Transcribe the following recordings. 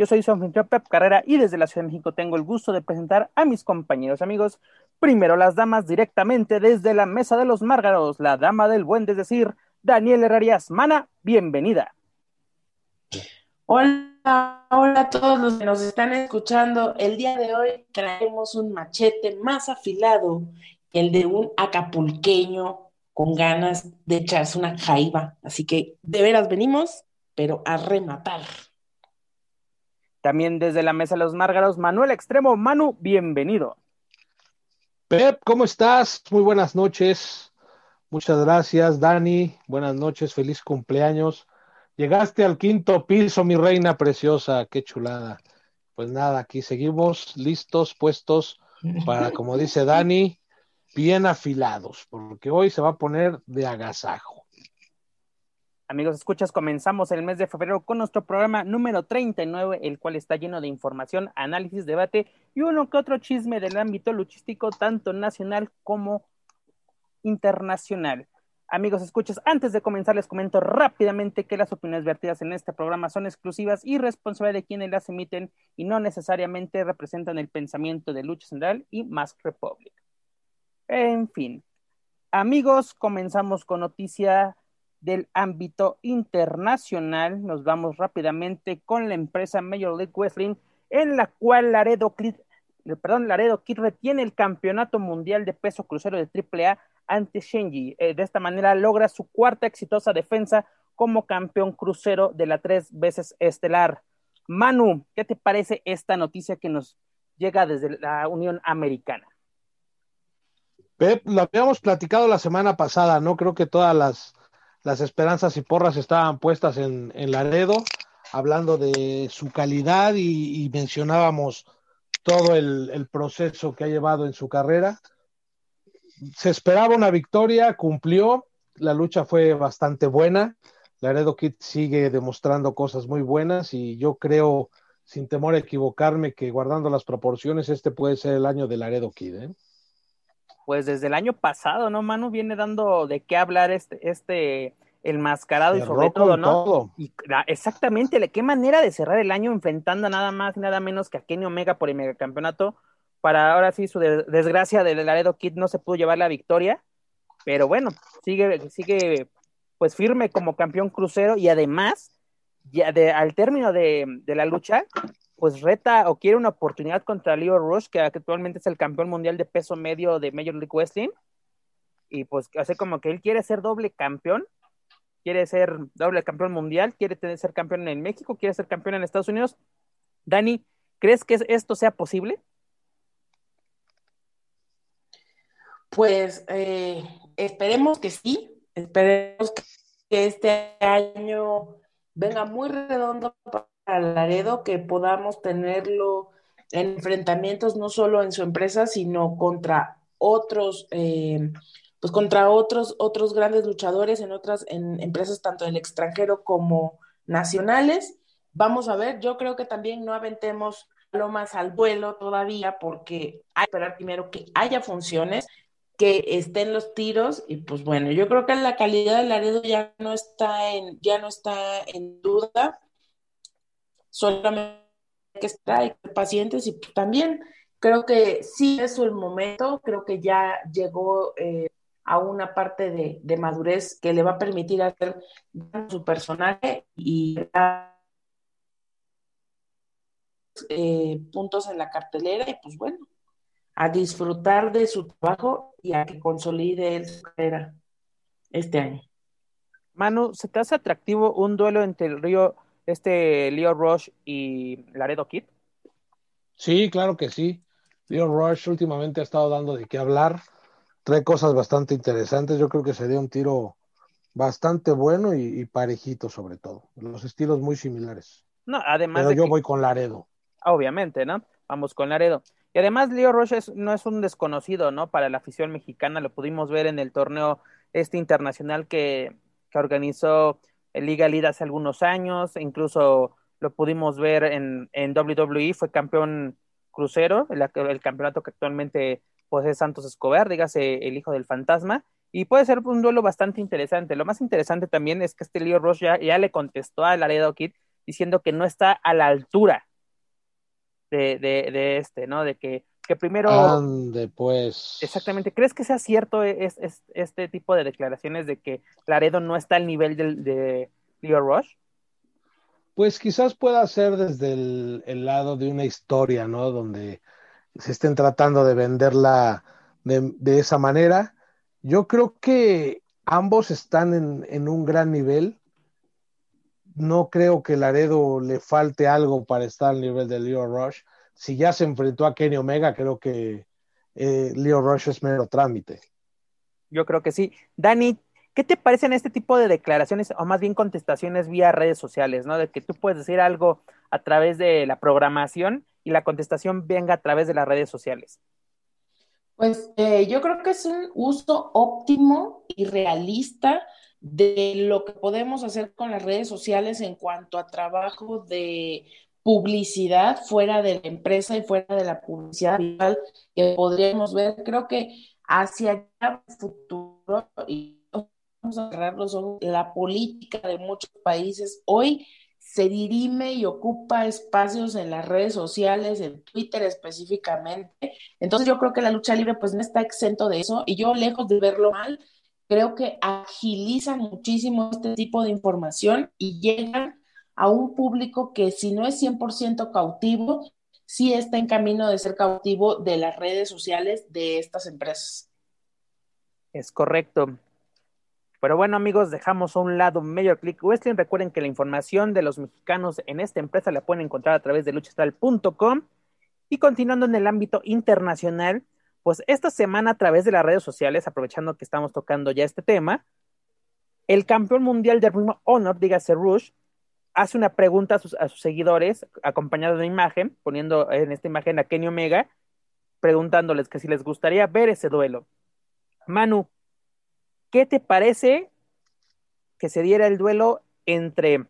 Yo soy su anfitrión Pep Carrera y desde la Ciudad de México tengo el gusto de presentar a mis compañeros amigos. Primero las damas directamente desde la Mesa de los Márgaros, la dama del buen, es decir, Daniel Herrarias. Mana, bienvenida. Hola, hola a todos los que nos están escuchando. El día de hoy traemos un machete más afilado que el de un acapulqueño con ganas de echarse una jaiba. Así que de veras venimos, pero a rematar. También desde la Mesa de los Márgaros, Manuel Extremo. Manu, bienvenido. Pep, ¿cómo estás? Muy buenas noches. Muchas gracias, Dani. Buenas noches, feliz cumpleaños. Llegaste al quinto piso, mi reina preciosa. Qué chulada. Pues nada, aquí seguimos listos, puestos para, como dice Dani, bien afilados, porque hoy se va a poner de agasajo. Amigos, escuchas, comenzamos el mes de febrero con nuestro programa número 39, el cual está lleno de información, análisis, debate y uno que otro chisme del ámbito luchístico, tanto nacional como internacional. Amigos, escuchas, antes de comenzar les comento rápidamente que las opiniones vertidas en este programa son exclusivas y responsables de quienes las emiten y no necesariamente representan el pensamiento de Lucha Central y Mask Republic. En fin, amigos, comenzamos con noticia del ámbito internacional. Nos vamos rápidamente con la empresa Major League Wrestling, en la cual Laredo Kid, perdón, Laredo Kid retiene el campeonato mundial de peso crucero de AAA ante Shenji. Eh, de esta manera logra su cuarta exitosa defensa como campeón crucero de la tres veces estelar. Manu, ¿qué te parece esta noticia que nos llega desde la Unión Americana? Pep, lo habíamos platicado la semana pasada, ¿no? Creo que todas las, las esperanzas y porras estaban puestas en, en Laredo, hablando de su calidad y, mencionábamos todo el, el, proceso que ha llevado en su carrera. Se esperaba una victoria, cumplió, la lucha fue bastante buena. Laredo Kid sigue demostrando cosas muy buenas y yo creo, sin temor a equivocarme, que guardando las proporciones, este puede ser el año de Laredo Kid. ¿eh? Pues desde el año pasado, ¿no, Manu? Viene dando de qué hablar este, este, el mascarado y sobre todo, ¿no? Todo. Y exactamente, qué manera de cerrar el año enfrentando nada más y nada menos que a Kenny Omega por el megacampeonato. Para ahora sí, su de desgracia del Laredo Kid no se pudo llevar la victoria, pero bueno, sigue, sigue pues firme como campeón crucero y además, ya de, al término de, de la lucha, pues reta o quiere una oportunidad contra Leo Rush, que actualmente es el campeón mundial de peso medio de Major League Wrestling. Y pues hace como que él quiere ser doble campeón, quiere ser doble campeón mundial, quiere tener, ser campeón en México, quiere ser campeón en Estados Unidos. Dani, ¿crees que esto sea posible? Pues eh, esperemos que sí, esperemos que este año venga muy redondo para Laredo, que podamos tenerlo en enfrentamientos no solo en su empresa, sino contra otros, eh, pues contra otros, otros grandes luchadores en otras en empresas tanto del extranjero como nacionales. Vamos a ver, yo creo que también no aventemos más al vuelo todavía porque hay que esperar primero que haya funciones, que estén los tiros y pues bueno, yo creo que la calidad del Laredo ya no está en ya no está en duda solamente que estar hay pacientes y también creo que sí es el momento, creo que ya llegó eh, a una parte de, de, madurez que le va a permitir hacer su personaje y eh, puntos en la cartelera y pues bueno, a disfrutar de su trabajo y a que consolide su carrera este año. Manu, ¿se te hace atractivo un duelo entre el Río, este Leo Rush y Laredo Kid? Sí, claro que sí. Leo Rush últimamente ha estado dando de qué hablar, trae cosas bastante interesantes. Yo creo que sería un tiro bastante bueno y, parejito sobre todo. Los estilos muy similares. No, además Pero yo voy con Laredo. Obviamente, ¿no? Vamos con Laredo. Y además Leo Rush no es un desconocido, ¿no? Para la afición mexicana, lo pudimos ver en el torneo este internacional que, que organizó Liga Lida hace algunos años, incluso lo pudimos ver en, en WWE, fue campeón crucero, el, campeonato que actualmente posee Santos Escobar, dígase el hijo del fantasma, y puede ser un duelo bastante interesante. Lo más interesante también es que este Leo Rush ya, ya le contestó a Laredo Kid diciendo que no está a la altura de, de, este, ¿no? De que, que primero... Ande, pues. Exactamente. ¿Crees que sea cierto es, este tipo de declaraciones de que Laredo no está al nivel del, de Leo Rush? Pues quizás pueda ser desde el, lado de una historia, ¿no? Donde se estén tratando de venderla de, de esa manera. Yo creo que ambos están en, en un gran nivel no creo que Laredo le falte algo para estar al nivel de Leo Rush. Si ya se enfrentó a Kenny Omega, creo que eh, Leo Rush es mero trámite. Yo creo que sí. Dani, ¿qué te parecen este tipo de declaraciones o más bien contestaciones vía redes sociales, ¿no? De que tú puedes decir algo a través de la programación y la contestación venga a través de las redes sociales. Pues eh, yo creo que es un uso óptimo y realista de lo que podemos hacer con las redes sociales en cuanto a trabajo de publicidad fuera de la empresa y fuera de la publicidad que podríamos ver. Creo que hacia el futuro, y vamos a cerrar los ojos, la política de muchos países hoy se dirime y ocupa espacios en las redes sociales, en Twitter específicamente. Entonces yo creo que la lucha libre pues no está exento de eso y yo lejos de verlo mal, creo que agiliza muchísimo este tipo de información y llegan a un público que si no es 100% cautivo, sí está en camino de ser cautivo de las redes sociales de estas empresas. Es correcto. Pero bueno, amigos, dejamos a un lado Major Click Wrestling. Recuerden que la información de los mexicanos en esta empresa la pueden encontrar a través de luchastral.com. Y continuando en el ámbito internacional, pues esta semana a través de las redes sociales, aprovechando que estamos tocando ya este tema, el campeón mundial de Ring Honor, dígase Rush, hace una pregunta a sus, seguidores, acompañado de una imagen, poniendo en esta imagen a Kenny Omega, preguntándoles que si les gustaría ver ese duelo. Manu, ¿qué te parece que se diera el duelo entre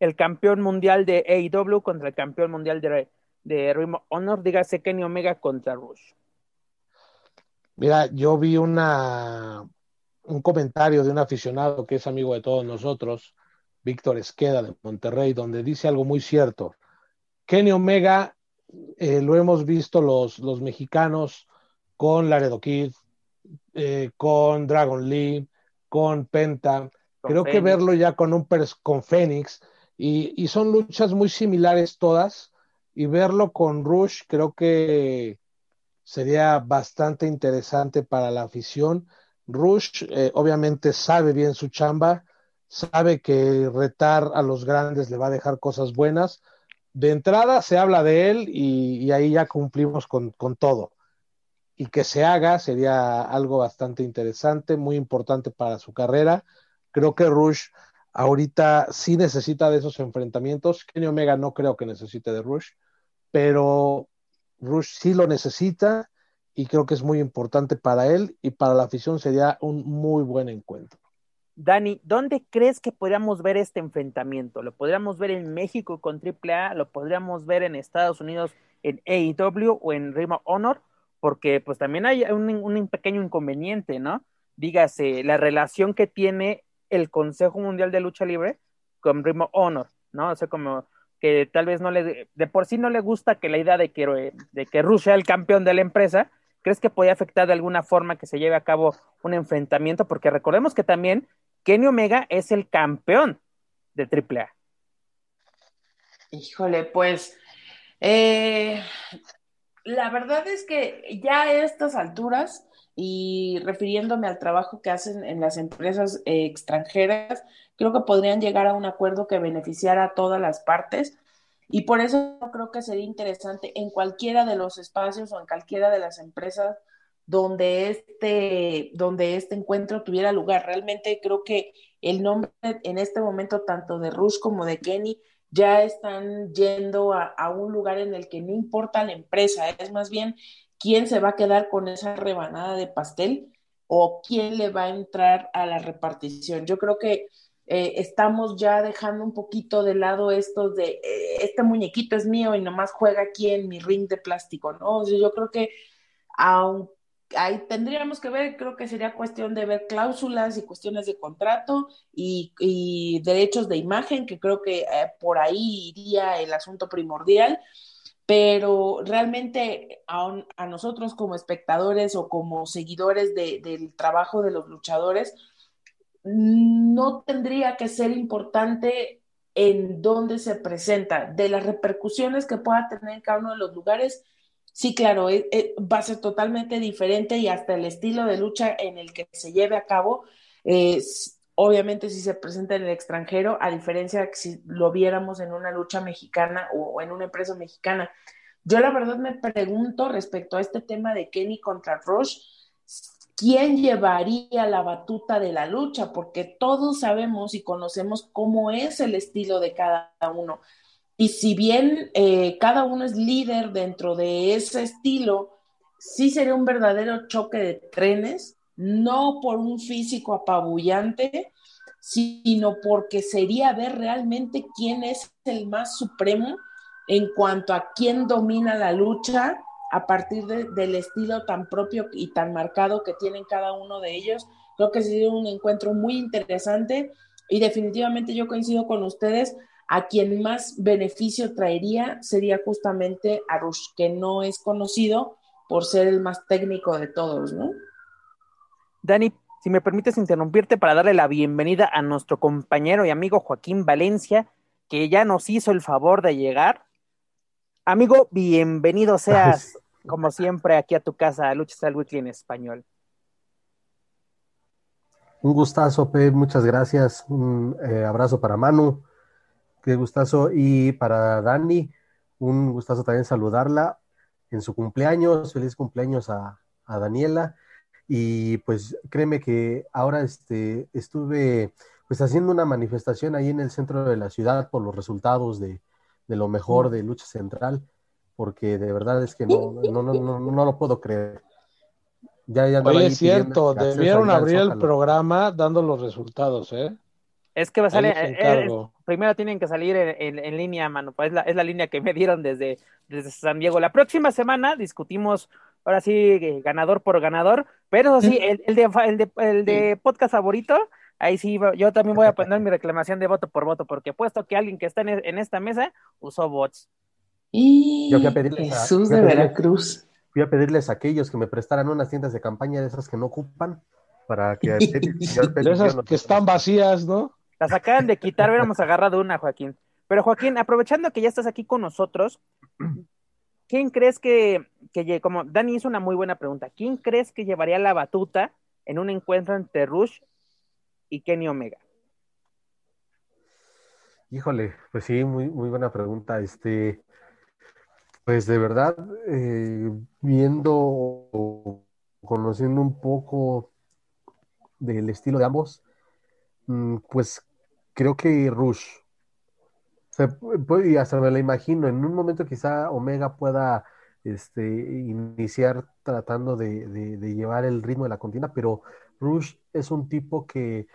el campeón mundial de AEW contra el campeón mundial de de Ring Honor, dígase Kenny Omega contra Rush. Mira, yo vi una un comentario de un aficionado que es amigo de todos nosotros, Víctor Esqueda de Monterrey, donde dice algo muy cierto. Kenny Omega eh, lo hemos visto los, los mexicanos con Laredo Kid, eh, con Dragon Lee, con Penta. Creo que verlo ya con un con Fénix y, y, son luchas muy similares todas y verlo con Rush creo que sería bastante interesante para la afición. Rush eh, obviamente sabe bien su chamba, sabe que retar a los grandes le va a dejar cosas buenas. De entrada se habla de él y, ahí ya cumplimos con, con, todo. Y que se haga sería algo bastante interesante, muy importante para su carrera. Creo que Rush ahorita sí necesita de esos enfrentamientos. Kenny Omega no creo que necesite de Rush pero Rush sí lo necesita y creo que es muy importante para él y para la afición sería un muy buen encuentro. Dani, ¿dónde crees que podríamos ver este enfrentamiento? ¿Lo podríamos ver en México con AAA? ¿Lo podríamos ver en Estados Unidos en AEW o en Ring Honor? Porque pues también hay un, pequeño inconveniente, ¿no? Dígase, la relación que tiene el Consejo Mundial de Lucha Libre con Ring Honor, ¿no? O sea, como que tal vez no le, de por sí no le gusta que la idea de que, de que sea el campeón de la empresa, ¿crees que podría afectar de alguna forma que se lleve a cabo un enfrentamiento? Porque recordemos que también Kenny Omega es el campeón de AAA. Híjole, pues eh, la verdad es que ya a estas alturas, y refiriéndome al trabajo que hacen en las empresas eh, extranjeras, creo que podrían llegar a un acuerdo que beneficiara a todas las partes. Y por eso creo que sería interesante en cualquiera de los espacios o en cualquiera de las empresas donde este, donde este encuentro tuviera lugar. Realmente creo que el nombre en este momento, tanto de Rush como de Kenny, ya están yendo a, a, un lugar en el que no importa la empresa, es más bien quién se va a quedar con esa rebanada de pastel o quién le va a entrar a la repartición. Yo creo que eh, estamos ya dejando un poquito de lado esto de eh, este muñequito es mío y nomás juega aquí en mi ring de plástico, ¿no? Yo creo que aunque ahí tendríamos que ver, creo que sería cuestión de ver cláusulas y cuestiones de contrato y, derechos de imagen, que creo que eh, por ahí iría el asunto primordial, pero realmente a, nosotros como espectadores o como seguidores de, del trabajo de los luchadores, no tendría que ser importante en dónde se presenta, de las repercusiones que pueda tener en cada uno de los lugares, Sí, claro, eh, eh, va a ser totalmente diferente y hasta el estilo de lucha en el que se lleve a cabo, obviamente si se presenta en el extranjero, a diferencia de si lo viéramos en una lucha mexicana o, en una empresa mexicana. Yo la verdad me pregunto respecto a este tema de Kenny contra Rush, ¿quién llevaría la batuta de la lucha? Porque todos sabemos y conocemos cómo es el estilo de cada uno. Y si bien eh, cada uno es líder dentro de ese estilo, sí sería un verdadero choque de trenes, no por un físico apabullante, sino porque sería ver realmente quién es el más supremo en cuanto a quién domina la lucha a partir del estilo tan propio y tan marcado que tienen cada uno de ellos. Creo que sería un encuentro muy interesante y definitivamente yo coincido con ustedes a quien más beneficio traería sería justamente a Rush, que no es conocido por ser el más técnico de todos, ¿no? Dani, si me permites interrumpirte para darle la bienvenida a nuestro compañero y amigo Joaquín Valencia, que ya nos hizo el favor de llegar. Amigo, bienvenido seas, como siempre, aquí a tu casa, Luchas al Weekly en español. Un gustazo, Pep, muchas gracias. Un eh, abrazo para Manu, Qué gustazo. Y para Dani, un gustazo también saludarla en su cumpleaños. Feliz cumpleaños a, Daniela. Y pues créeme que ahora este, estuve pues haciendo una manifestación ahí en el centro de la ciudad por los resultados de, lo mejor de Lucha Central, porque de verdad es que no, no, no, no, no lo puedo creer. Ya, ya es cierto, debieron abrir el programa dando los resultados, ¿eh? Es que va a salir, eh, eh, primero tienen que salir en, línea, mano, pues es la, es la, línea que me dieron desde, desde San Diego. La próxima semana discutimos, ahora sí, eh, ganador por ganador, pero sí, el, el, de, el, de, el de podcast favorito, ahí sí, yo también voy a poner mi reclamación de voto por voto, porque puesto que alguien que está en, esta mesa usó bots. Y yo Jesús de Veracruz. Fui a pedirles a aquellos que me prestaran unas tiendas de campaña de esas que no ocupan, para que... de esas que están vacías, ¿no? Las acaban de quitar, hubiéramos agarrado una, Joaquín. Pero Joaquín, aprovechando que ya estás aquí con nosotros, ¿quién crees que, que, como Dani hizo una muy buena pregunta, ¿quién crees que llevaría la batuta en un encuentro entre Rush y Kenny Omega? Híjole, pues sí, muy, muy buena pregunta. Este, pues de verdad, eh, viendo, conociendo un poco del estilo de ambos, mm, pues creo que Rush. y hasta me la imagino, en un momento quizá Omega pueda este, iniciar tratando de, llevar el ritmo de la contienda, pero Rush es un tipo que,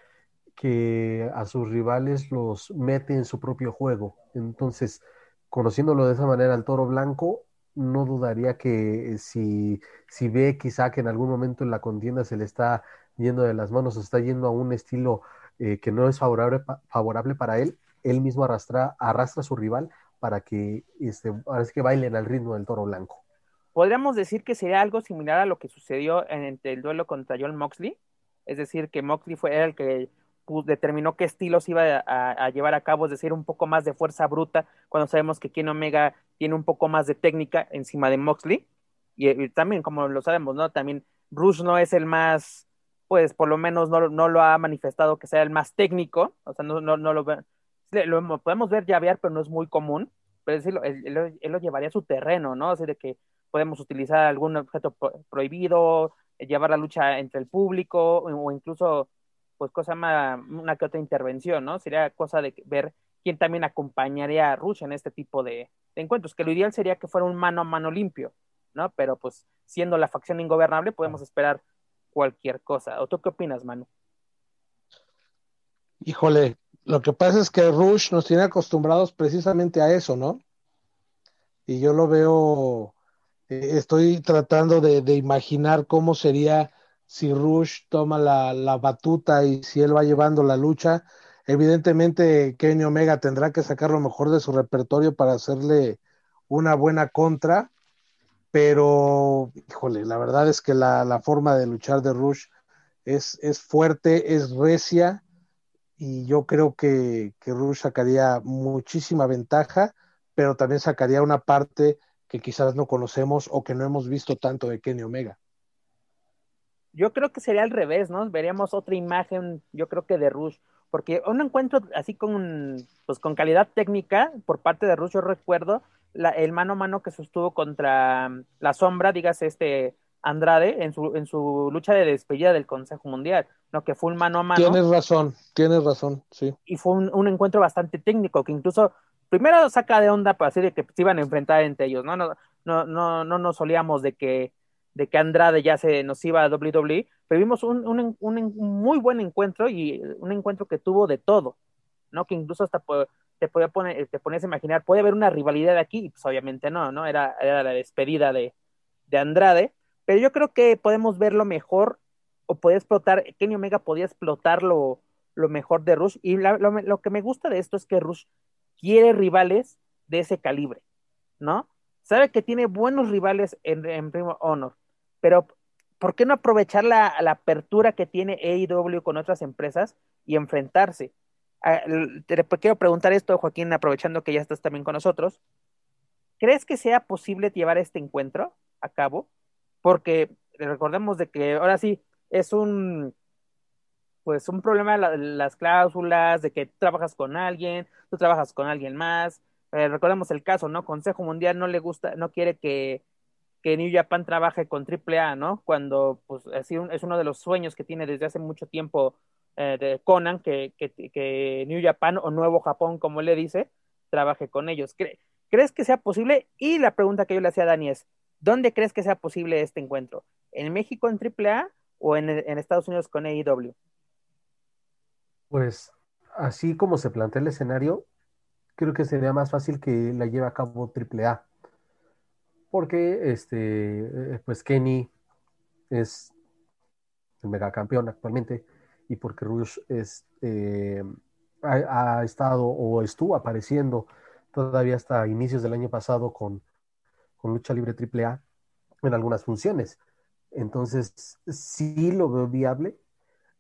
que a sus rivales los mete en su propio juego. Entonces, conociéndolo de esa manera al toro blanco, no dudaría que si, si ve quizá que en algún momento en la contienda se le está yendo de las manos, se está yendo a un estilo eh, que no es favorable, favorable para él, él mismo arrastra, arrastra a su rival para que, este, que bailen al ritmo del toro blanco. Podríamos decir que sería algo similar a lo que sucedió en el duelo contra John Moxley, es decir, que Moxley fue el que pues, determinó qué estilos iba a, llevar a cabo, es decir, un poco más de fuerza bruta, cuando sabemos que Ken Omega tiene un poco más de técnica encima de Moxley. y, también, como lo sabemos, ¿no? También Rush no es el más, pues por lo menos no, no lo ha manifestado que sea el más técnico, o sea, no, no, no lo, lo podemos ver llavear, pero no es muy común, pero decirlo, él, él, lo llevaría a su terreno, ¿no? Así de que podemos utilizar algún objeto prohibido, llevar la lucha entre el público, o incluso, pues, cosa más, una que otra intervención, ¿no? Sería cosa de ver quién también acompañaría a Rush en este tipo de, de encuentros, que lo ideal sería que fuera un mano a mano limpio, ¿no? Pero pues siendo la facción ingobernable podemos esperar cualquier cosa. ¿O qué opinas, Manu? Híjole, lo que pasa es que Rush nos tiene acostumbrados precisamente a eso, ¿no? Y yo lo veo, eh, estoy tratando de, imaginar cómo sería si Rush toma la, la, batuta y si él va llevando la lucha. Evidentemente, Kenny Omega tendrá que sacar lo mejor de su repertorio para hacerle una buena contra, pero, híjole, la verdad es que la, forma de luchar de Rush es, es, fuerte, es recia, y yo creo que, que Rush sacaría muchísima ventaja, pero también sacaría una parte que quizás no conocemos o que no hemos visto tanto de Kenny Omega. Yo creo que sería al revés, ¿no? Veríamos otra imagen, yo creo que de Rush, porque un encuentro así con, pues, con calidad técnica por parte de Rush, yo recuerdo el mano a mano que sostuvo contra mm, la sombra, dígase este Andrade, en su, en su lucha de despedida del Consejo Mundial, ¿no? Que fue un mano a mano. Tienes razón, tienes razón, sí. Y fue un, encuentro bastante técnico, que incluso primero saca de onda para así de que se iban a enfrentar entre ellos, ¿no? No, no, no, no nos solíamos de que, de que Andrade ya se nos iba a WWE, pero vimos un, un, un muy buen encuentro y un encuentro que tuvo de todo, ¿no? Que incluso hasta te podía poner, te ponías a imaginar, puede haber una rivalidad aquí, pues obviamente no, ¿no? Era, era la despedida de, de, Andrade, pero yo creo que podemos verlo mejor, o puede explotar, Kenny Omega podía explotar lo, mejor de Rush, y lo, lo, que me gusta de esto es que Rush quiere rivales de ese calibre, ¿no? Sabe que tiene buenos rivales en, en Primo Honor, pero ¿por qué no aprovechar la, la apertura que tiene AEW con otras empresas y enfrentarse? Ah, te quiero preguntar esto, Joaquín, aprovechando que ya estás también con nosotros. ¿Crees que sea posible llevar este encuentro a cabo? Porque recordemos de que ahora sí es un pues un problema las cláusulas, de que trabajas con alguien, tú trabajas con alguien más. Eh, recordemos el caso, ¿no? Consejo Mundial no le gusta, no quiere que, que New Japan trabaje con AAA, ¿no? Cuando pues es uno de los sueños que tiene desde hace mucho tiempo eh, de Conan que, que, New Japan o Nuevo Japón, como le dice, trabaje con ellos. ¿Crees que sea posible? Y la pregunta que yo le hacía a Dani es, ¿dónde crees que sea posible este encuentro? ¿En México en AAA o en, Estados Unidos con AEW? Pues así como se plantea el escenario, creo que sería más fácil que la lleve a cabo AAA. Porque este, eh, pues Kenny es el megacampeón actualmente y porque Rush es, eh, ha, estado o estuvo apareciendo todavía hasta inicios del año pasado con, con Lucha Libre AAA en algunas funciones. Entonces, sí lo veo viable.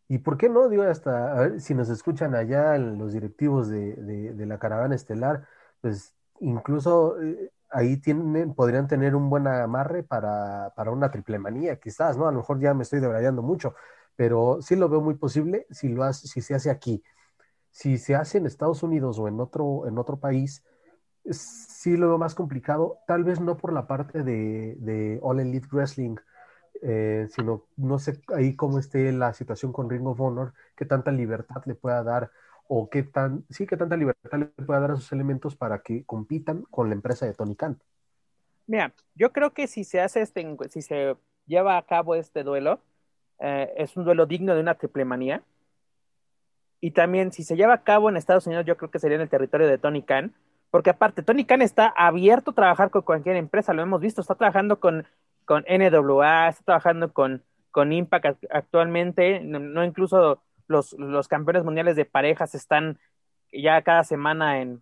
¿Y por qué no? Digo, hasta, a ver, si nos escuchan allá los directivos de, la caravana estelar, pues incluso eh, ahí tienen, podrían tener un buen amarre para, para, una triple manía, quizás, ¿no? A lo mejor ya me estoy debrayando mucho, pero sí lo veo muy posible si, lo si se hace aquí. Si se hace en Estados Unidos o en otro, en otro país, sí lo veo más complicado, tal vez no por la parte de, de All Elite Wrestling, eh, sino no sé ahí cómo esté la situación con Ring of Honor, qué tanta libertad le pueda dar o qué tan, sí, qué tanta libertad le pueda dar a sus elementos para que compitan con la empresa de Tony Khan. Mira, yo creo que si se hace este, si se lleva a cabo este duelo, eh, es un duelo digno de una triple manía. Y también, si se lleva a cabo en Estados Unidos, yo creo que sería en el territorio de Tony Khan, porque aparte, Tony Khan está abierto a trabajar con cualquier empresa, lo hemos visto, está trabajando con, con NWA, está trabajando con, con Impact actualmente, no, incluso los, los, campeones mundiales de parejas están ya cada semana en,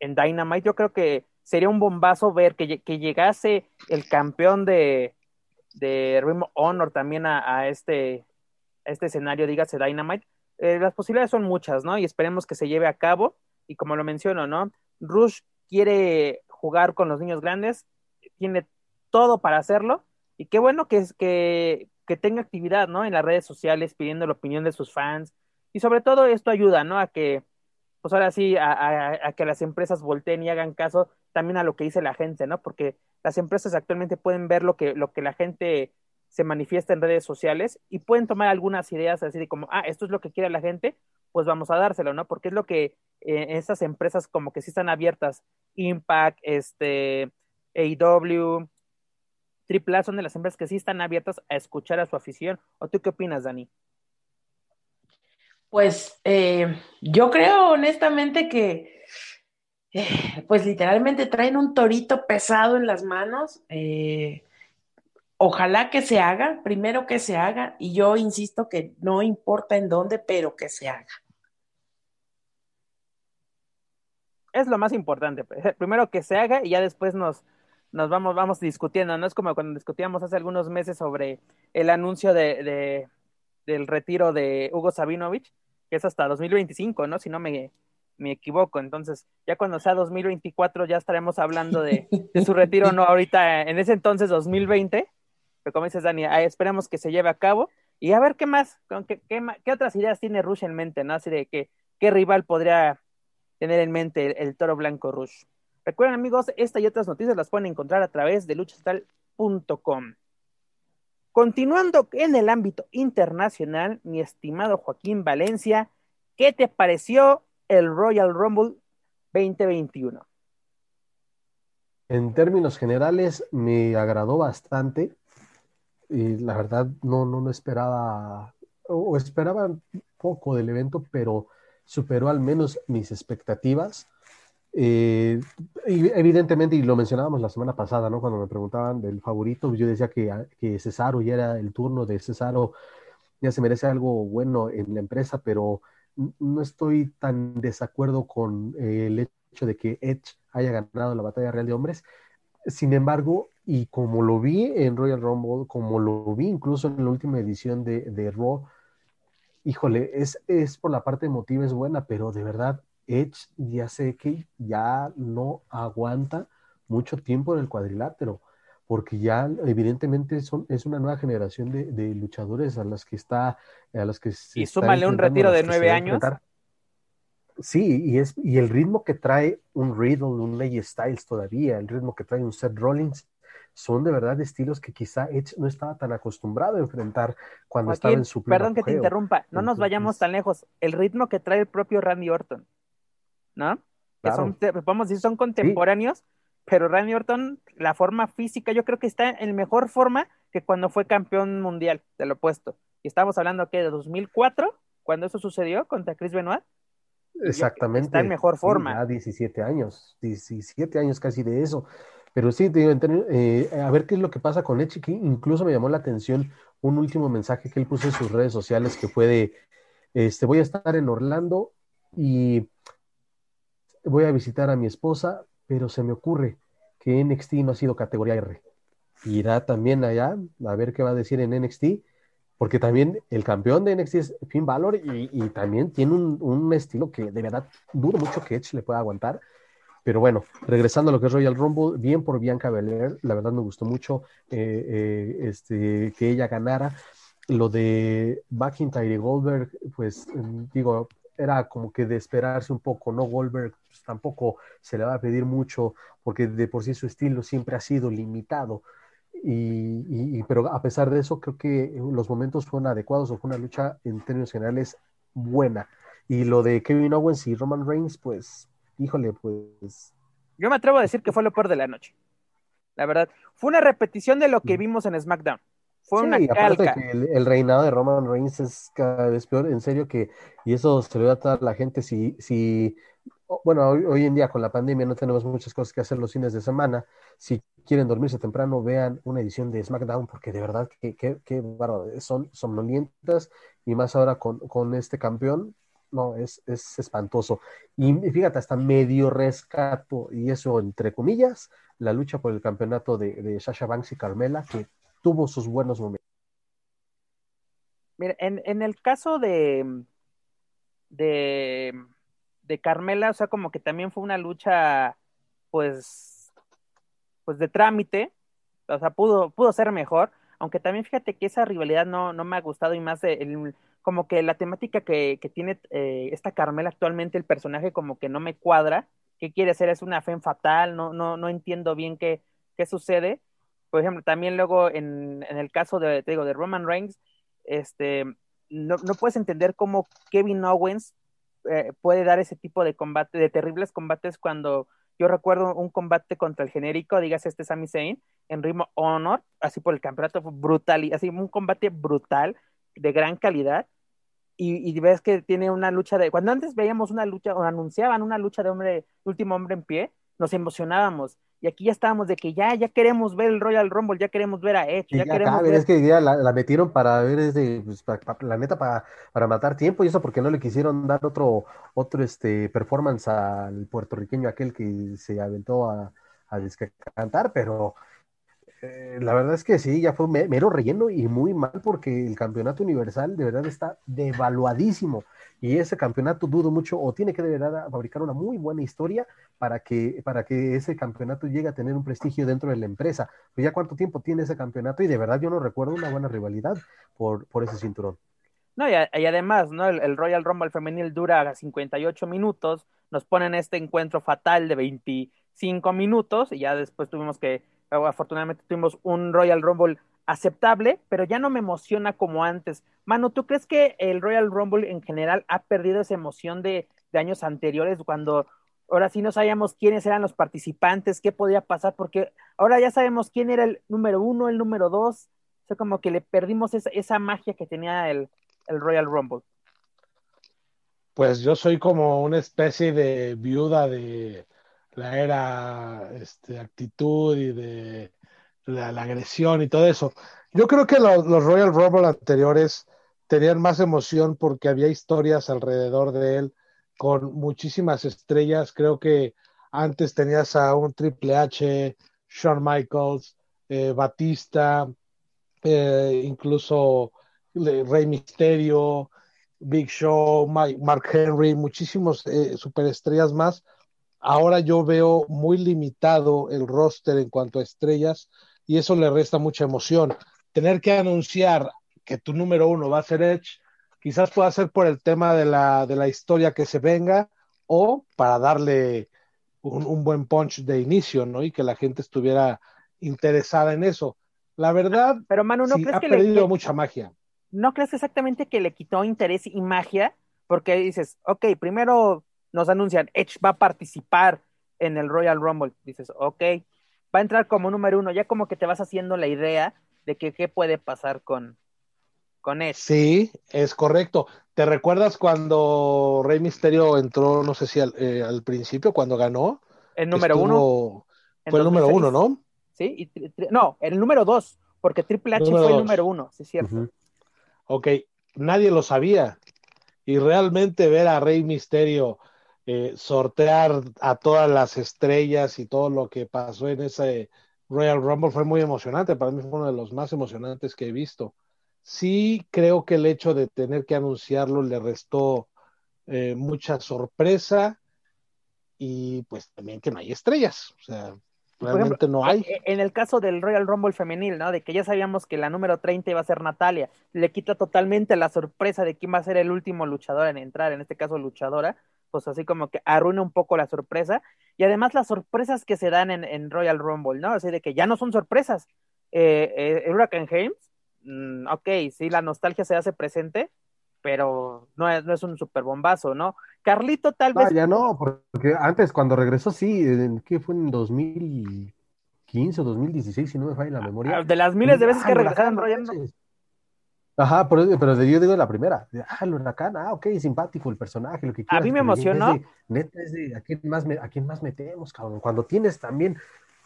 en Dynamite. Yo creo que sería un bombazo ver que, que llegase el campeón de, de Rim Honor también a, este, este escenario, dígase Dynamite, eh, las posibilidades son muchas, ¿no? Y esperemos que se lleve a cabo. Y como lo menciono, ¿no? Rush quiere jugar con los niños grandes, tiene todo para hacerlo. Y qué bueno que, es, que, que tenga actividad, ¿no? En las redes sociales, pidiendo la opinión de sus fans. Y sobre todo esto ayuda, ¿no? A que, pues ahora sí, a, a, a que las empresas volteen y hagan caso también a lo que dice la gente, ¿no? Porque las empresas actualmente pueden ver lo que, lo que la gente se manifiesta en redes sociales y pueden tomar algunas ideas así de como, ah, esto es lo que quiere la gente, pues vamos a dárselo, ¿no? Porque es lo que eh, estas empresas como que sí están abiertas, Impact, este, AEW, AAA son de las empresas que sí están abiertas a escuchar a su afición. ¿O tú qué opinas, Dani? Pues eh, yo creo honestamente que pues literalmente traen un torito pesado en las manos. Eh, ojalá que se haga, primero que se haga, y yo insisto que no importa en dónde, pero que se haga. Es lo más importante. Primero que se haga y ya después nos, nos vamos, vamos discutiendo. No es como cuando discutíamos hace algunos meses sobre el anuncio de del retiro de Hugo Sabinovich, que es hasta 2025, ¿no? Si no me, me equivoco. Entonces, ya cuando sea 2024 ya estaremos hablando de, de su retiro, no ahorita, en ese entonces 2020, pero como dices, Dani, esperemos que se lleve a cabo y a ver qué más, qué, qué, qué otras ideas tiene Rush en mente, ¿no? Así de que, qué rival podría tener en mente el, el toro blanco Rush. Recuerden, amigos, esta y otras noticias las pueden encontrar a través de luchastal.com. Continuando en el ámbito internacional, mi estimado Joaquín Valencia, ¿qué te pareció el Royal Rumble 2021? En términos generales, me agradó bastante. Y la verdad, no, no, no esperaba, o esperaba poco del evento, pero superó al menos mis expectativas. Eh, evidentemente, y lo mencionábamos la semana pasada, ¿no? Cuando me preguntaban del favorito, yo decía que, que Cesaro ya era el turno de Cesaro, ya se merece algo bueno en la empresa, pero no estoy tan desacuerdo con el hecho de que Edge haya ganado la batalla real de hombres. Sin embargo, y como lo vi en Royal Rumble, como lo vi incluso en la última edición de, de Raw, híjole, es, es por la parte emotiva, es buena, pero de verdad, Edge ya sé que ya no aguanta mucho tiempo en el cuadrilátero, porque ya evidentemente son, es una nueva generación de, de luchadores a las que está, a las que Y súmale un retiro de nueve años. Sí, y, es, y el ritmo que trae un Riddle, un Ley Styles todavía, el ritmo que trae un Seth Rollins, son de verdad estilos que quizá Edge no estaba tan acostumbrado a enfrentar cuando Joaquín, estaba en su Perdón que te interrumpa, no nos vayamos tan lejos. El ritmo que trae el propio Randy Orton, ¿no? Claro. Que son, vamos a decir, son contemporáneos, sí. Pero Randy Orton, la forma física, yo creo que está en mejor forma que cuando fue campeón mundial, te lo he puesto. Y estamos hablando que de 2004, cuando eso sucedió contra Chris Benoit. Exactamente. Está en mejor forma. Ya 17 años, 17 años casi de eso. Pero sí, te digo, eh, a ver qué es lo que pasa con Edge, que incluso me llamó la atención un último mensaje que él puso en sus redes sociales que fue de, este, voy a estar en Orlando y voy a visitar a mi esposa, pero se me ocurre que NXT no ha sido categoría R. Irá también allá a ver qué va a decir en NXT, porque también el campeón de NXT es Finn Balor y, también tiene un, un, estilo que de verdad dudo mucho que Edge le pueda aguantar. Pero bueno, regresando a lo que es Royal Rumble, bien por Bianca Belair, la verdad me gustó mucho eh, eh, este, que ella ganara. Lo de McIntyre y Goldberg, pues digo, era como que de esperarse un poco, ¿no? Goldberg pues, tampoco se le va a pedir mucho, porque de por sí su estilo siempre ha sido limitado. Y, y, pero a pesar de eso, creo que los momentos fueron adecuados o fue una lucha en términos generales buena. Y lo de Kevin Owens y Roman Reigns, pues híjole, pues. Yo me atrevo a decir que fue lo peor de la noche. La verdad. Fue una repetición de lo que vimos en SmackDown. Fue sí, una calca. que el, el, reinado de Roman Reigns es cada vez peor, en serio que, y eso se lo va a dar la gente si, si bueno, hoy, hoy, en día con la pandemia no tenemos muchas cosas que hacer los fines de semana. Si quieren dormirse temprano, vean una edición de SmackDown, porque de verdad que, que, que bárbaro, son somnolientas, y más ahora con, con este campeón, no, es, es espantoso. Y fíjate, hasta medio rescato, y eso entre comillas, la lucha por el campeonato de, de Sasha Banks y Carmela, que tuvo sus buenos momentos. Mira, en, en el caso de, de, de Carmela, o sea, como que también fue una lucha, pues, pues de trámite, O sea, pudo, pudo ser mejor, aunque también fíjate que esa rivalidad no, no me ha gustado y más el, como que la temática que, que tiene eh, esta Carmela actualmente, el personaje como que no me cuadra. ¿Qué quiere ser? ¿Es una fe fatal? No, no, no entiendo bien qué, qué sucede. Por ejemplo, también luego en, en el caso de, te digo, de Roman Reigns, este, no, no puedes entender cómo Kevin Owens eh, puede dar ese tipo de combate, de terribles combates cuando yo recuerdo un combate contra el genérico, digas este Sami Zayn, en Ritmo Honor, así por el campeonato brutal, y así un combate brutal, de gran calidad, y, y, ves que tiene una lucha de, cuando antes veíamos una lucha, o anunciaban una lucha de hombre, último hombre en pie, nos emocionábamos, y aquí ya estábamos de que ya, ya queremos ver el Royal Rumble, ya queremos ver a Edge, ya, queremos ver... Es que ya la, metieron para ver, este, pues, la neta, para, para matar tiempo, y eso porque no le quisieron dar otro, otro este, performance al puertorriqueño aquel que se aventó a, a descantar, pero eh, la verdad es que sí, ya fue mero relleno y muy mal porque el campeonato universal de verdad está devaluadísimo y ese campeonato dudo mucho o tiene que de verdad fabricar una muy buena historia para que, para que ese campeonato llegue a tener un prestigio dentro de la empresa. Pues ya cuánto tiempo tiene ese campeonato y de verdad yo no recuerdo una buena rivalidad por, por ese cinturón. No, y, además, ¿no? El, el, Royal Rumble femenil dura 58 minutos, nos ponen este encuentro fatal de 25 minutos y ya después tuvimos que afortunadamente tuvimos un Royal Rumble aceptable, pero ya no me emociona como antes. Manu, ¿tú crees que el Royal Rumble en general ha perdido esa emoción de, años anteriores cuando ahora sí no sabíamos quiénes eran los participantes, qué podía pasar, porque ahora ya sabemos quién era el número uno, el número dos, o sea, como que le perdimos esa, esa magia que tenía el, el Royal Rumble. Pues yo soy como una especie de viuda de, la era este, actitud y de la, agresión y todo eso. Yo creo que los Royal Rumble anteriores tenían más emoción porque había historias alrededor de él con muchísimas estrellas. Creo que antes tenías a un Triple H, Shawn Michaels, eh, Batista, eh, incluso Rey Mysterio, Big Show, Mark Henry, muchísimos eh, superestrellas más Ahora yo veo muy limitado el roster en cuanto a estrellas y eso le resta mucha emoción. Tener que anunciar que tu número uno va a ser Edge, quizás pueda ser por el tema de la, de la historia que se venga o para darle un, buen punch de inicio, ¿no? Y que la gente estuviera interesada en eso. La verdad, pero Manu, ¿no ha perdido mucha magia. ¿No crees exactamente que le quitó interés y magia? Porque dices, ok, primero nos anuncian, Edge va a participar en el Royal Rumble. Dices, ok, va a entrar como número uno, ya como que te vas haciendo la idea de que qué puede pasar con, con Edge. Sí, es correcto. ¿Te recuerdas cuando Rey Misterio entró, no sé si al, eh, principio, cuando ganó? El número uno. Fue el número uno, ¿no? Sí, no, el número dos, porque Triple H fue el número uno, sí es cierto. Ok, nadie lo sabía. Y realmente ver a Rey Misterio eh, sortear a todas las estrellas y todo lo que pasó en ese Royal Rumble fue muy emocionante. Para mí fue uno de los más emocionantes que he visto. Sí creo que el hecho de tener que anunciarlo le restó eh, mucha sorpresa y pues también que no hay estrellas. O sea, realmente no hay. E, en el caso del Royal Rumble femenil, ¿no? De que ya sabíamos que la número 30 iba a ser Natalia, le quita totalmente la sorpresa de quién va a ser el último luchador en entrar, en este caso luchadora, pues así como que arruina un poco la sorpresa. Y además las sorpresas que se dan en, Royal Rumble, ¿no? Así de que ya no son sorpresas. Eh, eh, Hurricane James, mm, ok, sí, la nostalgia se hace presente, pero no es, no es un super bombazo, ¿no? Carlito tal vez... ya no, porque antes cuando regresó, sí, ¿qué fue en 2015 o 2016, si no me falla la memoria? Ah, de las miles de veces que regresaron Royal Rumble. Ajá, pero, pero yo digo la primera. Ah, el huracán, ah, ok, simpático el personaje, lo que A mí me emocionó. neta, es de, ¿a quién, más ¿a quién más metemos, cabrón? Cuando tienes también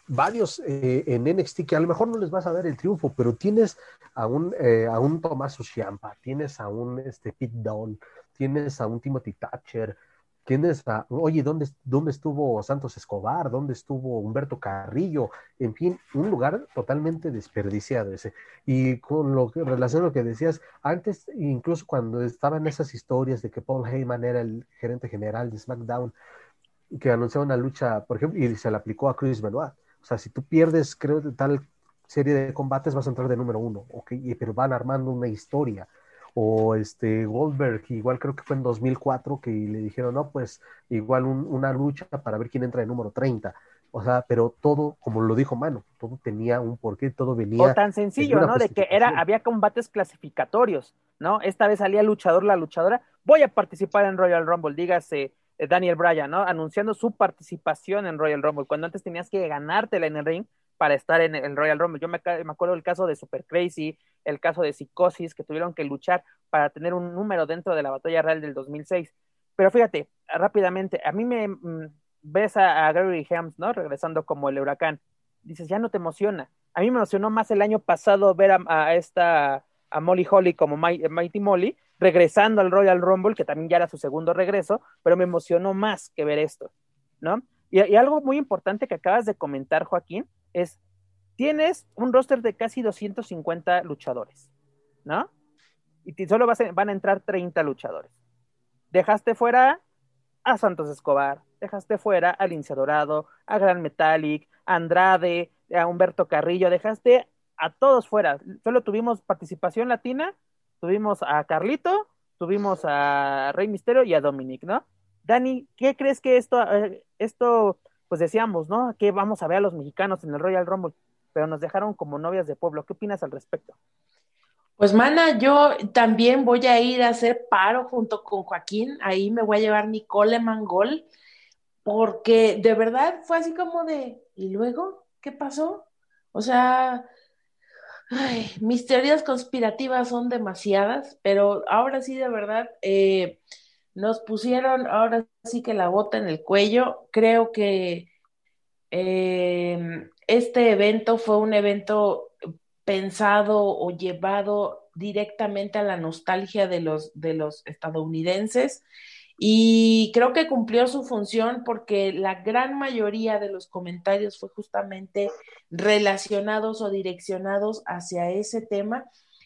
varios eh, en NXT que a lo mejor no les vas a dar el triunfo, pero tienes a un, eh, a un Tomás Ciampa, tienes a un este, Pete Dunne, tienes a un Timothy Thatcher, ¿Quién a, oye, ¿dónde, ¿dónde estuvo Santos Escobar? ¿Dónde estuvo Humberto Carrillo? En fin, un lugar totalmente desperdiciado ese. Y con lo que relaciona lo que decías, antes, incluso cuando estaban esas historias de que Paul Heyman era el gerente general de SmackDown, que anunciaba una lucha, por ejemplo, y se le aplicó a Chris Benoit. O sea, si tú pierdes, creo, tal serie de combates vas a entrar de número uno, ok, pero van armando una historia. O este Goldberg, igual creo que fue en 2004 que le dijeron, no, pues igual una lucha para ver quién entra de número 30. O sea, pero todo, como lo dijo Mano, todo tenía un porqué, todo venía. O tan sencillo, ¿no? De que era, había combates clasificatorios, ¿no? Esta vez salía luchador, la luchadora, voy a participar en Royal Rumble, dígase eh, Daniel Bryan, ¿no? Anunciando su participación en Royal Rumble, cuando antes tenías que ganártela en el ring para estar en el Royal Rumble. Yo me, me acuerdo del caso de Super Crazy, el caso de Psicosis, que tuvieron que luchar para tener un número dentro de la batalla real del 2006. Pero fíjate, rápidamente, a mí me mm, ves a, Gary Hams, ¿no? Regresando como el huracán. Dices, ya no te emociona. A mí me emocionó más el año pasado ver a, esta, a Molly Holly como Mighty Molly, regresando al Royal Rumble, que también ya era su segundo regreso, pero me emocionó más que ver esto, ¿no? Y, algo muy importante que acabas de comentar, Joaquín, es, tienes un roster de casi 250 luchadores, ¿no? Y solo van a entrar 30 luchadores. Dejaste fuera a Santos Escobar, dejaste fuera a Lince Dorado, a Gran Metallic, a Andrade, a Humberto Carrillo, dejaste a todos fuera. Solo tuvimos participación latina tuvimos a Carlito, tuvimos a Rey Misterio y a Dominic, ¿no? Dani, ¿qué crees que esto, eh, esto, pues decíamos, ¿no? Que vamos a ver a los mexicanos en el Royal Rumble, pero nos dejaron como novias de pueblo. ¿Qué opinas al respecto? Pues, mana, yo también voy a ir a hacer paro junto con Joaquín. Ahí me voy a llevar mi Coleman Gol, porque de verdad fue así como de, ¿y luego? ¿Qué pasó? O sea, mis teorías conspirativas son demasiadas, pero ahora sí, de verdad, eh, nos pusieron ahora sí que la bota en el cuello. Creo que em, este evento fue un evento pensado o llevado directamente a la nostalgia de los, de los estadounidenses y creo que cumplió su función porque la gran mayoría de los comentarios fue justamente relacionados o direccionados hacia ese tema.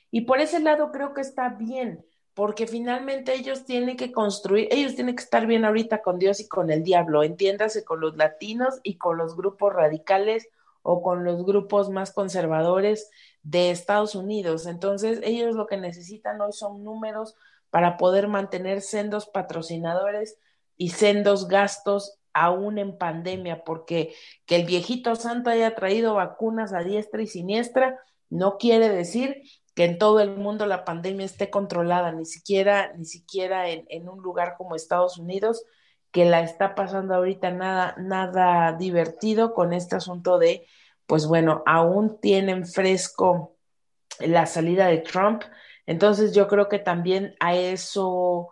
Y por ese lado creo que está bien, porque finalmente ellos tienen que construir, ellos tienen que estar bien ahorita con Dios y con el diablo, entiéndase con los latinos y con los grupos radicales o con los grupos más conservadores de Estados Unidos. Entonces, ellos lo que necesitan hoy son números para poder mantener sendos patrocinadores y sendos gastos aún en pandemia, porque que el viejito santo haya traído vacunas a diestra y siniestra no quiere decir que en todo el mundo la pandemia esté controlada, ni siquiera, ni siquiera en, en un lugar como Estados Unidos, que la está pasando ahorita nada, nada divertido con este asunto de, pues bueno, aún tienen fresco la salida de Trump entonces yo creo que también a eso,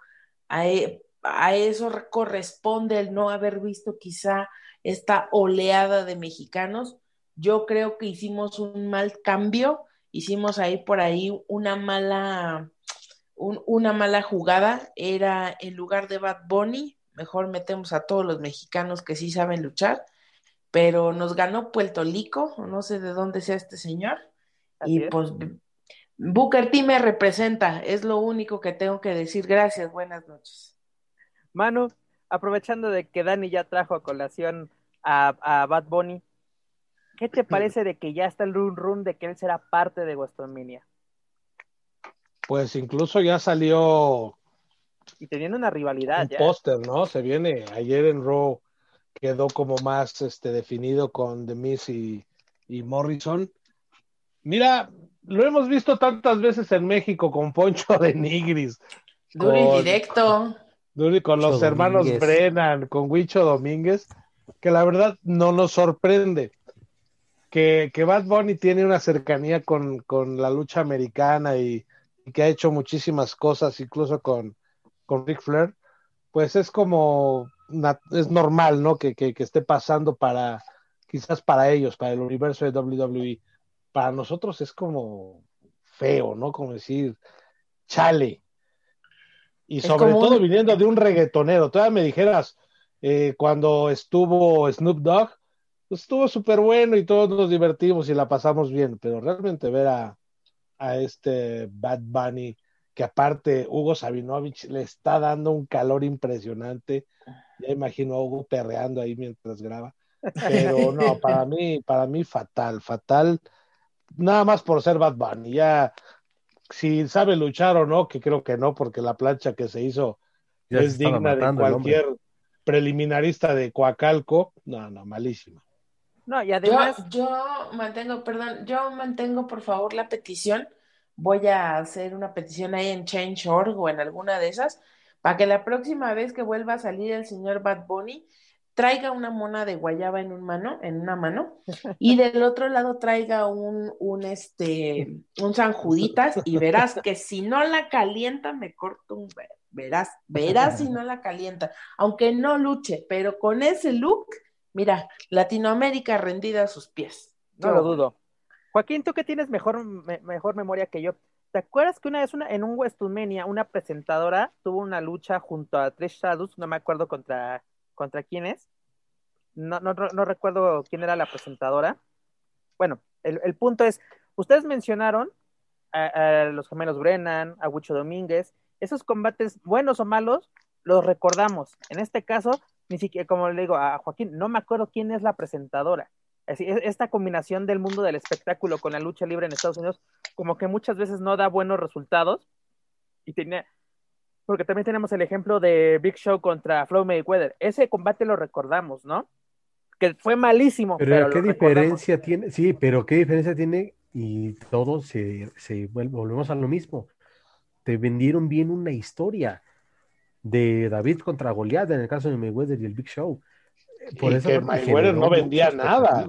e, a, eso corresponde el no haber visto quizá esta oleada de mexicanos. Yo creo que hicimos un mal cambio, hicimos ahí por ahí una mala, una mala jugada. Era en lugar de Bad Bunny, mejor metemos a todos los mexicanos que sí saben luchar, pero nos ganó Puerto Rico, no sé de dónde sea este señor, y pues Booker T me representa, es lo único que tengo que decir. Gracias, buenas noches. Manu, aprovechando de que Dani ya trajo a colación a, Bad Bunny, ¿qué te parece de que ya está el run run de que él será parte de WrestleMania? Pues incluso ya salió. Y teniendo una rivalidad. Un póster, ¿no? Se viene. Ayer en Raw quedó como más este, definido con The Miz y, y Morrison. Mira, lo hemos visto tantas veces en México con Poncho de Nigris. Duri directo. Duri con los hermanos Brennan, con Huicho Domínguez, que la verdad no nos sorprende. Que, que Bad Bunny tiene una cercanía con, la lucha americana y, que ha hecho muchísimas cosas, incluso con, con Ric Flair, pues es como, es normal, ¿no? Que, que, que esté pasando para, quizás para ellos, para el universo de WWE para nosotros es como feo, ¿no? Como decir, chale. Y sobre todo viniendo de un reggaetonero. Todavía me dijeras, eh, cuando estuvo Snoop Dogg, estuvo súper bueno y todos nos divertimos y la pasamos bien, pero realmente ver a, a este Bad Bunny, que aparte Hugo Sabinovich le está dando un calor impresionante. Ya imagino a Hugo perreando ahí mientras graba. Pero no, para mí, para mí fatal, fatal nada más por ser Bad Bunny. Ya, si sabe luchar o no, que creo que no, porque la plancha que se hizo Ya es digna de matando cualquier preliminarista de Coacalco. No, no, malísima. No, y Yo, además, yo mantengo, perdón, yo mantengo por favor la petición. Voy a hacer una petición ahí en Change.org o en alguna de esas, para que la próxima vez que vuelva a salir el señor Bad Bunny, traiga una mona de guayaba en un mano, en una mano, y del otro lado traiga un, un este, un San Juditas, y verás que si no la calienta, me corto un ve- verás, verás si no la calienta, aunque no luche, pero con ese look, mira, Latinoamérica rendida a sus pies. no lo dudo. Joaquín, tú que tienes mejor, me- mejor memoria que yo, ¿te acuerdas que una vez una, en un WrestleMania una presentadora tuvo una lucha junto a Trish Stratus, no me acuerdo contra, contra quién es? No, no, no recuerdo quién era la presentadora. Bueno, el, el punto es, ustedes mencionaron a, a los gemelos Brennan, a Huicho Domínguez, esos combates, buenos o malos, los recordamos. En este caso, ni siquiera, como le digo a Joaquín, no me acuerdo quién es la presentadora. Así, es- esta combinación del mundo del espectáculo con la lucha libre en Estados Unidos, como que muchas veces no da buenos resultados. Y tenía, porque también tenemos el ejemplo de Big Show contra Floyd Mayweather. Ese combate lo recordamos, ¿no? Que fue malísimo. Pero, ¿qué recordamos. diferencia tiene? Sí, pero ¿qué diferencia tiene? Y todo se, se vuelve- volvemos a lo mismo. Te vendieron bien una historia de David contra Goliat en el caso de Mayweather y el Big Show. Por y que Mayweather no vendía nada.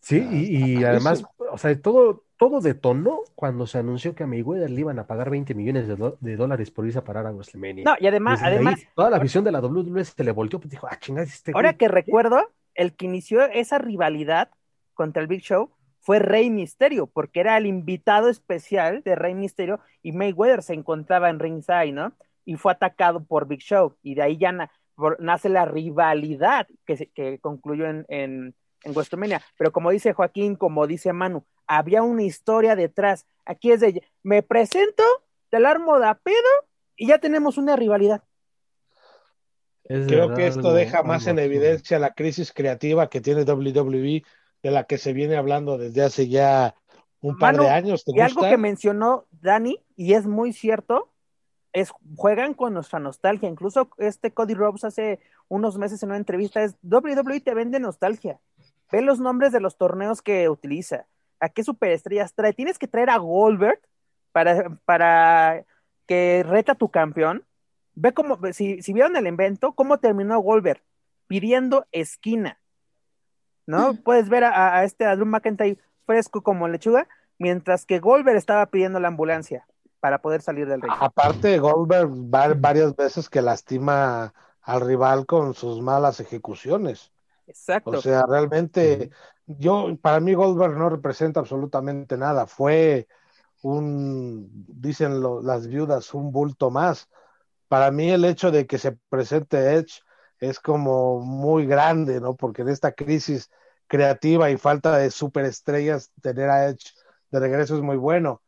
Sí, Ah, y, y está además, o sea, todo, todo detonó cuando se anunció que a Mayweather le iban a pagar 20 millones de, dólares por irse a parar a WrestleMania. No, y además, Desde ahí, además, toda la visión de la WWE se le volteó, pues dijo, ah, chingada, este Ahora güey, que recuerdo, el que inició esa rivalidad contra el Big Show fue Rey Misterio, porque era el invitado especial de Rey Misterio y Mayweather se encontraba en ringside, ¿no? Y fue atacado por Big Show y de ahí ya na- por- nace la rivalidad que, se- que concluyó en, en, en WrestleMania. Pero como dice Joaquín, como dice Manu, había una historia detrás. Aquí es de, me presento, te la armo de pedo y ya tenemos una rivalidad. es Creo verdad que esto algo- deja más algo en evidencia la crisis creativa que tiene WWE, de la que se viene hablando desde hace ya un par de años. ¿Te Y algo que mencionó Dani, y es muy cierto, es juegan con nuestra nostalgia. Incluso este Cody Rhodes hace unos meses en una entrevista es WWE te vende nostalgia. Ve los nombres de los torneos que utiliza. ¿A qué superestrellas trae? Tienes que traer a Goldberg para, para que reta a tu campeón. Ve cómo, si, si vieron el evento, cómo terminó Goldberg pidiendo esquina. ¿No? Puedes ver a, a este a Drew McIntyre fresco como lechuga, mientras que Goldberg estaba pidiendo la ambulancia para poder salir del ring. Aparte, Goldberg va varias veces que lastima al rival con sus malas ejecuciones. Exacto. O sea, realmente, yo, para mí Goldberg no representa absolutamente nada. Fue un, dicen lo- las viudas, un bulto más. Para mí el hecho de que se presente Edge es como muy grande, ¿no? Porque en esta crisis creativa y falta de superestrellas, tener a Edge de regreso es muy bueno.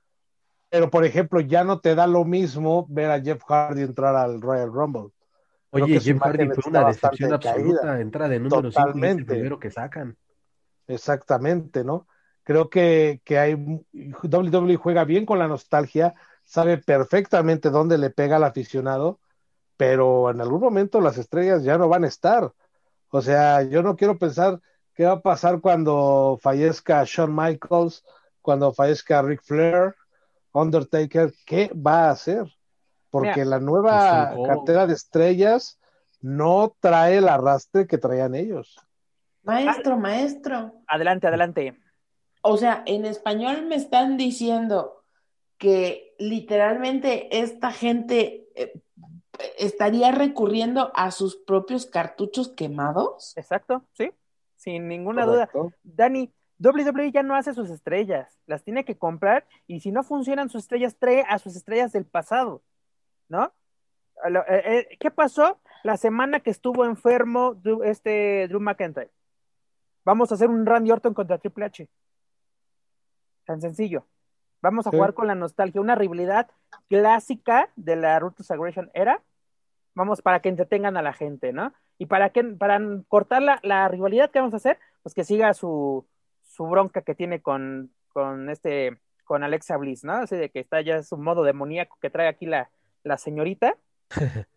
Pero, por ejemplo, ya no te da lo mismo ver a Jeff Hardy entrar al Royal Rumble. Creo Oye, Jeff Hardy fue una decepción caída. absoluta, entra de número 5 y es el Totalmente. primero que sacan. Exactamente, ¿no? Creo que, que hay WWE juega bien con la nostalgia, sabe perfectamente dónde le pega al aficionado, pero en algún momento las estrellas ya no van a estar. O sea, yo no quiero pensar qué va a pasar cuando fallezca Shawn Michaels, cuando fallezca Ric Flair, Undertaker, ¿qué va a hacer? Porque Mira, la nueva Cold. cartera de estrellas no trae el arrastre que traían ellos. Maestro, maestro. Adelante, adelante. O sea, en español me están diciendo que literalmente esta gente eh, estaría recurriendo a sus propios cartuchos quemados. Exacto, sí. Sin ninguna duda. Dani, WWE ya no hace sus estrellas, las tiene que comprar y si no funcionan sus estrellas, trae a sus estrellas del pasado, ¿no? Eh, eh, ¿Qué pasó la semana que estuvo enfermo este Drew McIntyre? Vamos a hacer un Randy Orton contra Triple H. Tan sencillo. Vamos a Sí. jugar con la nostalgia, una rivalidad clásica de la to Aggression era. Vamos para que entretengan a la gente, ¿no? Y para que para cortar la, la rivalidad que vamos a hacer, pues que siga su, su bronca que tiene con, con este, con Alexa Bliss, ¿no? Así de que está ya su modo demoníaco que trae aquí la, la señorita.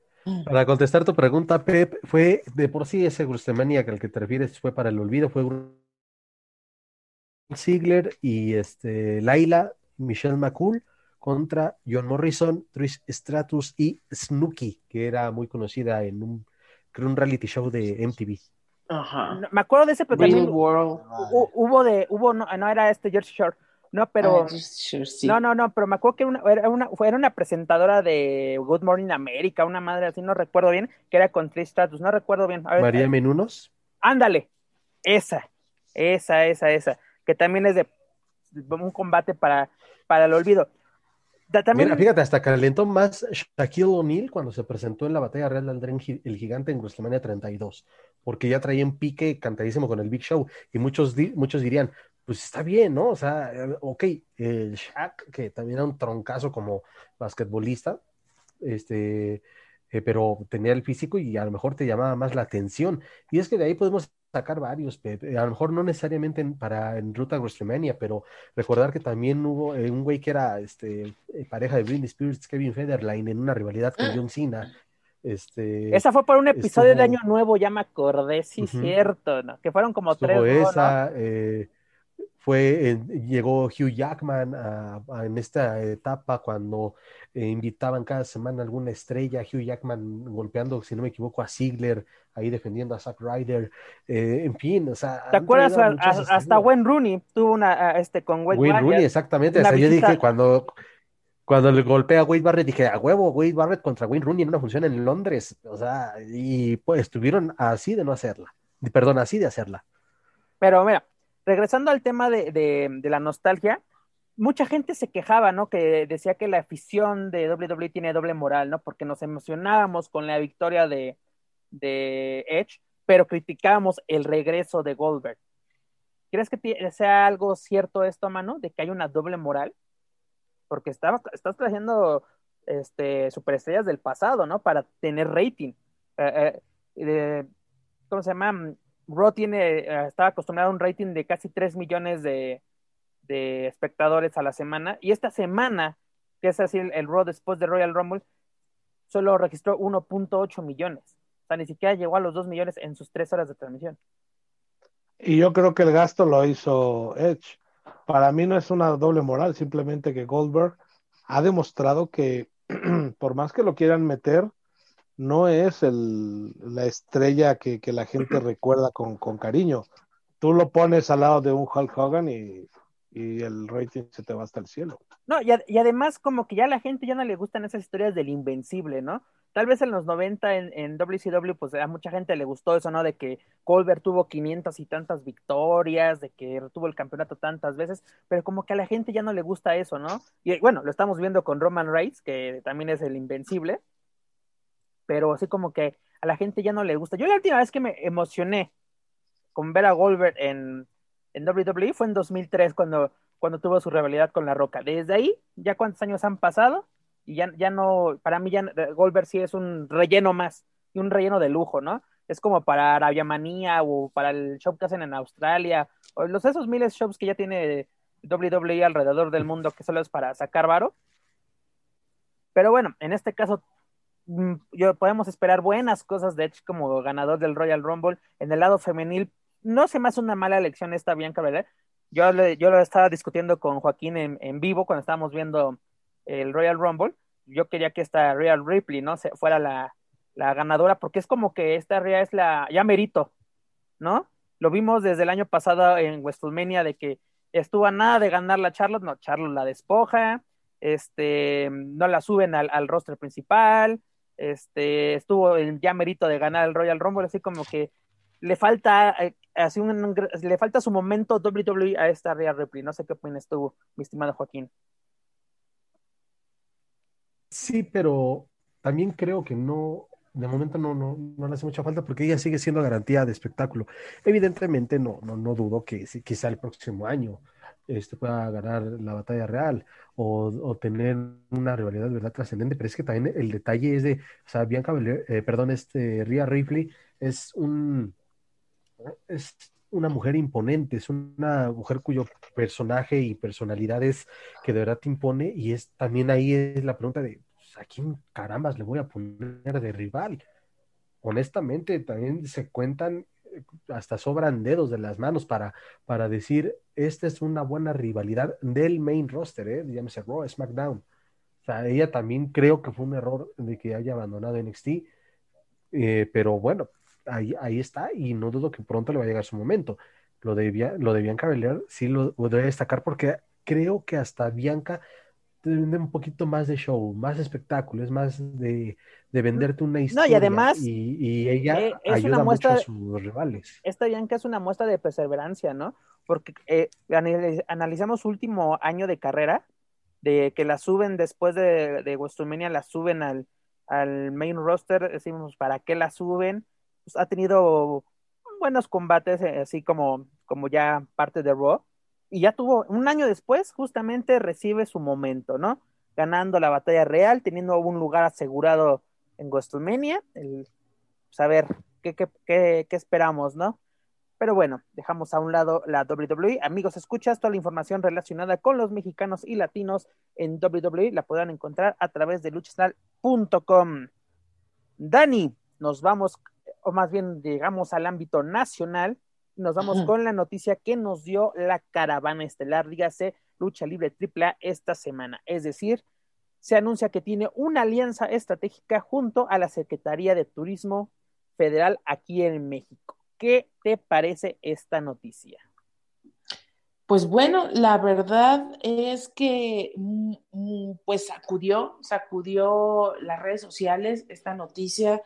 Para contestar tu pregunta, Pep, fue de por sí ese WrestleMania que al que te refieres fue para el olvido, fue Ziggler y este Laila, Michelle McCool contra John Morrison, Trish Stratus y Snooki, que era muy conocida en un, creo, un reality show de MTV. Ajá. No, me acuerdo de ese, pero Real también World. hu- hubo de, hubo, no, no era este George Shore, no, pero, Ah, sure, sí. no, no, no, pero me acuerdo que era una, era una, fue- era una presentadora de Good Morning America, una madre así, no recuerdo bien, que era con Trish Stratus, no recuerdo bien. A ver, María eh, Menunos. ándale, esa, esa, esa, esa, que también es de un combate para, para el olvido. También, Mira, fíjate, hasta calentó más Shaquille O'Neal cuando se presentó en la batalla real del Dren el gigante en WrestleMania 32, porque ya traía un pique cantadísimo con el Big Show, y muchos, di- muchos dirían, pues está bien, ¿no? O sea, eh, ok, el Shaq, que también era un troncazo como basquetbolista, este, eh, pero tenía el físico y a lo mejor te llamaba más la atención. Y es que de ahí podemos sacar varios, Pep. A lo mejor no necesariamente en, para en ruta a WrestleMania, pero recordar que también hubo eh, un güey que era este, eh, pareja de Britney Spears, Kevin Federline, en una rivalidad con John Cena. Este, esa fue por un episodio de Año Nuevo, ya me acordé, sí, Ujú. cierto, ¿no? Que fueron como tres, esa, eh, fue, en- llegó Hugh Jackman a- a- en esta etapa cuando eh, invitaban cada semana a alguna estrella, Hugh Jackman golpeando, si no me equivoco, a Ziggler, ahí defendiendo a Zack Ryder, eh, en fin, o sea, ¿Te acuerdas? a hasta. Wayne Rooney tuvo una, este, con Wade Wayne Rooney, exactamente. O sea, yo dije cuando, cuando le golpea a Wade Barrett, dije, a huevo, Wade Barrett contra Wayne Rooney en una función en Londres. O sea, y pues estuvieron así de no hacerla. Perdón, así de hacerla. Pero mira, regresando al tema de, la nostalgia, mucha gente se quejaba, ¿no? Que decía que la afición de WWE tiene doble moral, ¿no? Porque nos emocionábamos con la victoria de, Edge, pero criticábamos el regreso de Goldberg. ¿Crees que sea algo cierto esto, mano? De que hay una doble moral. Porque estás trayendo este, superestrellas del pasado, ¿no? Para tener rating. Eh, eh, ¿Cómo se llama? Raw tiene, eh, estaba acostumbrado a un rating de casi 3 millones de, de espectadores a la semana. Y esta semana, que es así el, el Raw después de Royal Rumble, solo registró 1.8 millones. O sea, ni siquiera llegó a los 2 millones en sus 3 horas de transmisión. Y yo creo que el gasto lo hizo Edge. Para mí no es una doble moral, simplemente que Goldberg ha demostrado que por más que lo quieran meter, no es el, la estrella que, que la gente recuerda con, con cariño. Tú lo pones al lado de un Hulk Hogan y, y el rating se te va hasta el cielo. No, y, ad- y además como que ya a la gente ya no le gustan esas historias del invencible, ¿no? Tal vez en los 90 en, en WCW, pues a mucha gente le gustó eso, ¿no? De que Goldberg tuvo 500 y tantas victorias, de que tuvo el campeonato tantas veces, pero como que a la gente ya no le gusta eso, ¿no? Y bueno, lo estamos viendo con Roman Reigns, que también es el invencible, pero así como que a la gente ya no le gusta. Yo la última vez que me emocioné con ver a Goldberg en, en WWE fue en 2003 cuando, cuando tuvo su rivalidad con La Roca. Desde ahí, ya cuántos años han pasado y ya, ya no, para mí ya Goldberg sí es un relleno más y un relleno de lujo, ¿no? Es como para Arabia Manía o para el show que hacen en Australia o los esos miles de shows que ya tiene WWE alrededor del mundo que solo es para sacar varo. Pero bueno, en este caso yo podemos esperar buenas cosas de Edge como ganador del Royal Rumble. En el lado femenil, no se me hace una mala elección esta Bianca Belair. Yo, le, yo lo estaba discutiendo con Joaquín en, en, vivo cuando estábamos viendo el Royal Rumble. Yo quería que esta Real Ripley, ¿no? Se, fuera la, la, ganadora, porque es como que esta Rhea es la, ya merito, ¿no? Lo vimos desde el año pasado en WrestleMania de que estuvo a nada de ganar la Charlotte, no, Charlotte la despoja, este, no la suben al, al roster principal, este, estuvo en ya merito de ganar el Royal Rumble, así como que le falta eh, así un, le falta su momento WWE a esta Rhea Ripley. No sé qué opinas tú, mi estimado Joaquín. Sí, pero también creo que no, de momento no, no, no le hace mucha falta porque ella sigue siendo garantía de espectáculo. Evidentemente no, no, no dudo que quizá el próximo año este, pueda ganar la batalla real o, o tener una rivalidad verdad trascendente, pero es que también el detalle es de, o sea, Bianca, eh, perdón, este, Rhea Ripley es un, es una mujer imponente, es una mujer cuyo personaje y personalidad es que de verdad te impone y es también ahí es la pregunta de pues, a quién carambas le voy a poner de rival. Honestamente, también se cuentan hasta sobran dedos de las manos para, para decir, esta es una buena rivalidad del main roster, ¿eh? llámese Raw, SmackDown. O sea, ella también creo que fue un error de que haya abandonado NXT, eh, pero bueno, ahí, ahí está y no dudo que pronto le va a llegar su momento. Lo de, lo de Bianca Belair sí lo voy a destacar porque creo que hasta Bianca tiene un poquito más de show, más espectáculo, es más de, de venderte una historia. No, y además, y, ella eh, ayuda mucho a sus rivales. Esta Bianca es una muestra de perseverancia, ¿no? Porque eh, analizamos su último año de carrera, de que la suben después de, de WrestleMania, la suben al, al main roster, decimos, ¿para qué la suben? Pues, ha tenido buenos combates, eh, así como, como ya parte de Raw, y ya tuvo, un año después, justamente recibe su momento, ¿no? Ganando la batalla real, teniendo un lugar asegurado en WrestleMania, el saber qué, qué, qué, qué esperamos, ¿no? Pero bueno, dejamos a un lado la WWE. Amigos, escuchas toda la información relacionada con los mexicanos y latinos en WWE. La podrán encontrar a través de luchasnal.com. Dani, nos vamos, o más bien llegamos al ámbito nacional. Nos vamos con la noticia que nos dio la caravana estelar, dígase Lucha Libre AAA esta semana. Es decir, se anuncia que tiene una alianza estratégica junto a la Secretaría de Turismo Federal aquí en México. ¿Qué te parece esta noticia? Pues bueno, la verdad es que mm, mm, pues sacudió, sacudió las redes sociales esta noticia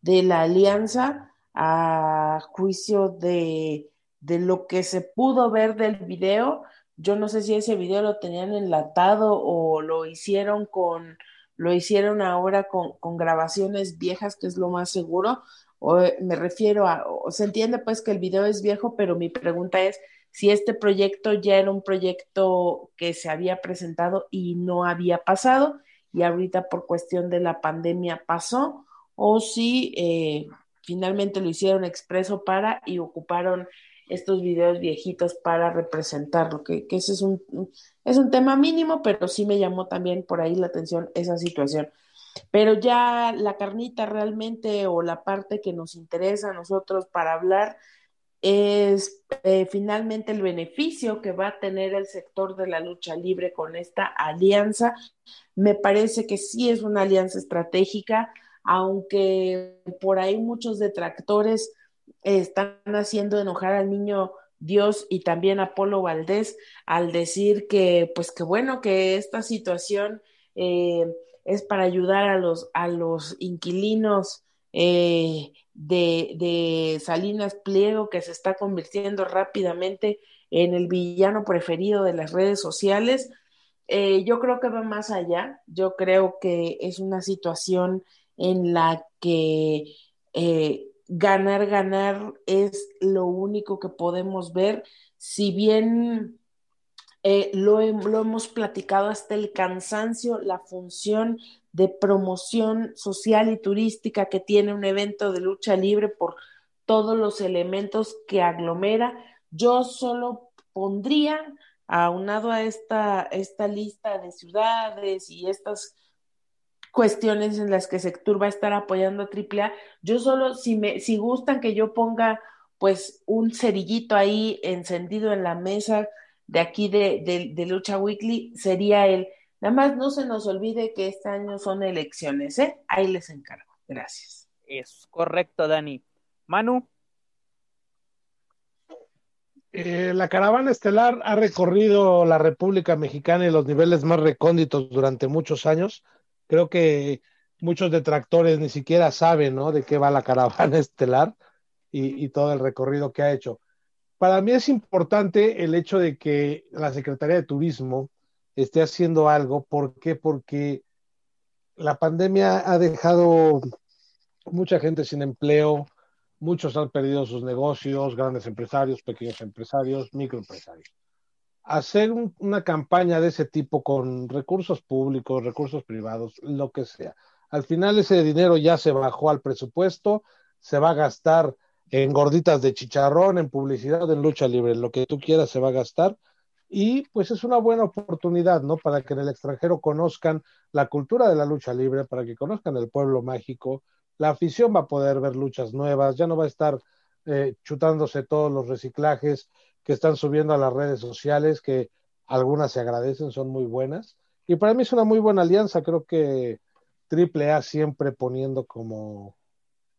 de la alianza a juicio de, de lo que se pudo ver del video. Yo no sé si ese video lo tenían enlatado o lo hicieron con, lo hicieron ahora con, con grabaciones viejas, que es lo más seguro, me refiero a, se entiende pues que el video es viejo, pero mi pregunta es si este proyecto ya era un proyecto que se había presentado y no había pasado y ahorita por cuestión de la pandemia pasó o si eh, finalmente lo hicieron expreso para y ocuparon estos videos viejitos para representarlo, que, que ese es un, es un tema mínimo, pero sí me llamó también por ahí la atención esa situación. Pero ya la carnita realmente o la parte que nos interesa a nosotros para hablar es eh, finalmente el beneficio que va a tener el sector de la lucha libre con esta alianza. Me parece que sí es una alianza estratégica, aunque por ahí muchos detractores están haciendo enojar al niño Dios y también a Polo Valdés al decir que, pues que bueno, que esta situación eh, es para ayudar a los, a los inquilinos eh, de, Salinas Pliego, que se está convirtiendo rápidamente en el villano preferido de las redes sociales. Eh, yo creo que va más allá, yo creo que es una situación en la que eh, ganar, ganar es lo único que podemos ver, si bien eh, lo, hemos platicado hasta el cansancio, la función de promoción social y turística que tiene un evento de lucha libre por todos los elementos que aglomera. Yo solo pondría, aunado a esta, esta lista de ciudades y estas cuestiones en las que Sectur va a estar apoyando a AAA, yo solo, si, me, si gustan que yo ponga pues un cerillito ahí encendido en la mesa de aquí de, de, Lucha Weekly sería el, nada más no se nos olvide que este año son elecciones, ¿eh? Ahí les encargo. Gracias. Es correcto, Dani. Manu. Eh, la caravana estelar ha recorrido la República Mexicana y los niveles más recónditos durante muchos años. Creo que muchos detractores ni siquiera saben ¿no? de qué va la caravana estelar y, y todo el recorrido que ha hecho para mí es importante el hecho de que la Secretaría de Turismo esté haciendo algo. ¿Por qué? Porque la pandemia ha dejado mucha gente sin empleo, muchos han perdido sus negocios, grandes empresarios, pequeños empresarios, microempresarios. Hacer una campaña de ese tipo con recursos públicos, recursos privados, lo que sea. Al final ese dinero ya se bajó al presupuesto, se va a gastar en gorditas de chicharrón, en publicidad, en lucha libre, lo que tú quieras se va a gastar. Y pues es una buena oportunidad, ¿no? Para que en el extranjero conozcan la cultura de la lucha libre, para que conozcan el pueblo mágico. La afición va a poder ver luchas nuevas, ya no va a estar eh, chutándose todos los reciclajes que están subiendo a las redes sociales, que algunas se agradecen, son muy buenas. Y para mí es una muy buena alianza, creo que Triple A siempre poniendo como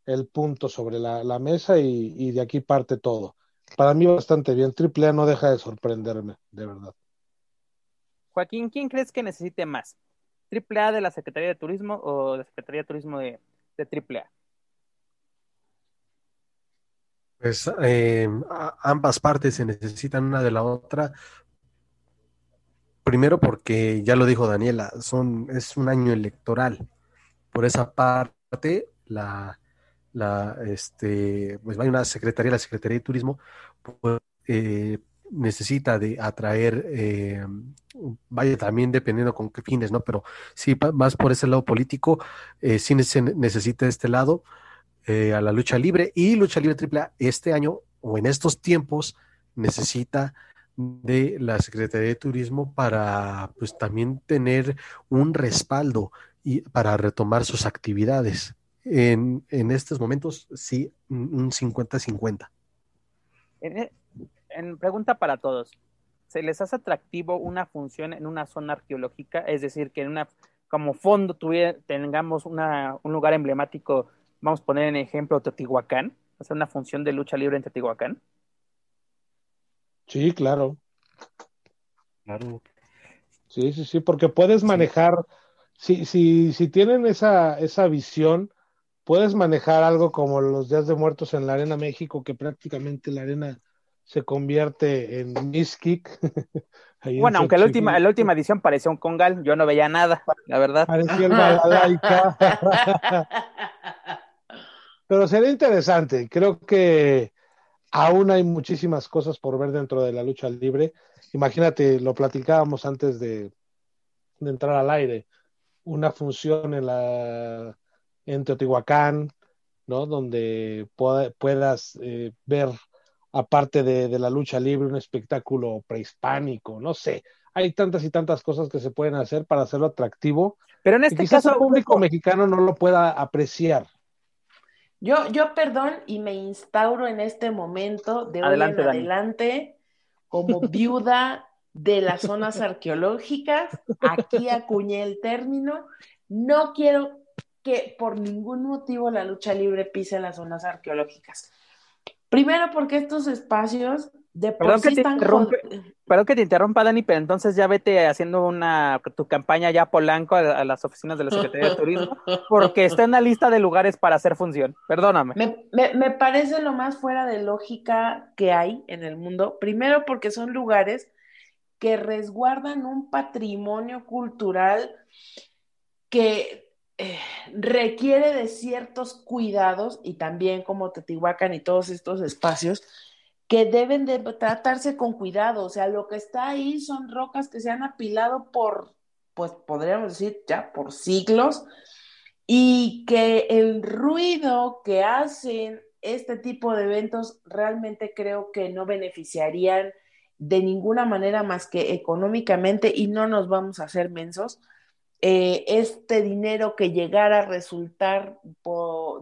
el punto sobre la, mesa y, de aquí parte todo. Para mí bastante bien, Triple A no deja de sorprenderme, de verdad. Joaquín, ¿quién crees que necesite más? ¿Triple A de la Secretaría de Turismo o la Secretaría de Turismo de, de Triple A? Pues eh, ambas partes se necesitan una de la otra. Primero porque, ya lo dijo Daniela, son, es un año electoral. Por esa parte, la, la este, pues hay una secretaría, la Secretaría de Turismo, pues, eh, necesita de atraer, eh, vaya también dependiendo con qué fines, ¿no? Pero sí, más por ese lado político, eh, sí se necesita este lado eh, a la lucha libre y lucha libre AAA este año o en estos tiempos necesita de la Secretaría de Turismo para pues también tener un respaldo y para retomar sus actividades. En, en estos momentos sí, un 50-50. En, en pregunta para todos, ¿se les hace atractivo una función en una zona arqueológica? Es decir, que en una como fondo tuviera, tengamos una, un lugar emblemático vamos a poner en ejemplo Teotihuacán, hacer una función de lucha libre en Teotihuacán. Sí, claro. Claro. Sí, sí, sí, porque puedes manejar, si, si, si tienen esa, esa visión, puedes manejar algo como los días de muertos en la Arena México, que prácticamente la arena se convierte en Miskik. bueno, aunque la última, la última edición parecía un congal, yo no veía nada, la verdad. Parecía el Balalaika. Pero sería interesante. Creo que aún hay muchísimas cosas por ver dentro de la lucha libre. Imagínate, lo platicábamos antes de, entrar al aire, una función en la en Teotihuacán, ¿no? Donde puedas eh, ver, aparte de, la lucha libre, un espectáculo prehispánico, no sé. Hay tantas y tantas cosas que se pueden hacer para hacerlo atractivo. Pero en este caso, el público mexicano no lo pueda apreciar. Yo, yo, perdón, y me instauro en este momento de hoy en adelante como viuda de las zonas arqueológicas. Aquí acuñé el término. No quiero que por ningún motivo la lucha libre pise las zonas arqueológicas. Primero porque estos espacios de perdón, que te perdón que te interrumpa, Dani, pero entonces ya vete haciendo una tu campaña ya Polanco a, las oficinas de la Secretaría de Turismo, porque está en la lista de lugares para hacer función. Perdóname. Me, me, parece lo más fuera de lógica que hay en el mundo. Primero porque son lugares que resguardan un patrimonio cultural que eh, requiere de ciertos cuidados y también como Teotihuacán y todos estos espacios que deben de tratarse con cuidado. O sea, lo que está ahí son rocas que se han apilado por, pues podríamos decir, ya por siglos, y que el ruido que hacen este tipo de eventos realmente creo que no beneficiarían de ninguna manera más que económicamente y no nos vamos a hacer mensos. Eh, este dinero que llegara a resultar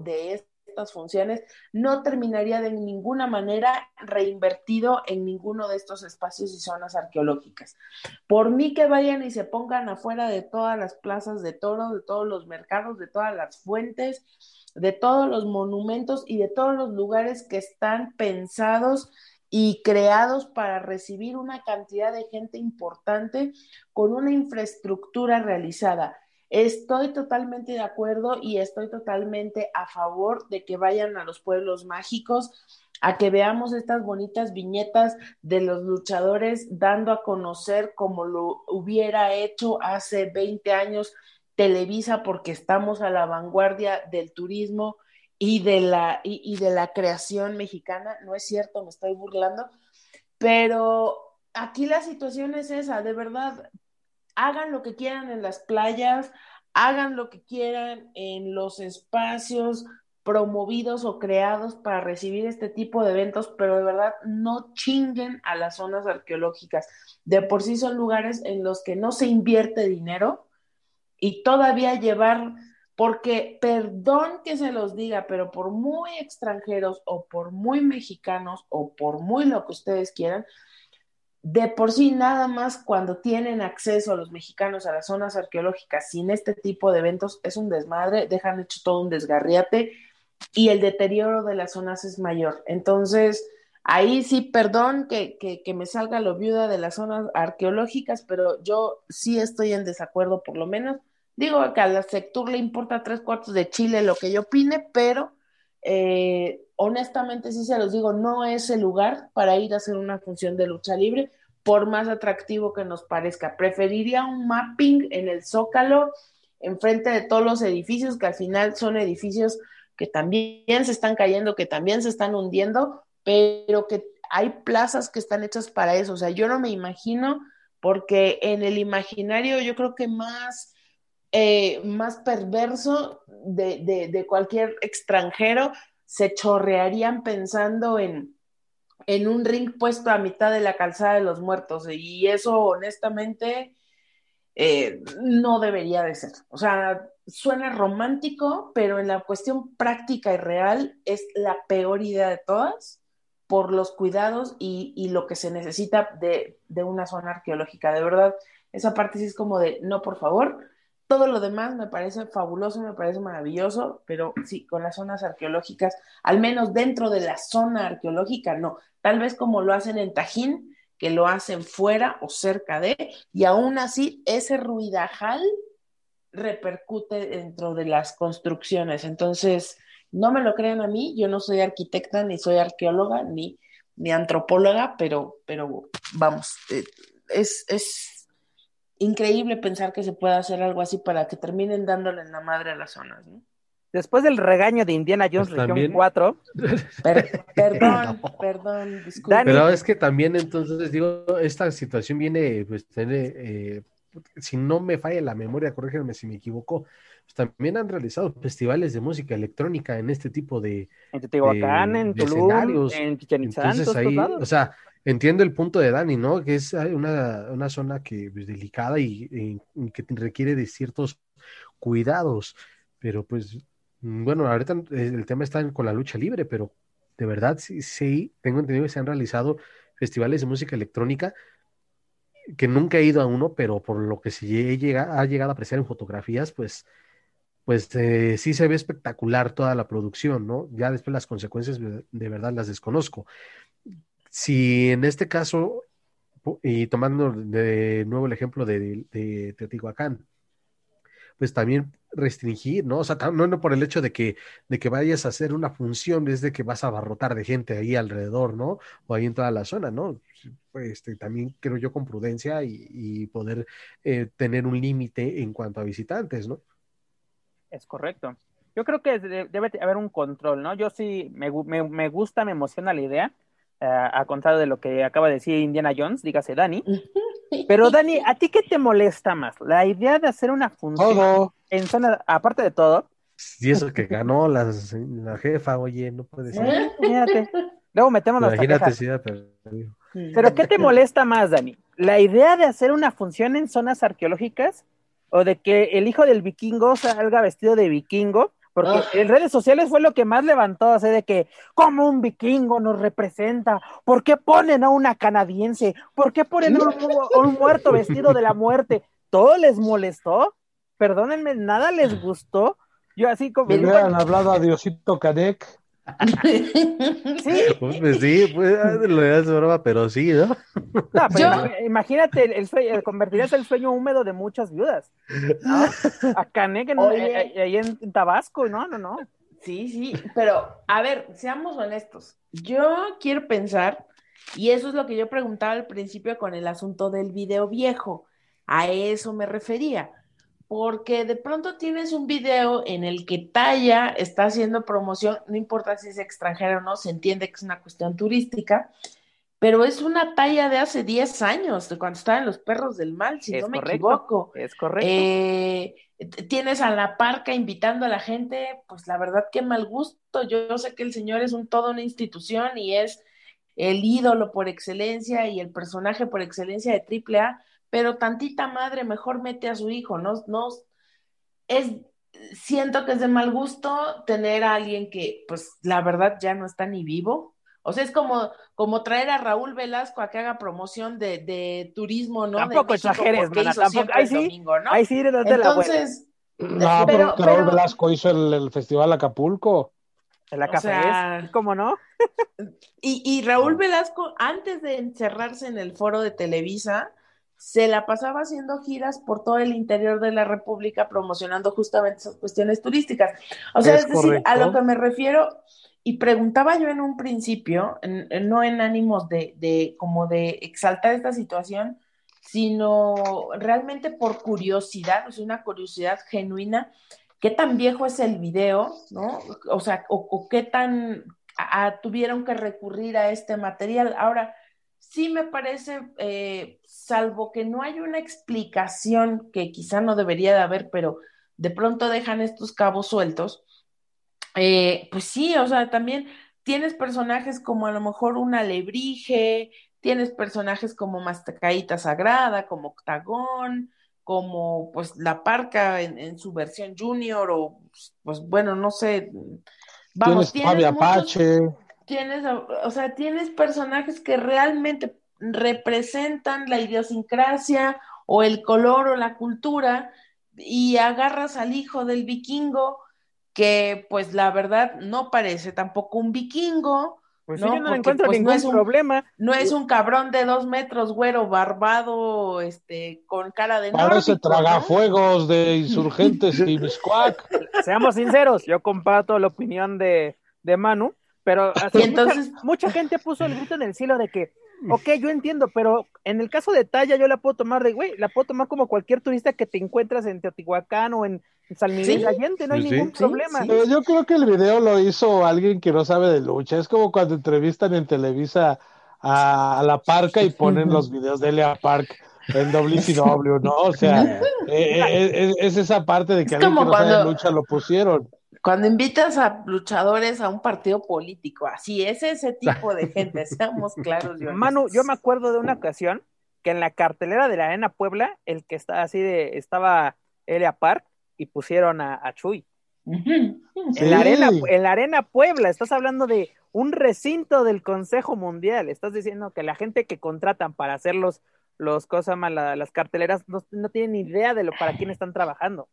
de estas funciones, no terminaría de ninguna manera reinvertido en ninguno de estos espacios y zonas arqueológicas. Por mí que vayan y se pongan afuera de todas las plazas de toro, de todos los mercados, de todas las fuentes, de todos los monumentos y de todos los lugares que están pensados y creados para recibir una cantidad de gente importante con una infraestructura realizada. Estoy totalmente de acuerdo y estoy totalmente a favor de que vayan a los pueblos mágicos, a que veamos estas bonitas viñetas de los luchadores dando a conocer como lo hubiera hecho hace 20 años Televisa, porque estamos a la vanguardia del turismo y de la, y de la creación mexicana. No es cierto, me estoy burlando, pero aquí la situación es esa, de verdad, hagan lo que quieran en las playas, hagan lo que quieran en los espacios promovidos o creados para recibir este tipo de eventos, pero de verdad no chinguen a las zonas arqueológicas. De por sí son lugares en los que no se invierte dinero y todavía llevar, porque perdón que se los diga, pero por muy extranjeros o por muy mexicanos o por muy lo que ustedes quieran, de por sí nada más cuando tienen acceso a los mexicanos a las zonas arqueológicas sin este tipo de eventos es un desmadre, dejan hecho todo un desgarriate y el deterioro de las zonas es mayor. Entonces, ahí sí, perdón que, que, me salga lo viuda de las zonas arqueológicas, pero yo sí estoy en desacuerdo, por lo menos. Digo que a la sector le importa tres cuartos de Chile lo que yo opine, pero eh, honestamente sí se los digo, no es el lugar para ir a hacer una función de lucha libre, por más atractivo que nos parezca. Preferiría un mapping en el Zócalo, enfrente de todos los edificios, que al final son edificios que también se están cayendo, que también se están hundiendo, pero que hay plazas que están hechas para eso. O sea, yo no me imagino, porque en el imaginario yo creo que más, eh, más perverso de, de, cualquier extranjero se chorrearían pensando en, en un ring puesto a mitad de la calzada de los muertos. Y eso, honestamente, eh, no debería de ser. O sea, suena romántico, pero en la cuestión práctica y real es la peor idea de todas por los cuidados y, lo que se necesita de, una zona arqueológica. De verdad, esa parte sí es como de, no, por favor. Todo lo demás me parece fabuloso, me parece maravilloso, pero sí, con las zonas arqueológicas, al menos dentro de la zona arqueológica, no. Tal vez como lo hacen en Tajín, que lo hacen fuera o cerca de, y aún así ese ruidajal repercute dentro de las construcciones. Entonces, no me lo crean a mí, yo no soy arquitecta, ni soy arqueóloga, ni, ni antropóloga, pero, pero vamos, eh, es, es increíble pensar que se pueda hacer algo así para que terminen dándole en la madre a las zonas, ¿no? Después del regaño de Indiana Jones pues Región 4. perdón, perdón, disculpe. Pero es que también entonces digo, esta situación viene, pues, tiene, eh, si no me falla la memoria, corrígeme si me equivoco, pues también han realizado festivales de música electrónica en este tipo de. En Teotihuacán, en Tulum, en Chichen Entonces ahí, o sea, entiendo el punto de Dani, ¿no? Que es una, una zona que es pues, delicada y, que requiere de ciertos cuidados, pero pues, bueno, ahorita el tema está con la lucha libre, pero de verdad sí, sí, tengo entendido que se han realizado festivales de música electrónica que nunca he ido a uno, pero por lo que sí llega, ha llegado a apreciar en fotografías, pues, pues eh, sí se ve espectacular toda la producción, ¿no? Ya después las consecuencias de verdad las desconozco. Si en este caso, y tomando de nuevo el ejemplo de, de Teotihuacán, pues también restringir, ¿no? O sea, no, no por el hecho de que, de que vayas a hacer una función, es de que vas a abarrotar de gente ahí alrededor, ¿no? O ahí en toda la zona, ¿no? Pues este, también creo yo con prudencia y, poder eh, tener un límite en cuanto a visitantes, ¿no? Es correcto. Yo creo que debe haber un control, ¿no? Yo sí me, me gusta, me emociona la idea, a contrario de lo que acaba de decir Indiana Jones, dígase Dani. Pero Dani, ¿a ti qué te molesta más? La idea de hacer una función en zona, aparte de todo. Y eso que ganó la, la jefa, oye, no puede ser. ¿Eh? Fíjate. Luego metemos Imagínate si pero... pero ¿qué te molesta más, Dani? ¿La idea de hacer una función en zonas arqueológicas? ¿O de que el hijo del vikingo salga vestido de vikingo? Porque ah. en redes sociales fue lo que más levantó, así de que, como un vikingo nos representa? ¿Por qué ponen a una canadiense? ¿Por qué ponen a un, muerto vestido de la muerte? ¿Todo les molestó? Perdónenme, nada les gustó. Yo así como... Hubieran hablado a Diosito Canek. Sí. Pues, sí, pues lo de broma, pero sí, ¿no? no pero imagínate el, sueño, convertirás el sueño húmedo de muchas viudas. A Canek ahí en, Tabasco, no, no, no. Sí, sí, pero a ver, seamos honestos. Yo quiero pensar, y eso es lo que yo preguntaba al principio con el asunto del video viejo. A eso me refería porque de pronto tienes un video en el que Talla está haciendo promoción, no importa si es extranjero o no, se entiende que es una cuestión turística, pero es una talla de hace 10 años, de cuando estaban los perros del mal, si no me equivoco. Es correcto. Eh, tienes a la parca invitando a la gente, pues la verdad que mal gusto. Yo, sé que el señor es un toda una institución y es el ídolo por excelencia y el personaje por excelencia de AAA, pero tantita madre mejor mete a su hijo, no, no, es, siento que es de mal gusto tener a alguien que, pues la verdad ya no está ni vivo, o sea, es como, como traer a Raúl Velasco a que haga promoción de, de turismo, ¿no? Tampoco exageres, mana, tampoco. Ahí sí, domingo, ¿no? ahí sí, de Entonces, no, pero, Raúl Velasco hizo el, el, Festival Acapulco. El Acapulco, ¿cómo no? y, y Raúl Velasco, antes de encerrarse en el foro de Televisa, se la pasaba haciendo giras por todo el interior de la República promocionando justamente esas cuestiones turísticas. O sea, es, decir, a lo que me refiero, y preguntaba yo en un principio, no en ánimos de, de, como de exaltar esta situación, sino realmente por curiosidad, es una curiosidad genuina, qué tan viejo es el video, ¿no? O sea, o, qué tan tuvieron que recurrir a este material. Ahora, sí me parece, eh, salvo que no hay una explicación que quizá no debería de haber, pero de pronto dejan estos cabos sueltos, eh, pues sí, o sea, también tienes personajes como a lo mejor una alebrije, tienes personajes como Mastacaíta Sagrada, como Octagón, como pues la parca en, su versión junior, o pues bueno, no sé. Vamos, tienes, Apache. Tienes, o sea, tienes personajes que realmente representan la idiosincrasia o el color o la cultura y agarras al hijo del vikingo que pues la verdad no parece tampoco un vikingo. Pues ¿no? yo no encuentro pues, ningún problema. No es un cabrón de dos metros, güero, barbado, este, con cara de Parece tragafuegos de insurgentes y biscuac. Seamos sinceros, yo comparto la opinión de, de Manu, pero entonces... mucha, gente puso el grito en el cielo de que, ok, yo entiendo, pero en el caso de Talla yo la puedo tomar de, güey, la puedo tomar como cualquier turista que te encuentras en Teotihuacán o en San Miguel de Allende, no hay ningún problema. Pero yo creo que el video lo hizo alguien que no sabe de lucha. Es como cuando entrevistan en Televisa a, la parca y ponen los videos de Lea Park en WCW, ¿no? O sea, eh, eh, es, esa parte de que alguien que no sabe de lucha lo pusieron. Cuando invitas a luchadores a un partido político, así es ese tipo de gente, seamos claros. Manu, yo me acuerdo de una ocasión que en la cartelera de la Arena Puebla, el que está así de, estaba Elia Park, y pusieron a, Chuy. en, la arena, en la Arena Puebla, estás hablando de un recinto del Consejo Mundial, estás diciendo que la gente que contratan para hacer los, los cosas las carteleras no, no tienen ni idea de lo para quién están trabajando.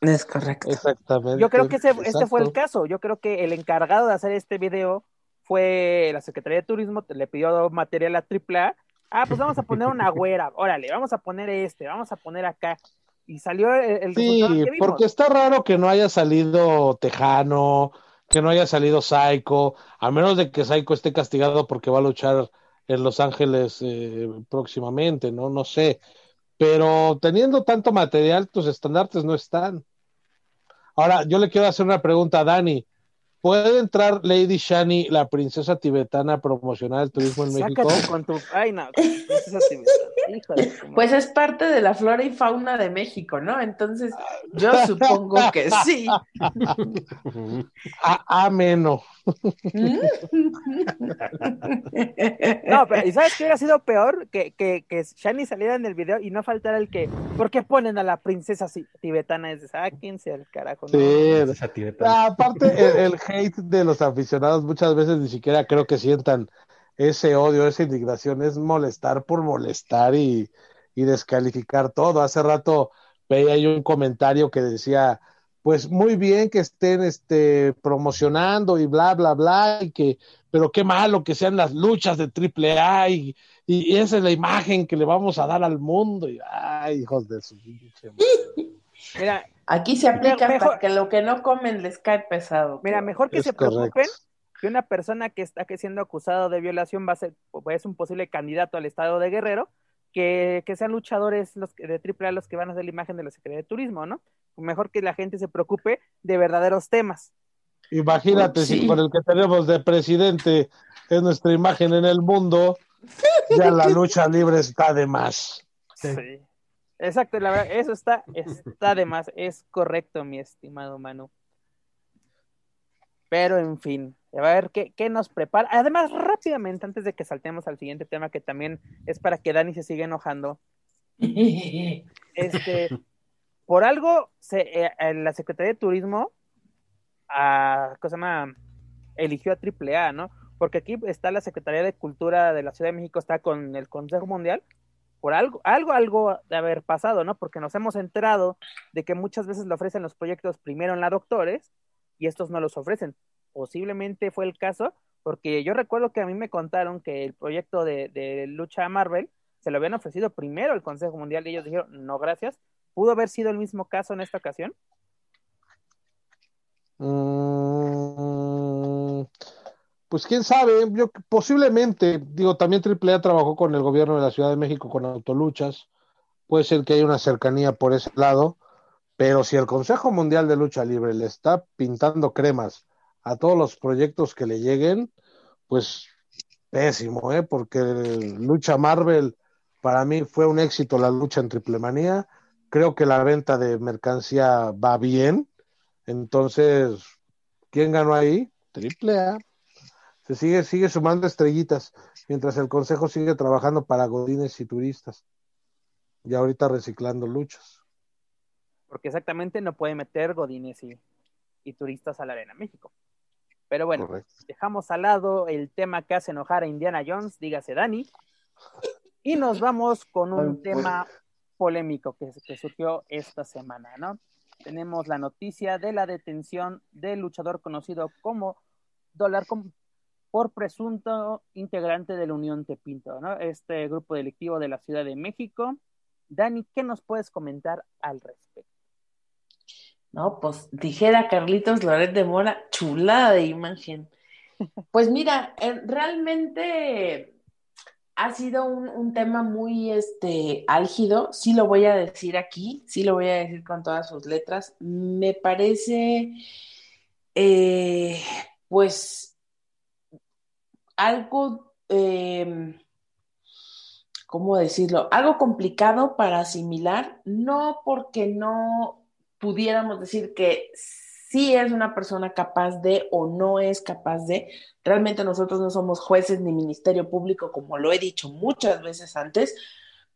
Es correcto. Exactamente. Yo creo que ese, este fue el caso. Yo creo que el encargado de hacer este video fue la Secretaría de Turismo, le pidió material a AAA. Ah, pues vamos a poner una güera, órale, vamos a poner este, vamos a poner acá y salió el, Sí, porque está raro que no haya salido Tejano, que no haya salido Psycho, a menos de que Psycho esté castigado porque va a luchar en Los Ángeles eh, próximamente, ¿no? No sé. Pero teniendo tanto material, tus estandartes no están. Ahora, yo le quiero hacer una pregunta a Dani. ¿Puede entrar Lady Shani, la princesa tibetana, a promocionar el turismo en México? Con tu... Ay, no, princesa tibetana. pues es parte de la flora y fauna de México, ¿no? Entonces, yo supongo que sí. Ameno. no, pero ¿y sabes qué hubiera sido peor? Que, que, que Shani saliera en el video y no faltara el que, ¿por qué ponen a la princesa tibetana? Es, sáquense al carajo. Sí, ah, aparte, el, hate de los aficionados muchas veces ni siquiera creo que sientan ese odio, esa indignación, es molestar por molestar y, y descalificar todo. Hace rato veía yo un comentario que decía, pues muy bien que estén este, promocionando y bla, bla, bla, y que, pero qué malo que sean las luchas de triple A y, y, esa es la imagen que le vamos a dar al mundo. Y, ay, hijos de su pinche Mira, aquí se aplica para que lo que no comen les cae pesado. Mira, mejor que se preocupen que una persona que está siendo acusado de violación va a ser, es un posible candidato al estado de Guerrero, que, que sean luchadores los de AAA los que van a hacer la imagen de la Secretaría de Turismo, ¿no? mejor que la gente se preocupe de verdaderos temas. Imagínate si con el que tenemos de presidente es nuestra imagen en el mundo, ya la lucha libre está de más. Sí. Exacto, la verdad, eso está, está de más, es correcto, mi estimado Manu. Pero en fin, a ver qué, qué, nos prepara. Además, rápidamente, antes de que saltemos al siguiente tema, que también es para que Dani se siga enojando. este, por algo, se, eh, la Secretaría de Turismo, a, ¿cómo se llama? eligió a AAA, ¿no? Porque aquí está la Secretaría de Cultura de la Ciudad de México, está con el Consejo Mundial, por algo, algo, algo de haber pasado, ¿no? Porque nos hemos enterado de que muchas veces le ofrecen los proyectos primero en la Doctores y estos no los ofrecen. Posiblemente fue el caso, porque yo recuerdo que a mí me contaron que el proyecto de, lucha Marvel se lo habían ofrecido primero al Consejo Mundial y ellos dijeron, no, gracias. ¿Pudo haber sido el mismo caso en esta ocasión? Mm, pues quién sabe, yo posiblemente, digo, también AAA trabajó con el gobierno de la Ciudad de México con autoluchas, puede ser que haya una cercanía por ese lado, pero si el Consejo Mundial de Lucha Libre le está pintando cremas a todos los proyectos que le lleguen, pues pésimo, ¿eh? porque Lucha Marvel para mí fue un éxito la lucha en Triple Manía, creo que la venta de mercancía va bien, entonces, ¿quién ganó ahí? Triple A se sigue, sigue sumando estrellitas, mientras el consejo sigue trabajando para godines y turistas. Y ahorita reciclando luchas. Porque exactamente no puede meter godines y, y turistas a la Arena México. Pero bueno, Correcto. dejamos al lado el tema que hace enojar a Indiana Jones, dígase Dani, y nos vamos con un tema polémico que, que surgió esta semana, ¿no? Tenemos la noticia de la detención del luchador conocido como Dólar por presunto integrante de la Unión Tepinto, ¿no? Este grupo delictivo de la Ciudad de México. Dani, ¿qué nos puedes comentar al respecto? No, pues dijera Carlitos Loret de Mora, chulada de imagen. Pues mira, eh, realmente ha sido un, un, tema muy este, álgido, sí lo voy a decir aquí, sí lo voy a decir con todas sus letras. Me parece, eh, pues, algo, eh, ¿cómo decirlo? Algo complicado para asimilar, no porque no pudiéramos decir que sí es una persona capaz de o no es capaz de. Realmente nosotros no somos jueces ni ministerio público, como lo he dicho muchas veces antes,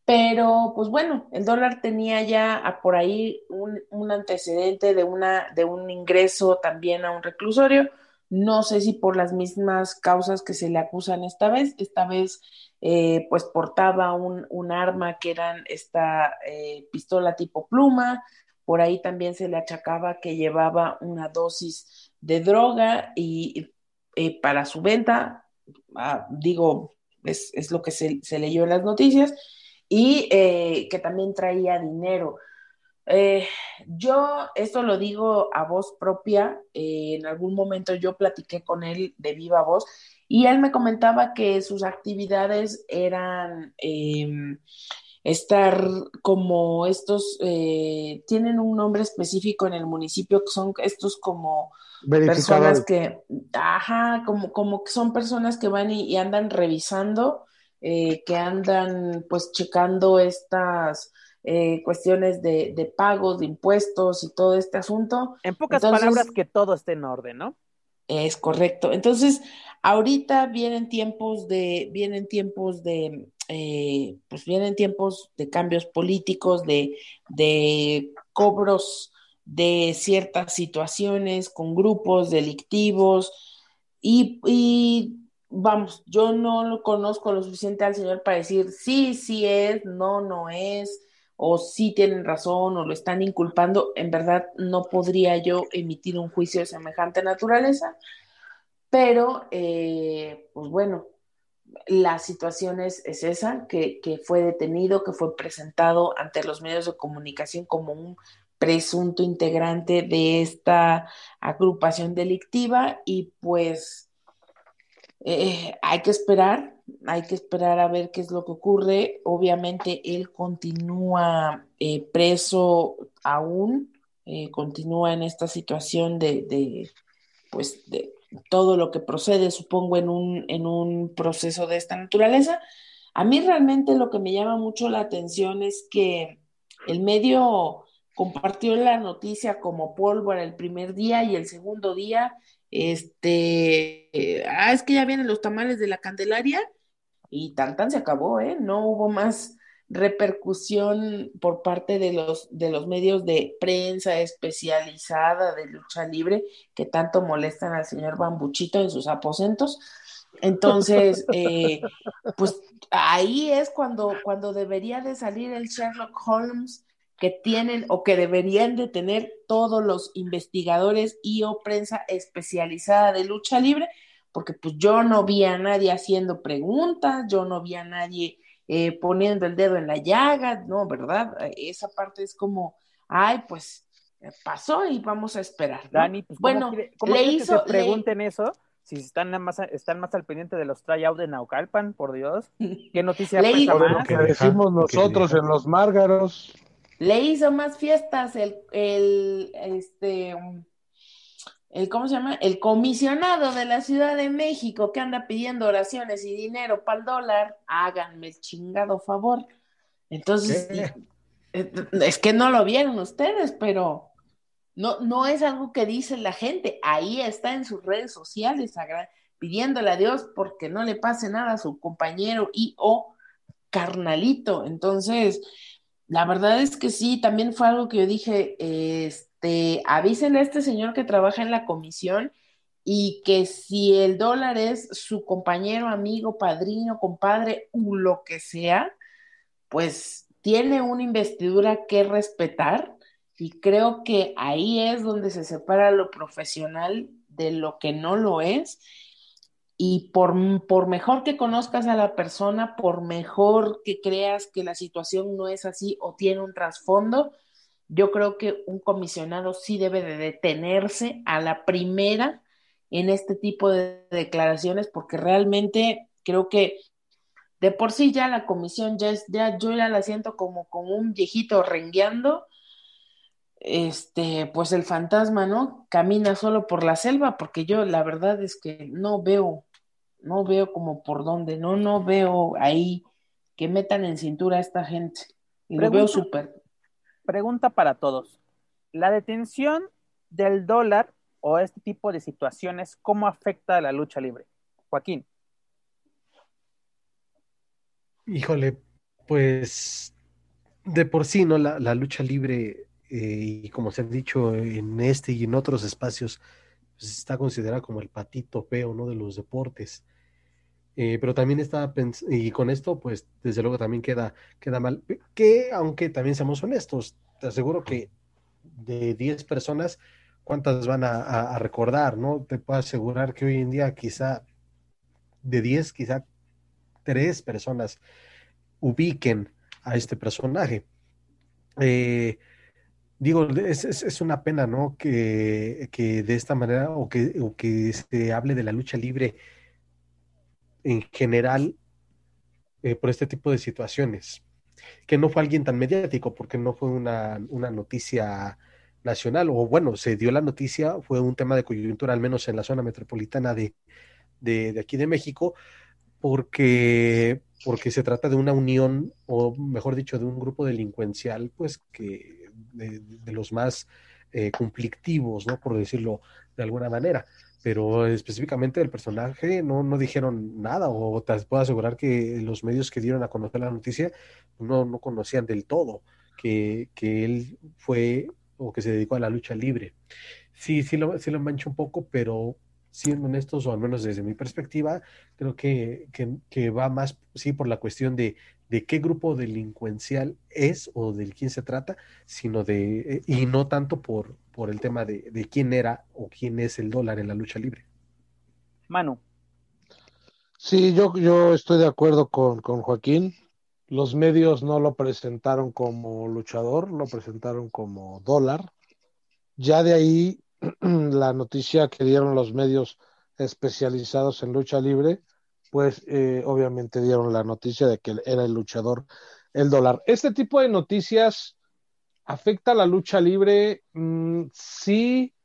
pero pues bueno, el dólar tenía ya por ahí un, un antecedente de, una, de un ingreso también a un reclusorio no sé si por las mismas causas que se le acusan esta vez. Esta vez, eh, pues portaba un, un, arma que era esta eh, pistola tipo pluma. Por ahí también se le achacaba que llevaba una dosis de droga y eh, para su venta, ah, digo, es, es, lo que se, se, leyó en las noticias, y eh, que también traía dinero. Eh, yo esto lo digo a voz propia, eh, en algún momento yo platiqué con él de viva voz y él me comentaba que sus actividades eran eh, estar como estos, eh, tienen un nombre específico en el municipio que son estos como personas que, ajá, como, como que son personas que van y, y andan revisando, que andan pues checando estas eh, cuestiones de, de, pagos, de impuestos y todo este asunto. En pocas Entonces, palabras, que todo esté en orden, ¿no? Es correcto. Entonces, ahorita vienen tiempos de, vienen tiempos de, eh, pues vienen tiempos de cambios políticos, de, de cobros de ciertas situaciones con grupos delictivos y, y vamos, yo no lo conozco lo suficiente al señor para decir sí, sí es, no, no es, o sí tienen razón o lo están inculpando, en verdad no podría yo emitir un juicio de semejante naturaleza, pero eh, pues bueno, la situación es, es esa, que, que, fue detenido, que fue presentado ante los medios de comunicación como un presunto integrante de esta agrupación delictiva y pues eh, hay que esperar hay que esperar a ver qué es lo que ocurre. Obviamente él continúa eh, preso aún, eh, continúa en esta situación de, de pues de, todo lo que procede, supongo, en un, en un proceso de esta naturaleza. A mí realmente lo que me llama mucho la atención es que el medio compartió la noticia como pólvora el primer día y el segundo día, este, ah, es que ya vienen los tamales de la Candelaria y tan tan se acabó, ¿eh? No hubo más repercusión por parte de los, de los medios de prensa especializada de lucha libre que tanto molestan al señor Bambuchito en sus aposentos. Entonces, eh, pues ahí es cuando, cuando debería de salir el Sherlock Holmes que tienen o que deberían de tener todos los investigadores y o prensa especializada de lucha libre, porque pues yo no vi a nadie haciendo preguntas, yo no vi a nadie eh, poniendo el dedo en la llaga, no, ¿verdad? Esa parte es como, ay, pues pasó y vamos a esperar. Dani, pues, bueno, ¿cómo le hizo, que se pregunten eso? Si están más, están más al pendiente de los tryout de Naucalpan, por Dios. ¿Qué noticia le hizo, lo que decimos nosotros en los Márgaros. Le hizo más fiestas el, el, este, el, ¿cómo se llama? El comisionado de la Ciudad de México que anda pidiendo oraciones y dinero para el dólar. Háganme el chingado favor. Entonces, eh, es que no lo vieron ustedes, pero no, no es algo que dice la gente, ahí está en sus redes sociales, pidiéndole a Dios porque no le pase nada a su compañero y o carnalito. Entonces, la verdad es que sí, también fue algo que yo dije, este, avísenle a este señor que trabaja en la comisión y que si el dólar es su compañero, amigo, padrino, compadre, o lo que sea, pues tiene una investidura que respetar y creo que ahí es donde se separa lo profesional de lo que no lo es. Y por, por mejor que conozcas a la persona, por mejor que creas que la situación no es así o tiene un trasfondo, yo creo que un comisionado sí debe de detenerse a la primera en este tipo de declaraciones porque realmente creo que de por sí ya la comisión ya es, ya yo ya la siento como, como un viejito rengueando este, pues el fantasma, ¿no? Camina solo por la selva, porque yo la verdad es que no veo, no veo como por dónde, no, no veo ahí que metan en cintura a esta gente. Y lo veo súper. Pregunta para todos. ¿La detención del dólar o este tipo de situaciones, cómo afecta a la lucha libre? Joaquín. Híjole, pues de por sí, ¿no? La, la lucha libre eh, y como se ha dicho en este y en otros espacios, pues está considerado como el patito feo, ¿no? De los deportes. Eh, pero también está, y con esto, pues desde luego también queda, queda mal, que aunque también seamos honestos, te aseguro que de 10 personas, ¿cuántas van a, recordar, no? Te puedo asegurar que hoy en día quizá de 10, quizá 3 personas ubiquen a este personaje. Eh, digo, es, es, una pena, ¿no? Que, de esta manera o que, que se hable de la lucha libre en general eh, por este tipo de situaciones. Que no fue alguien tan mediático, porque no fue una, noticia nacional, o bueno, se dio la noticia, fue un tema de coyuntura, al menos en la zona metropolitana de, de, aquí de México, porque, porque se trata de una unión, o mejor dicho, de un grupo delincuencial, pues que de, los más eh, conflictivos, ¿no? Por decirlo de alguna manera. Pero específicamente del personaje no, no dijeron nada, o te puedo asegurar que los medios que dieron a conocer la noticia no, no conocían del todo que, que él fue o que se dedicó a la lucha libre. Sí, sí lo, sí lo mancho un poco, pero siendo honestos, o al menos desde mi perspectiva, creo que, que, que va más, sí, por la cuestión de, de qué grupo delincuencial es o del quién se trata, sino de, eh, y no tanto por, por el tema de, de, quién era o quién es el dólar en la lucha libre. Manu. Sí, yo, yo estoy de acuerdo con, con Joaquín. Los medios no lo presentaron como luchador, lo presentaron como dólar. Ya de ahí la noticia que dieron los medios especializados en lucha libre pues eh, obviamente dieron la noticia de que era el luchador el dólar. Este tipo de noticias afecta a la lucha libre, mm, sí,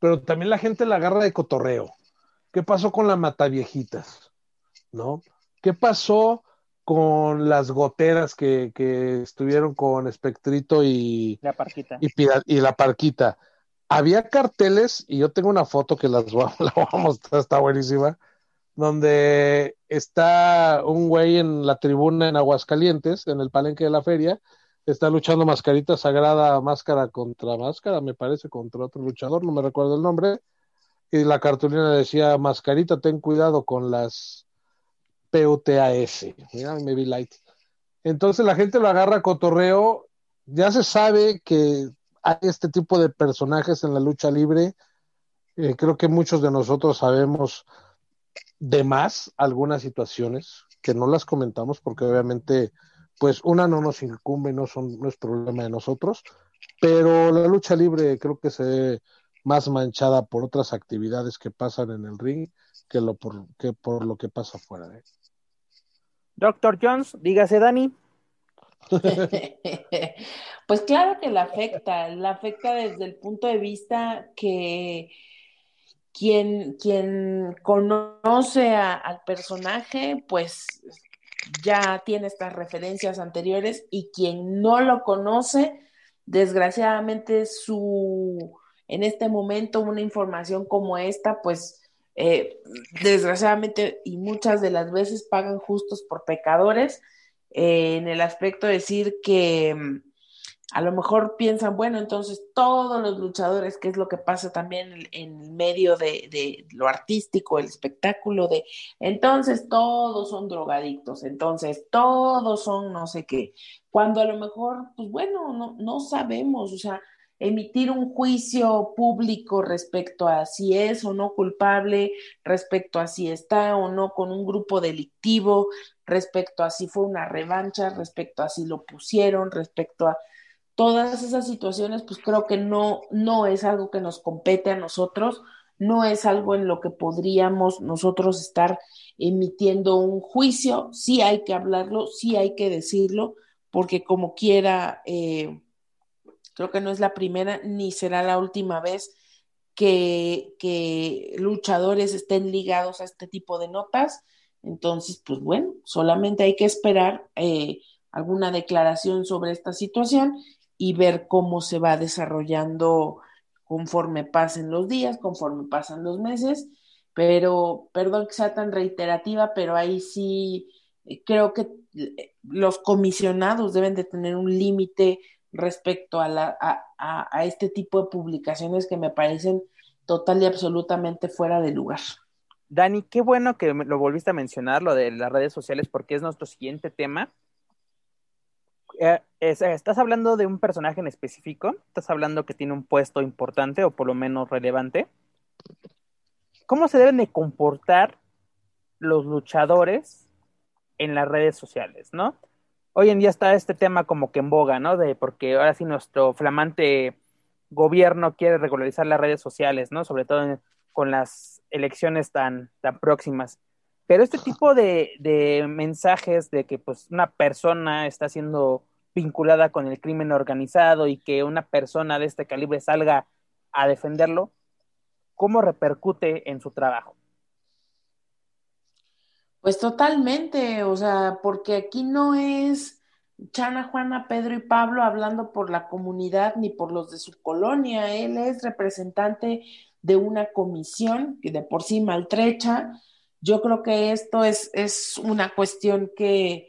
pero también la gente la agarra de cotorreo. ¿Qué pasó con las mataviejitas? ¿No? ¿Qué pasó con las goteras que, que estuvieron con Espectrito y la parquita? Y, y, la parquita. Había carteles, y yo tengo una foto que las la voy a mostrar, está buenísima, donde está un güey en la tribuna en Aguascalientes, en el palenque de la feria, está luchando mascarita sagrada, máscara contra máscara, me parece, contra otro luchador, no me recuerdo el nombre, y la cartulina decía, mascarita, ten cuidado con las PUTAS, mira, me vi light. Entonces la gente lo agarra a cotorreo, ya se sabe que hay este tipo de personajes en la lucha libre, eh, creo que muchos de nosotros sabemos de más algunas situaciones que no las comentamos porque obviamente pues una no nos incumbe, no, son, no es problema de nosotros, pero la lucha libre creo que se ve más manchada por otras actividades que pasan en el ring que, lo por, que por lo que pasa afuera. ¿eh? Doctor Jones, dígase Dani. pues claro que la afecta, la afecta desde el punto de vista que quien, quien conoce al personaje, pues ya tiene estas referencias anteriores y quien no lo conoce, desgraciadamente su, en este momento una información como esta, pues eh, desgraciadamente y muchas de las veces pagan justos por pecadores, eh, en el aspecto de decir que mm, a lo mejor piensan, bueno, entonces todos los luchadores, que es lo que pasa también en, el medio de, de, lo artístico, el espectáculo, de entonces todos son drogadictos, entonces todos son no sé qué, cuando a lo mejor, pues bueno, no, no sabemos, o sea, emitir un juicio público respecto a si es o no culpable, respecto a si está o no con un grupo delictivo, respecto a si fue una revancha, respecto a si lo pusieron, respecto a todas esas situaciones, pues creo que no, no es algo que nos compete a nosotros, no es algo en lo que podríamos nosotros estar emitiendo un juicio, sí hay que hablarlo, sí hay que decirlo, porque como quiera, eh, creo que no es la primera ni será la última vez que, luchadores estén ligados a este tipo de notas. Entonces, pues bueno, solamente hay que esperar eh, alguna declaración sobre esta situación y ver cómo se va desarrollando conforme pasen los días, conforme pasan los meses, pero perdón que sea tan reiterativa, pero ahí sí eh, creo que eh, los comisionados deben de tener un límite respecto a, la, a, a, este tipo de publicaciones que me parecen total y absolutamente fuera de lugar. Dani, qué bueno que lo volviste a mencionar, lo de las redes sociales, porque es nuestro siguiente tema. Eh, estás hablando de un personaje en específico, estás hablando que tiene un puesto importante o por lo menos relevante. ¿Cómo se deben de comportar los luchadores en las redes sociales, no? Hoy en día está este tema como que en boga, ¿no? De porque ahora sí nuestro flamante gobierno quiere regularizar las redes sociales, ¿no? Sobre todo con las elecciones tan, tan próximas. Pero este tipo de, mensajes de que pues una persona está siendo vinculada con el crimen organizado y que una persona de este calibre salga a defenderlo, ¿cómo repercute en su trabajo? Pues totalmente, o sea, porque aquí no es Chana, Juana, Pedro y Pablo hablando por la comunidad ni por los de su colonia, él es representante de una comisión que de por sí maltrecha, yo creo que esto es, es una cuestión que,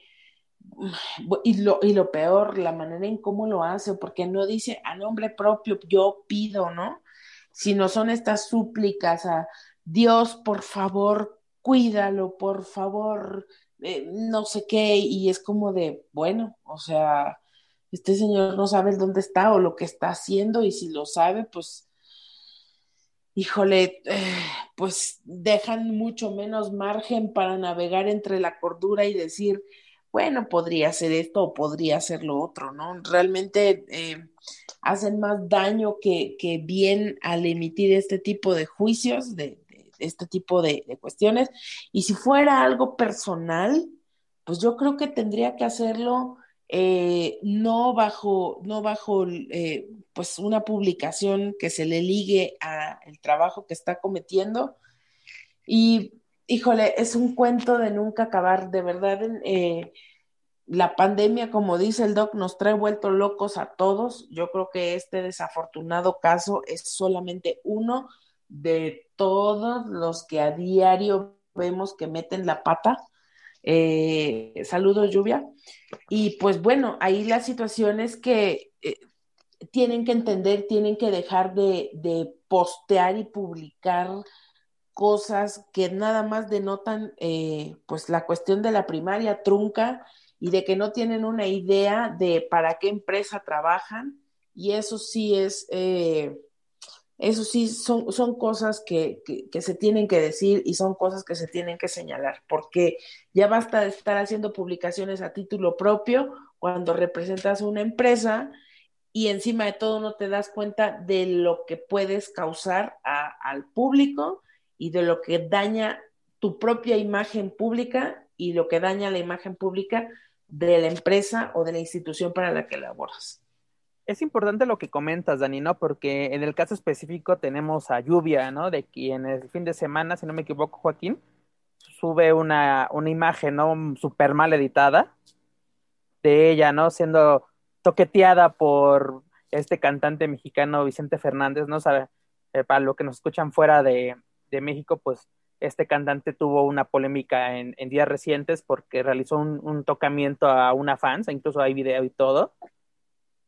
y lo, y lo peor, la manera en cómo lo hace, porque no dice a nombre propio, yo pido, ¿no? Sino son estas súplicas a Dios, por favor, cuídalo, por favor, eh, no sé qué, y es como de, bueno, o sea, este señor no sabe dónde está o lo que está haciendo, y si lo sabe, pues híjole, eh, pues dejan mucho menos margen para navegar entre la cordura y decir, bueno, podría ser esto o podría ser lo otro, ¿no? Realmente eh, hacen más daño que, que, bien al emitir este tipo de juicios, de, de este tipo de, cuestiones. Y si fuera algo personal, pues yo creo que tendría que hacerlo eh, no bajo, no bajo eh, pues una publicación que se le ligue a el trabajo que está cometiendo, Y, híjole, es un cuento de nunca acabar, de verdad. Eh, la pandemia, como dice el doc, nos trae vuelto locos a todos. Yo creo que este desafortunado caso es solamente uno de todos los que a diario vemos que meten la pata. Eh, saludos, lluvia. Y pues bueno, ahí la situación es que eh, tienen que entender, tienen que dejar de, de, postear y publicar cosas que nada más denotan eh, pues la cuestión de la primaria trunca y de que no tienen una idea de para qué empresa trabajan y eso sí es, eh, eso sí son, son cosas que, que, se tienen que decir y son cosas que se tienen que señalar, porque ya basta de estar haciendo publicaciones a título propio cuando representas una empresa y encima de todo no te das cuenta de lo que puedes causar al público y de lo que daña tu propia imagen pública y lo que daña la imagen pública de la empresa o de la institución para la que laboras. Es importante lo que comentas, Dani, ¿no? Porque en el caso específico tenemos a Lluvia, ¿no? De quien el fin de semana, si no me equivoco, Joaquín, sube una, una imagen, ¿no? Súper mal editada de ella, ¿no? Siendo toqueteada por este cantante mexicano Vicente Fernández, ¿no? Sabe, eh, para lo que nos escuchan fuera de, de México, pues este cantante tuvo una polémica en, días recientes porque realizó un, tocamiento a una fans, incluso hay video y todo.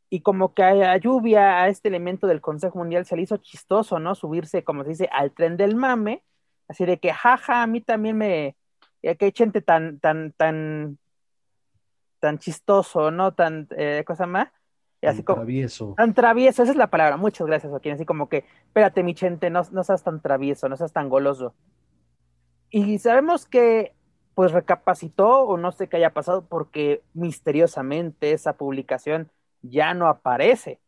Y como que a, lluvia, a este elemento del Consejo Mundial se le hizo chistoso, ¿no? Subirse, como se dice, al tren del mame, así de que, jaja, a mí también me, que hay gente tan, tan, tan, tan chistoso, ¿no? Tan, eh, cosa más. Y así tan travieso. Tan travieso, esa es la palabra. Muchas gracias, Joaquín. Así como que, espérate, mi gente, no, no seas tan travieso, no seas tan goloso. Y sabemos que pues recapacitó o no sé qué haya pasado porque misteriosamente esa publicación ya no aparece,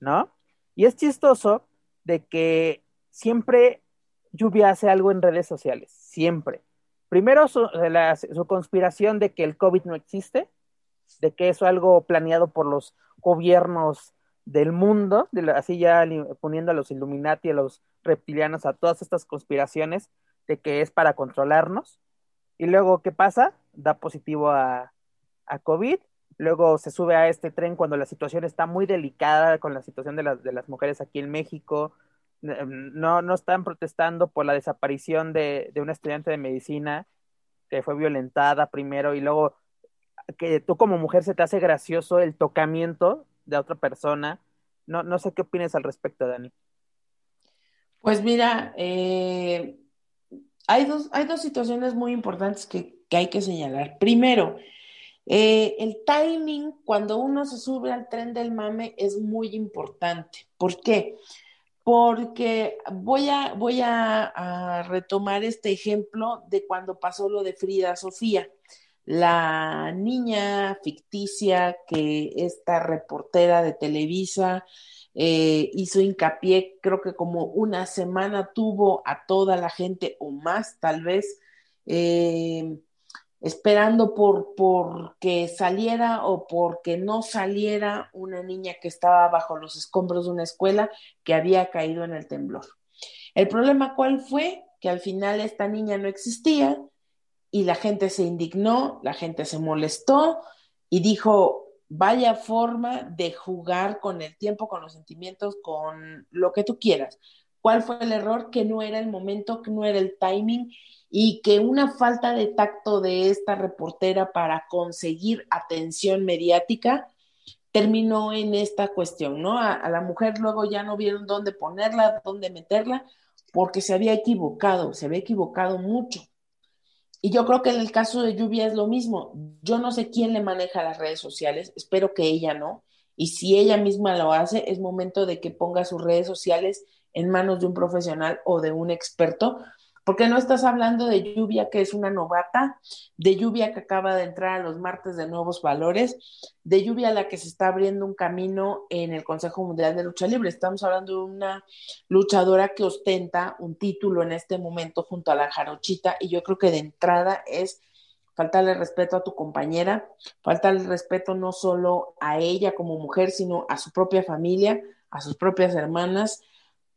¿no? Y es chistoso de que siempre Lluvia hace algo en redes sociales, siempre. Primero su, su conspiración de que el COVID no existe, de que es algo planeado por los gobiernos del mundo, de así ya poniendo a los Illuminati, a los reptilianos, a todas estas conspiraciones, de que es para controlarnos. Y luego, ¿qué pasa? Da positivo a COVID. Luego se sube a este tren cuando la situación está muy delicada con la situación de, las de las mujeres aquí en México. No, no están protestando por la desaparición de, de una estudiante de medicina que fue violentada primero y luego que tú como mujer se te hace gracioso el tocamiento de otra persona. No, no sé qué opinas al respecto, Dani. Pues mira, eh, hay dos, hay dos situaciones muy importantes que, hay que señalar. Primero, eh, el timing cuando uno se sube al tren del mame es muy importante. ¿Por qué? Porque voy a, voy a, retomar este ejemplo de cuando pasó lo de Frida Sofía, la niña ficticia que esta reportera de Televisa eh, hizo hincapié, creo que como una semana tuvo a toda la gente o más tal vez, eh, esperando por, por que saliera o porque no saliera una niña que estaba bajo los escombros de una escuela que había caído en el temblor. El problema cuál fue? Que al final esta niña no existía y la gente se indignó, la gente se molestó y dijo, vaya forma de jugar con el tiempo, con los sentimientos, con lo que tú quieras. ¿Cuál fue el error? Que no era el momento, que no era el timing y que una falta de tacto de esta reportera para conseguir atención mediática terminó en esta cuestión, ¿no? A, la mujer luego ya no vieron dónde ponerla, dónde meterla, porque se había equivocado, se había equivocado mucho. Y yo creo que en el caso de Lluvia es lo mismo. Yo no sé quién le maneja las redes sociales, espero que ella no. Y si ella misma lo hace, es momento de que ponga sus redes sociales en manos de un profesional o de un experto, porque no estás hablando de lluvia que es una novata, de lluvia que acaba de entrar a los martes de nuevos valores, de lluvia a la que se está abriendo un camino en el Consejo Mundial de Lucha Libre. Estamos hablando de una luchadora que ostenta un título en este momento junto a la jarochita y yo creo que de entrada es faltarle respeto a tu compañera, faltarle respeto no solo a ella como mujer, sino a su propia familia, a sus propias hermanas,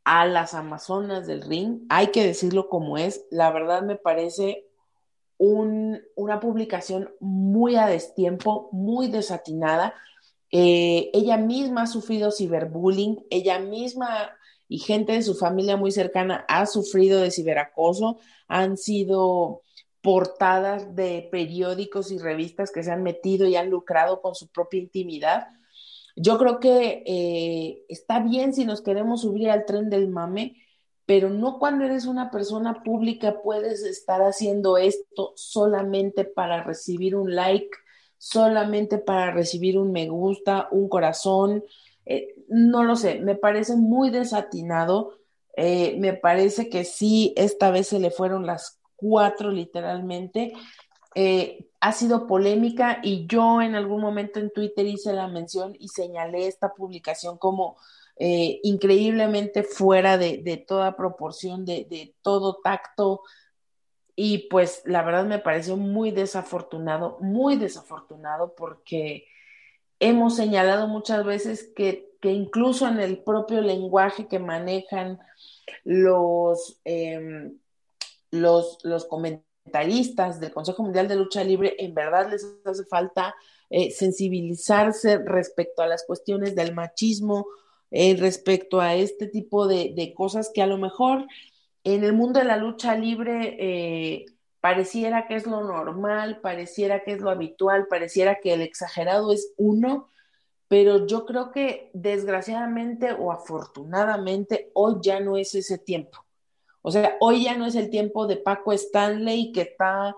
a las Amazonas del Ring, hay que decirlo como es, la verdad me parece una publicación muy a destiempo, muy desatinada. Eh, ella misma ha sufrido ciberbullying, ella misma y gente de su familia muy cercana ha sufrido de ciberacoso, han sido portadas de periódicos y revistas que se han metido y han lucrado con su propia intimidad. Yo creo que eh, está bien si nos queremos subir al tren del mame, pero no cuando eres una persona pública puedes estar haciendo esto solamente para recibir un like, solamente para recibir un me gusta, un corazón. Eh, no lo sé, me parece muy desatinado. Eh, me parece que sí, esta vez se le fueron las cuatro literalmente. Eh, ha sido polémica y yo en algún momento en Twitter hice la mención y señalé esta publicación como eh, increíblemente fuera de, toda proporción, de, todo tacto. Y pues la verdad me pareció muy desafortunado, muy desafortunado porque hemos señalado muchas veces que, incluso en el propio lenguaje que manejan los, em, los, los del Consejo Mundial de Lucha Libre, en verdad les hace falta eh, sensibilizarse respecto a las cuestiones del machismo, eh, respecto a este tipo de, cosas que a lo mejor en el mundo de la lucha libre eh, pareciera que es lo normal, pareciera que es lo habitual, pareciera que el exagerado es uno, pero yo creo que desgraciadamente o afortunadamente hoy ya no es ese tiempo. O sea, hoy ya no es el tiempo de Paco Stanley que está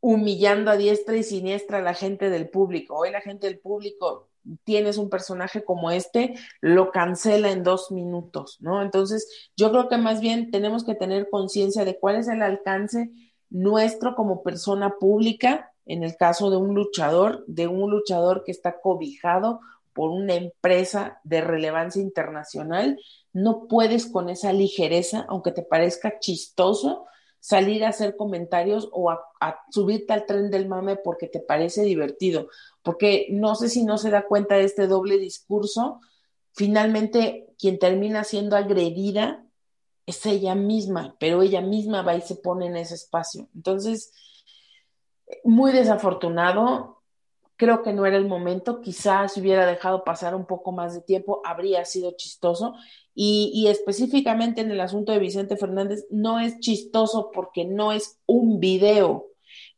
humillando a diestra y siniestra a la gente del público. Hoy la gente del público tienes un personaje como este, lo cancela en dos minutos, ¿no? Entonces, yo creo que más bien tenemos que tener conciencia de cuál es el alcance nuestro como persona pública, en el caso de un luchador, de un luchador que está cobijado por una empresa de relevancia internacional, no puedes con esa ligereza, aunque te parezca chistoso, salir a hacer comentarios o a, subirte al tren del mame porque te parece divertido, porque no sé si no se da cuenta de este doble discurso, finalmente quien termina siendo agredida es ella misma, pero ella misma va y se pone en ese espacio. Entonces, muy desafortunado, creo que no era el momento, quizás hubiera dejado pasar un poco más de tiempo, habría sido chistoso. Y, y, específicamente en el asunto de Vicente Fernández, no es chistoso porque no es un video,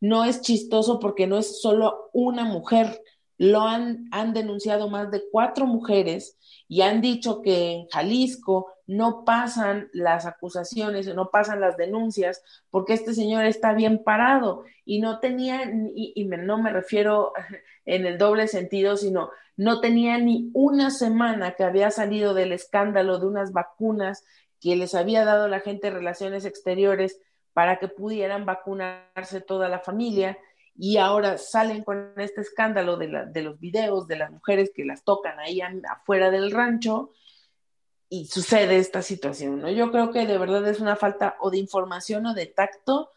no es chistoso porque no es solo una mujer. Lo han, han denunciado más de cuatro mujeres y han dicho que en Jalisco no pasan las acusaciones, no pasan las denuncias, porque este señor está bien parado y no tenía, y, y no me refiero en el doble sentido, sino no tenía ni una semana que había salido del escándalo de unas vacunas que les había dado la gente de Relaciones Exteriores para que pudieran vacunarse toda la familia y ahora salen con este escándalo de, los videos de las mujeres que las tocan ahí afuera del rancho y sucede esta situación, ¿no? Yo creo que de verdad es una falta o de información o de tacto,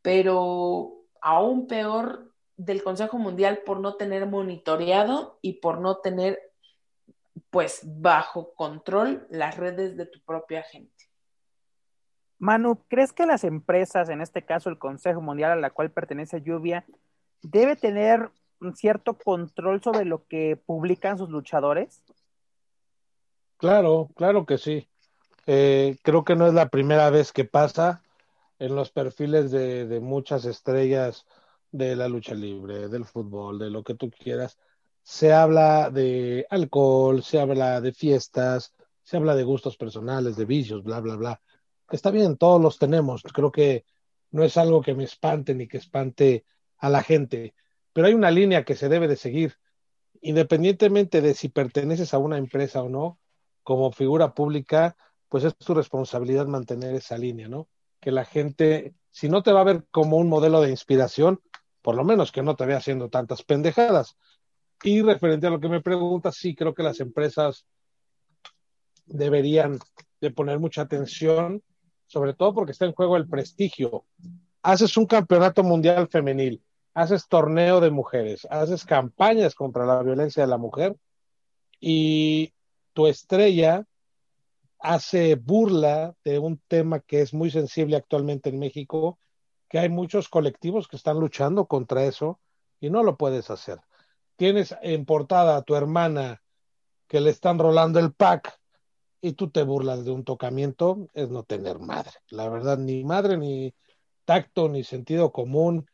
pero aún peor del Consejo Mundial por no tener monitoreado y por no tener pues bajo control las redes de tu propia gente. Manu, ¿crees que las empresas, en este caso el Consejo Mundial a la cual pertenece Lluvia, debe tener un cierto control sobre lo que publican sus luchadores? Claro, claro que sí. Eh, creo que no es la primera vez que pasa en los perfiles de, de muchas estrellas de la lucha libre, del fútbol, de lo que tú quieras, se habla de alcohol, se habla de fiestas, se habla de gustos personales, de vicios, bla, bla, bla. Está bien, todos los tenemos. Creo que no es algo que me espante ni que espante a la gente, pero hay una línea que se debe de seguir, independientemente de si perteneces a una empresa o no, como figura pública, pues es tu responsabilidad mantener esa línea, ¿no? Que la gente, si no te va a ver como un modelo de inspiración, por lo menos que no te vea haciendo tantas pendejadas. Y referente a lo que me preguntas, sí, creo que las empresas deberían de poner mucha atención, sobre todo porque está en juego el prestigio. Haces un campeonato mundial femenil, haces torneo de mujeres, haces campañas contra la violencia de la mujer y tu estrella hace burla de un tema que es muy sensible actualmente en México, que hay muchos colectivos que están luchando contra eso y no lo puedes hacer. Tienes en portada a tu hermana que le están rolando el pack y tú te burlas de un tocamiento, es no tener madre. La verdad, ni madre, ni tacto, ni sentido común,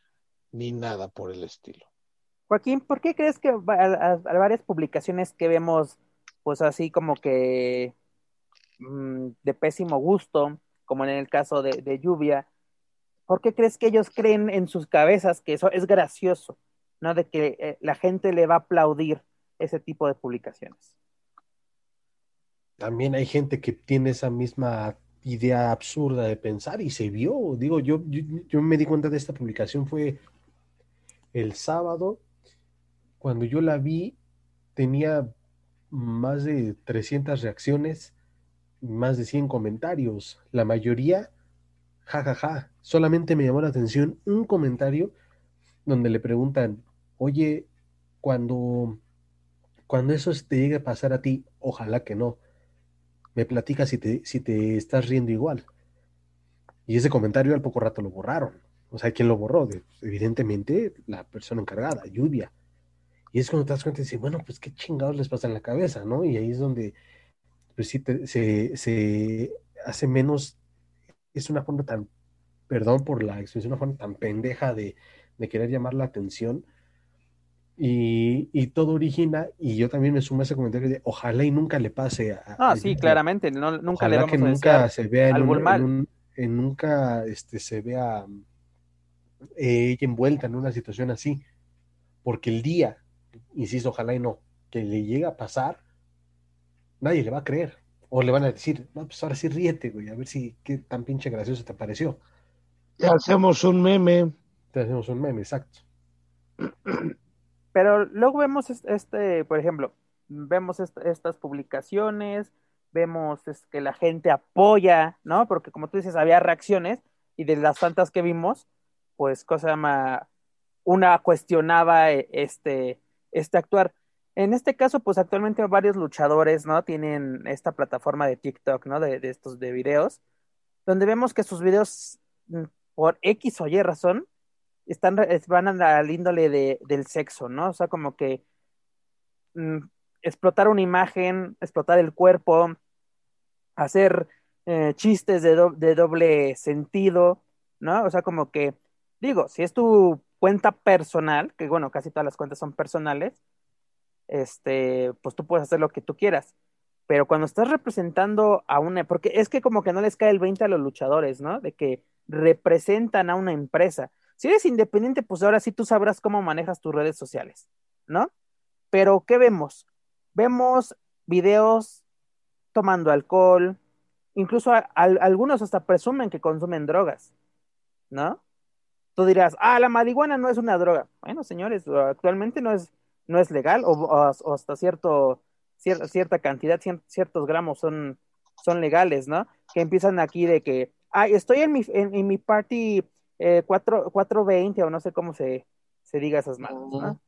ni nada por el estilo. Joaquín, ¿por qué crees que a, varias publicaciones que vemos, pues así como que mm, de pésimo gusto, como en el caso de, Lluvia, ¿por qué crees que ellos creen en sus cabezas que eso es gracioso, ¿no? De que eh, la gente le va a aplaudir ese tipo de publicaciones. También hay gente que tiene esa misma idea absurda de pensar y se vio. Digo, yo, yo me di cuenta de esta publicación fue el sábado cuando yo la vi, tenía más de 300 reacciones, más de 100 comentarios. La mayoría, jajaja. Ja, ja. Solamente me llamó la atención un comentario donde le preguntan, oye, cuando, cuando eso te llegue a pasar a ti, ojalá que no. Me platicas si te, si te estás riendo igual. Y ese comentario al poco rato lo borraron. O sea, ¿quién lo borró? Evidentemente la persona encargada, Lluvia. Y es cuando te das cuenta y dices, bueno, pues qué chingados les pasa en la cabeza, ¿no? Y ahí es donde, pues sí, se, se hace menos, es una forma tan, perdón por la expresión, una forma tan pendeja de, de querer llamar la atención. Y, y, todo origina, y yo también me sumo a ese comentario de ojalá y nunca le pase a. Ah, sí, claramente, no, nunca le vamos que nunca se vea en, un, en, nunca este, se vea eh, ella envuelta en una situación así, porque el día insisto, ojalá y no, que le llegue a pasar, nadie le va a creer. O le van a decir, no, pues ahora sí ríete, güey, a ver si qué tan pinche gracioso te pareció. Te hacemos un meme. Te hacemos un meme, exacto. Pero luego vemos este, por ejemplo, vemos estas publicaciones, vemos que la gente apoya, ¿no? Porque como tú dices, había reacciones y de las tantas que vimos, pues cosa llama, una cuestionaba eh, este este actuar. En este caso, pues actualmente varios luchadores, ¿no? Tienen esta plataforma de TikTok, ¿no? De, estos de videos, donde vemos que sus videos, mm, por X o Y razón, están, van al índole de, del sexo, ¿no? O sea, como que mm, explotar una imagen, explotar el cuerpo, hacer eh, chistes de, de doble sentido, ¿no? O sea, como que, digo, si es tu cuenta personal, que bueno, casi todas las cuentas son personales, este, pues tú puedes hacer lo que tú quieras. Pero cuando estás representando a una, porque es que como que no les cae el 20 a los luchadores, ¿no? De que representan a una empresa. Si eres independiente, pues ahora sí tú sabrás cómo manejas tus redes sociales, ¿no? Pero ¿qué vemos? Vemos videos tomando alcohol, incluso algunos hasta presumen que consumen drogas, ¿no? Tú dirás, ah, la marihuana no es una droga. Bueno, señores, actualmente no es, no es legal o, hasta cierto, cierta cantidad, ciertos gramos son, son legales, ¿no? Que empiezan aquí de que, ah, estoy en mi, en, mi party eh, 4, 420 o no sé cómo se, se diga esas manos, ¿no?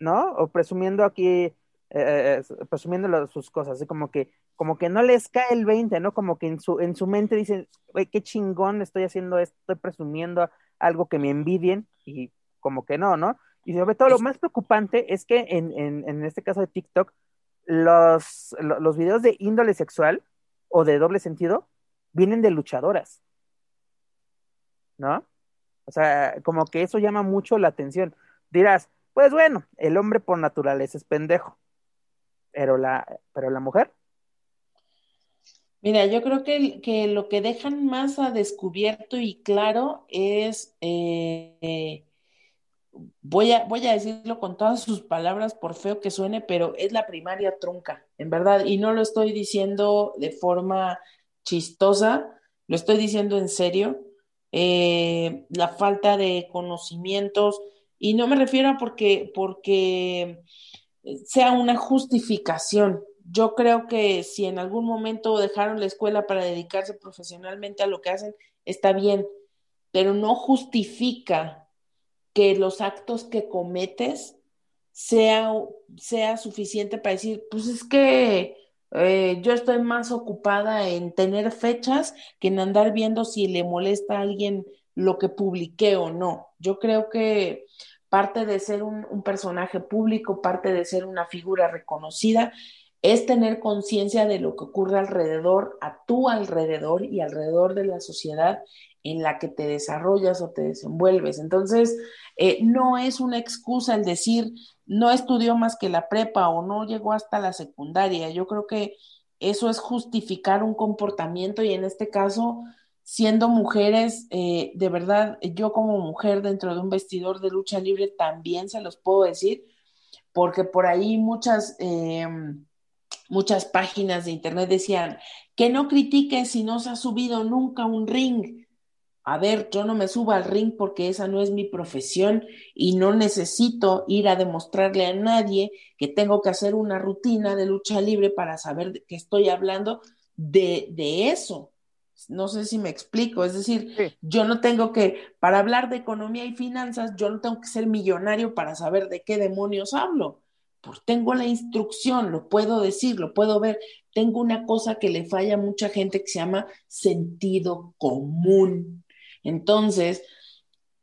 ¿No? O presumiendo aquí, eh, eh, presumiendo sus cosas, así como que, como que no les cae el 20, ¿no? Como que en su, en su mente dicen, güey, qué chingón estoy haciendo esto, estoy presumiendo algo que me envidien y como que no, ¿no? Y sobre todo lo más preocupante es que en, en, este caso de TikTok, los, los videos de índole sexual o de doble sentido vienen de luchadoras, ¿no? O sea, como que eso llama mucho la atención. Dirás, pues bueno, el hombre por naturaleza es pendejo, pero la, pero la mujer. Mira, yo creo que, que, lo que dejan más a descubierto y claro es, eh, voy, a, voy a decirlo con todas sus palabras, por feo que suene, pero es la primaria trunca, en verdad, y no lo estoy diciendo de forma chistosa, lo estoy diciendo en serio, eh, la falta de conocimientos, y no me refiero a porque, porque sea una justificación, yo creo que si en algún momento dejaron la escuela para dedicarse profesionalmente a lo que hacen, está bien, pero no justifica que los actos que cometes sea, sea suficiente para decir, pues es que Eh, yo estoy más ocupada en tener fechas que en andar viendo si le molesta a alguien lo que publiqué o no. Yo creo que parte de ser un, un personaje público, parte de ser una figura reconocida, es tener conciencia de lo que ocurre alrededor, a tu alrededor y alrededor de la sociedad en la que te desarrollas o te desenvuelves. Entonces, eh, no es una excusa el decir, no estudió más que la prepa o no llegó hasta la secundaria. Yo creo que eso es justificar un comportamiento y en este caso, siendo mujeres, eh, de verdad, yo como mujer dentro de un vestidor de lucha libre también se los puedo decir, porque por ahí muchas... Eh, muchas páginas de internet decían que no critiques si no se ha subido nunca un ring a ver, yo no me subo al ring porque esa no es mi profesión y no necesito ir a demostrarle a nadie que tengo que hacer una rutina de lucha libre para saber que estoy hablando de, de eso. No sé si me explico, es decir, yo no tengo que, para hablar de economía y finanzas, yo no tengo que ser millonario para saber de qué demonios hablo. Pues tengo la instrucción, lo puedo decir, lo puedo ver. Tengo una cosa que le falla a mucha gente que se llama sentido común. Entonces,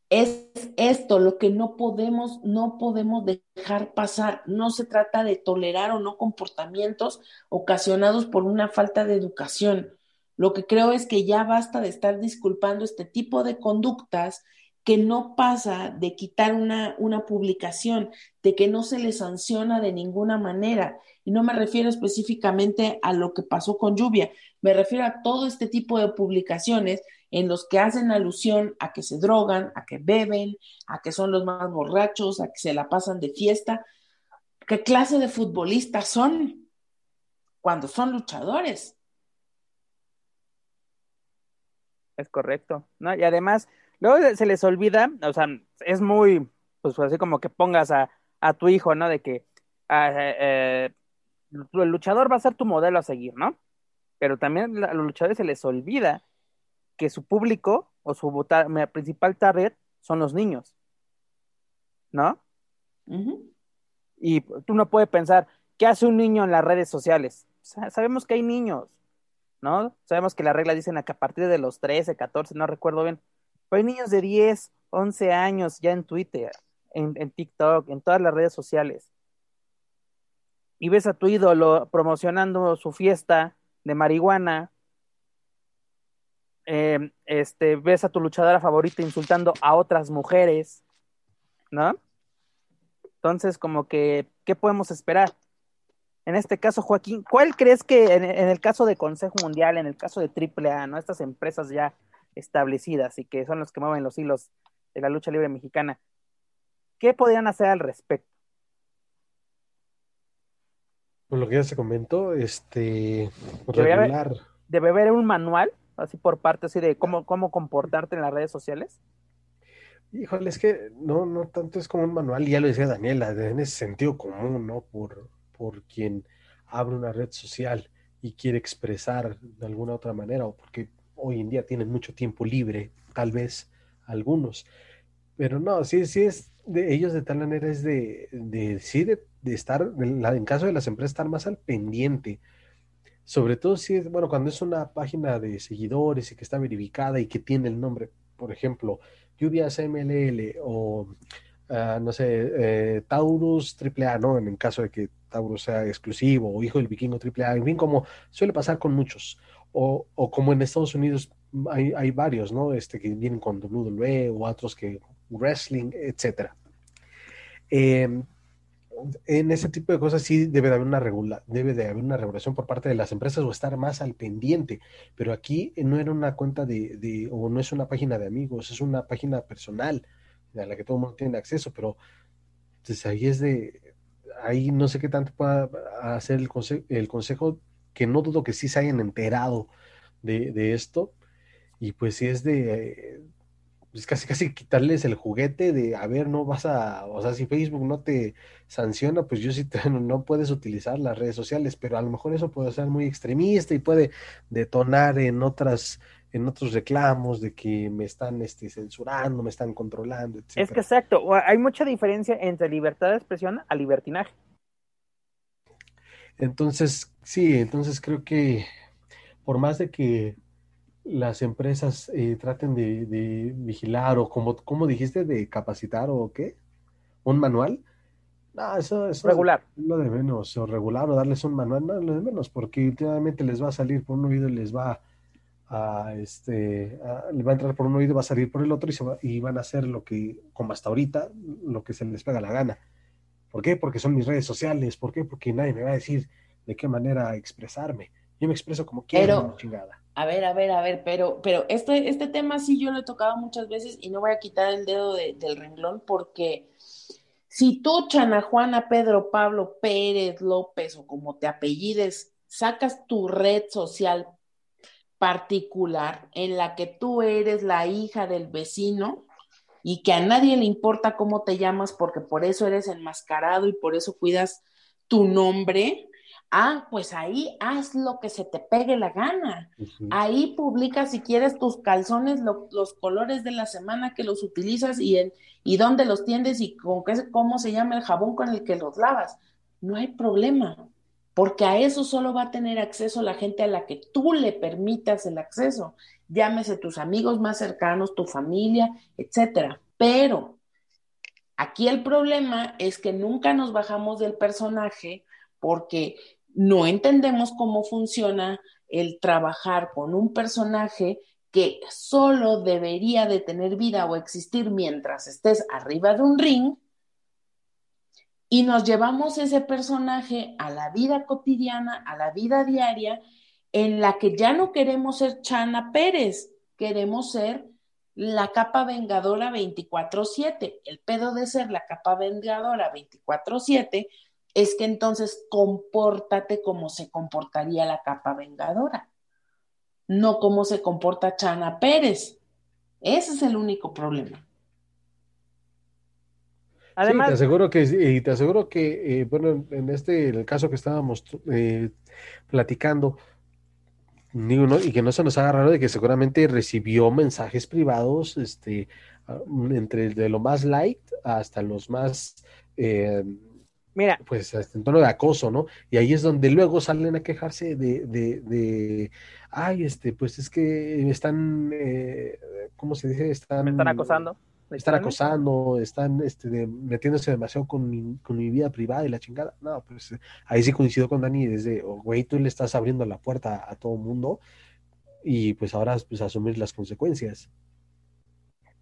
es esto lo que no podemos, no podemos dejar pasar. No se trata de tolerar o no comportamientos ocasionados por una falta de educación. Lo que creo es que ya basta de estar disculpando este tipo de conductas que no pasa de quitar una, una publicación, de que no se le sanciona de ninguna manera. Y no me refiero específicamente a lo que pasó con lluvia, me refiero a todo este tipo de publicaciones en los que hacen alusión a que se drogan, a que beben, a que son los más borrachos, a que se la pasan de fiesta. ¿Qué clase de futbolistas son cuando son luchadores? Es correcto, ¿no? Y además, luego se les olvida, o sea, es muy, pues así como que pongas a, tu hijo, ¿no? De que ah, eh, eh, el luchador va a ser tu modelo a seguir, ¿no? Pero también a los luchadores se les olvida que su público o su principal target son los niños, ¿no? Y tú no puedes pensar, ¿qué hace un niño en las redes sociales? sabemos que hay niños, ¿no? Sabemos que las reglas dicen que a partir de los 13, 14, no recuerdo bien, pero hay niños de 10, 11 años ya en Twitter, en, en TikTok, en todas las redes sociales. Y ves a tu ídolo promocionando su fiesta de marihuana, eh, este, ves a tu luchadora favorita insultando a otras mujeres, ¿no? Entonces, como que, ¿qué podemos esperar? En este caso, Joaquín, ¿cuál crees que en, el caso de Consejo Mundial, en el caso de AAA, ¿no? Estas empresas ya establecidas y que son los que mueven los hilos de la lucha libre mexicana, ¿qué podrían hacer al respecto? Pues lo que ya se comentó, este, regular. debe haber un manual así por parte así de cómo, cómo comportarte en las redes sociales? Híjole, es que no, no tanto es como un manual, ya lo decía Daniela, en ese sentido común, ¿no? Por, por quien abre una red social y quiere expresar de alguna otra manera, o porque hoy en día tienen mucho tiempo libre, tal vez algunos. Pero no, sí, sí es de ellos de tal manera es de, de sí, de, estar, en caso de las empresas, estar más al pendiente sobre todo si es, bueno, cuando es una página de seguidores y que está verificada y que tiene el nombre, por ejemplo, Lluvias MLL o, ah, no sé, eh, Taurus AAA, ¿no? En el caso de que Taurus sea exclusivo o hijo del vikingo AAA, en fin, como suele pasar con muchos. O, o como en Estados Unidos hay, hay, varios, ¿no? Este, que vienen con WWE o otros que wrestling, etcétera. Eh, en ese tipo de cosas sí debe de haber una regula, debe de haber una regulación por parte de las empresas o estar más al pendiente. Pero aquí no era una cuenta de, o no es una página de amigos, es una página personal a la que todo el mundo tiene acceso, pero pues ahí es de, ahí no sé qué tanto pueda hacer el, el consejo, que no dudo que sí se hayan enterado de, de esto, y pues si es de, pues casi casi quitarles el juguete de, a ver, no vas a, o sea, si Facebook no te sanciona, pues yo sí te, no puedes utilizar las redes sociales, pero a lo mejor eso puede ser muy extremista y puede detonar en otras en otros reclamos de que me están este, censurando, me están controlando, etc. Es que exacto, hay mucha diferencia entre libertad de expresión a libertinaje. Entonces, sí, entonces creo que por más de que las empresas eh, traten de, de, vigilar o como, como dijiste, de capacitar o qué, un manual, no, eso, es regular. Lo de menos, o regular, o darles un manual, no, lo de menos, porque últimamente les va a salir por un oído y les va a, este, va a entrar por un oído, va a salir por el otro y, se y van a hacer lo que, como hasta ahorita, lo que se les pega la gana. ¿Por qué? Porque son mis redes sociales. ¿Por qué? Porque nadie me va a decir de qué manera expresarme. Yo me expreso como quiero, chingada. A ver, a ver, a ver, pero, pero este, este tema sí yo lo he tocado muchas veces y no voy a quitar el dedo del renglón porque si tú, Chana, Juana, Pedro, Pablo, Pérez, López o como te apellides, sacas tu red social particular en la que tú eres la hija del vecino, y que a nadie le importa cómo te llamas porque por eso eres enmascarado y por eso cuidas tu nombre, ah, pues ahí haz lo que se te pegue la gana. Ahí publica si quieres tus calzones, los colores de la semana que los utilizas y, el, y dónde los tiendes y con qué, cómo se llama el jabón con el que los lavas. No hay problema, porque a eso solo va a tener acceso la gente a la que tú le permitas el acceso llámese tus amigos más cercanos, tu familia, etcétera. Pero aquí el problema es que nunca nos bajamos del personaje porque no entendemos cómo funciona el trabajar con un personaje que solo debería de tener vida o existir mientras estés arriba de un ring y nos llevamos ese personaje a la vida cotidiana, a la vida diaria en la que ya no queremos ser Chana Pérez, queremos ser la capa vengadora 24/7. El pedo de ser la capa vengadora 24/7 es que entonces compórtate como se comportaría la capa vengadora, no como se comporta Chana Pérez. Ese es el único problema. Además, te aseguro que, y te aseguro que, eh, bueno, en este, el caso que estábamos eh, platicando, y que no se nos haga raro de que seguramente recibió mensajes privados, este, entre de lo más light hasta los más, eh, mira, pues en tono de acoso, ¿no? Y ahí es donde luego salen a quejarse de, de, de ay, este, pues es que están, eh, ¿cómo se dice? Están, están acosando están acosando, están este, metiéndose demasiado con mi, con mi vida privada y la chingada. No, pues ahí sí coincido con Dani desde, oh, güey, tú le estás abriendo la puerta a todo mundo y pues ahora pues asumir las consecuencias.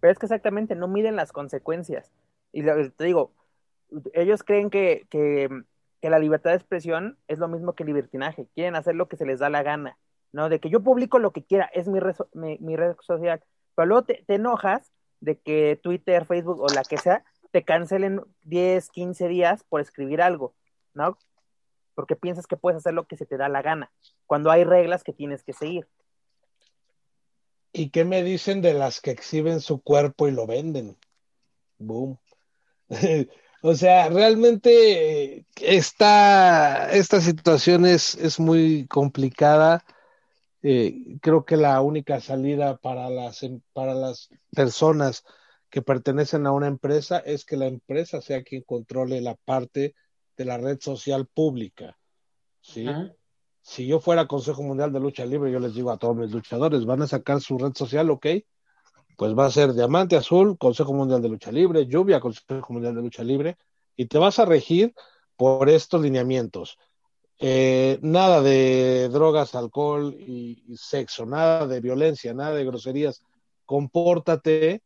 Pero es que exactamente no miden las consecuencias. Y te digo, ellos creen que, que, la libertad de expresión es lo mismo que libertinaje. Quieren hacer lo que se les da la gana, ¿no? De que yo publico lo que quiera, es mi red, mi, red social. Pero luego te, te enojas de que Twitter, Facebook o la que sea te cancelen 10, 15 días por escribir algo, ¿no? Porque piensas que puedes hacer lo que se te da la gana, cuando hay reglas que tienes que seguir. ¿Y qué me dicen de las que exhiben su cuerpo y lo venden? Boom. o sea, realmente esta, esta situación es, es muy complicada eh, creo que la única salida para las, em, para las personas que pertenecen a una empresa es que la empresa sea quien controle la parte de la red social pública. ¿sí? Si yo fuera Consejo Mundial de Lucha Libre, yo les digo a todos mis luchadores, van a sacar su red social, ok, pues va a ser Diamante Azul, Consejo Mundial de Lucha Libre, Lluvia, Consejo Mundial de Lucha Libre, y te vas a regir por estos lineamientos. Eh, nada de drogas, alcohol y, sexo, nada de violencia, nada de groserías. Compórtate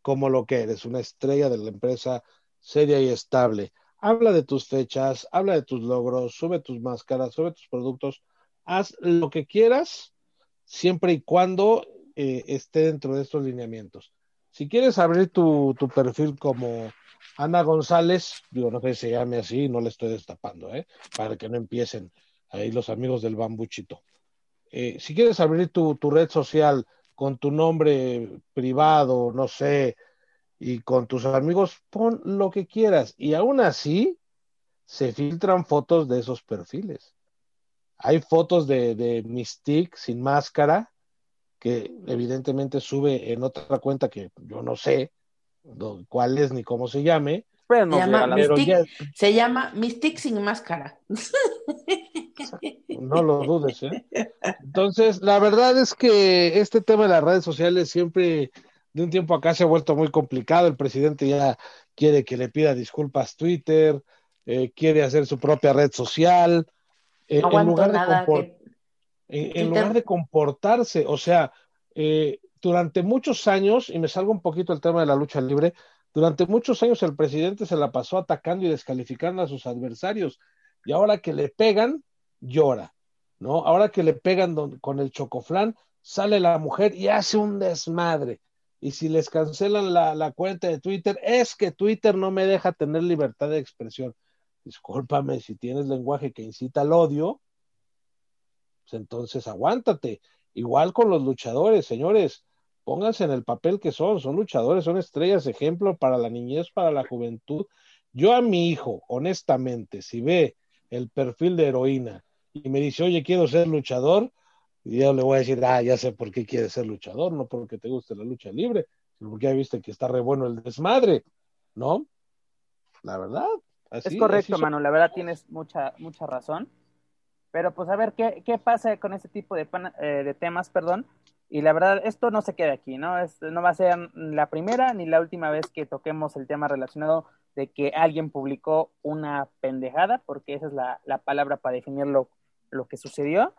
como lo que eres, una estrella de la empresa seria y estable. Habla de tus fechas, habla de tus logros, sube tus máscaras, sube tus productos, haz lo que quieras siempre y cuando eh, esté dentro de estos lineamientos. Si quieres abrir tu, tu perfil como Ana González, digo, no sé si se llame así, no le estoy destapando, ¿eh? para que no empiecen ahí los amigos del bambuchito. Eh, si quieres abrir tu, tu, red social con tu nombre privado, no sé, y con tus amigos, pon lo que quieras. Y aún así, se filtran fotos de esos perfiles. Hay fotos de, de Mystique sin máscara, que evidentemente sube en otra cuenta que yo no sé, cuál es ni cómo se llame. se, llama Mystic, sin máscara. no lo dudes, ¿eh? Entonces, la verdad es que este tema de las redes sociales siempre, de un tiempo acá, se ha vuelto muy complicado. El presidente ya quiere que le pida disculpas Twitter, eh, quiere hacer su propia red social. Eh, en, lugar de en, lugar de comportarse, o sea, eh, durante muchos años, y me salgo un poquito el tema de la lucha libre, durante muchos años el presidente se la pasó atacando y descalificando a sus adversarios, y ahora que le pegan, llora, ¿no? Ahora que le pegan con el chocoflán, sale la mujer y hace un desmadre. Y si les cancelan la, la cuenta de Twitter, es que Twitter no me deja tener libertad de expresión. Discúlpame, si tienes lenguaje que incita al odio, pues entonces aguántate. Igual con los luchadores, señores, pónganse en el papel que son, son luchadores, son estrellas, ejemplo para la niñez, para la juventud. Yo a mi hijo, honestamente, si ve el perfil de heroína y me dice, oye, quiero ser luchador, y yo le voy a decir, ah, ya sé por qué quieres ser luchador, no porque te guste la lucha libre, sino porque ya viste que está re bueno el desmadre, ¿no? La verdad. es correcto, mano, la verdad tienes mucha, mucha razón. Pero pues a ver qué, qué pasa con este tipo de, eh, de temas, perdón. Y la verdad, esto no se queda aquí, ¿no? no va a ser la primera ni la última vez que toquemos el tema relacionado de que alguien publicó una pendejada, porque esa es la, la palabra para definir lo, lo, que sucedió.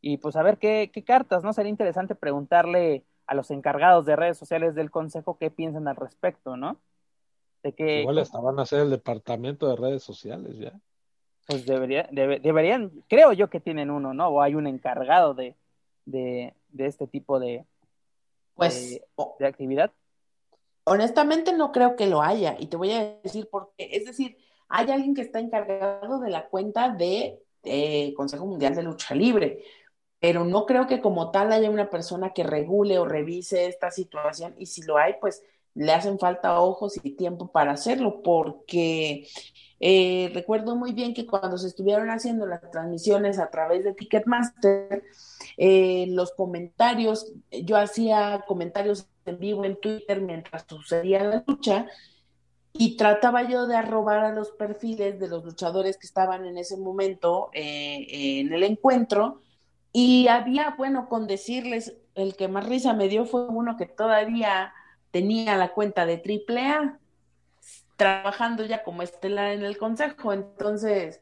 Y pues a ver qué, qué cartas, ¿no? Sería interesante preguntarle a los encargados de redes sociales del consejo qué piensan al respecto, ¿no? De que, Igual hasta van a ser el departamento de redes sociales ya pues debería, deberían, creo yo que tienen uno, ¿no? O hay un encargado de, de, de este tipo de, pues, de, actividad. Honestamente no creo que lo haya, y te voy a decir por qué. Es decir, hay alguien que está encargado de la cuenta de, Consejo Mundial de Lucha Libre, pero no creo que como tal haya una persona que regule o revise esta situación, y si lo hay, pues le hacen falta ojos y tiempo para hacerlo, porque eh, recuerdo muy bien que cuando se estuvieron haciendo las transmisiones a través de Ticketmaster, eh, los comentarios, yo hacía comentarios en vivo en Twitter mientras sucedía la lucha y trataba yo de arrobar a los perfiles de los luchadores que estaban en ese momento eh, en el encuentro. Y había, bueno, con decirles, el que más risa me dio fue uno que todavía tenía la cuenta de AAA trabajando ya como estelar en el consejo. Entonces,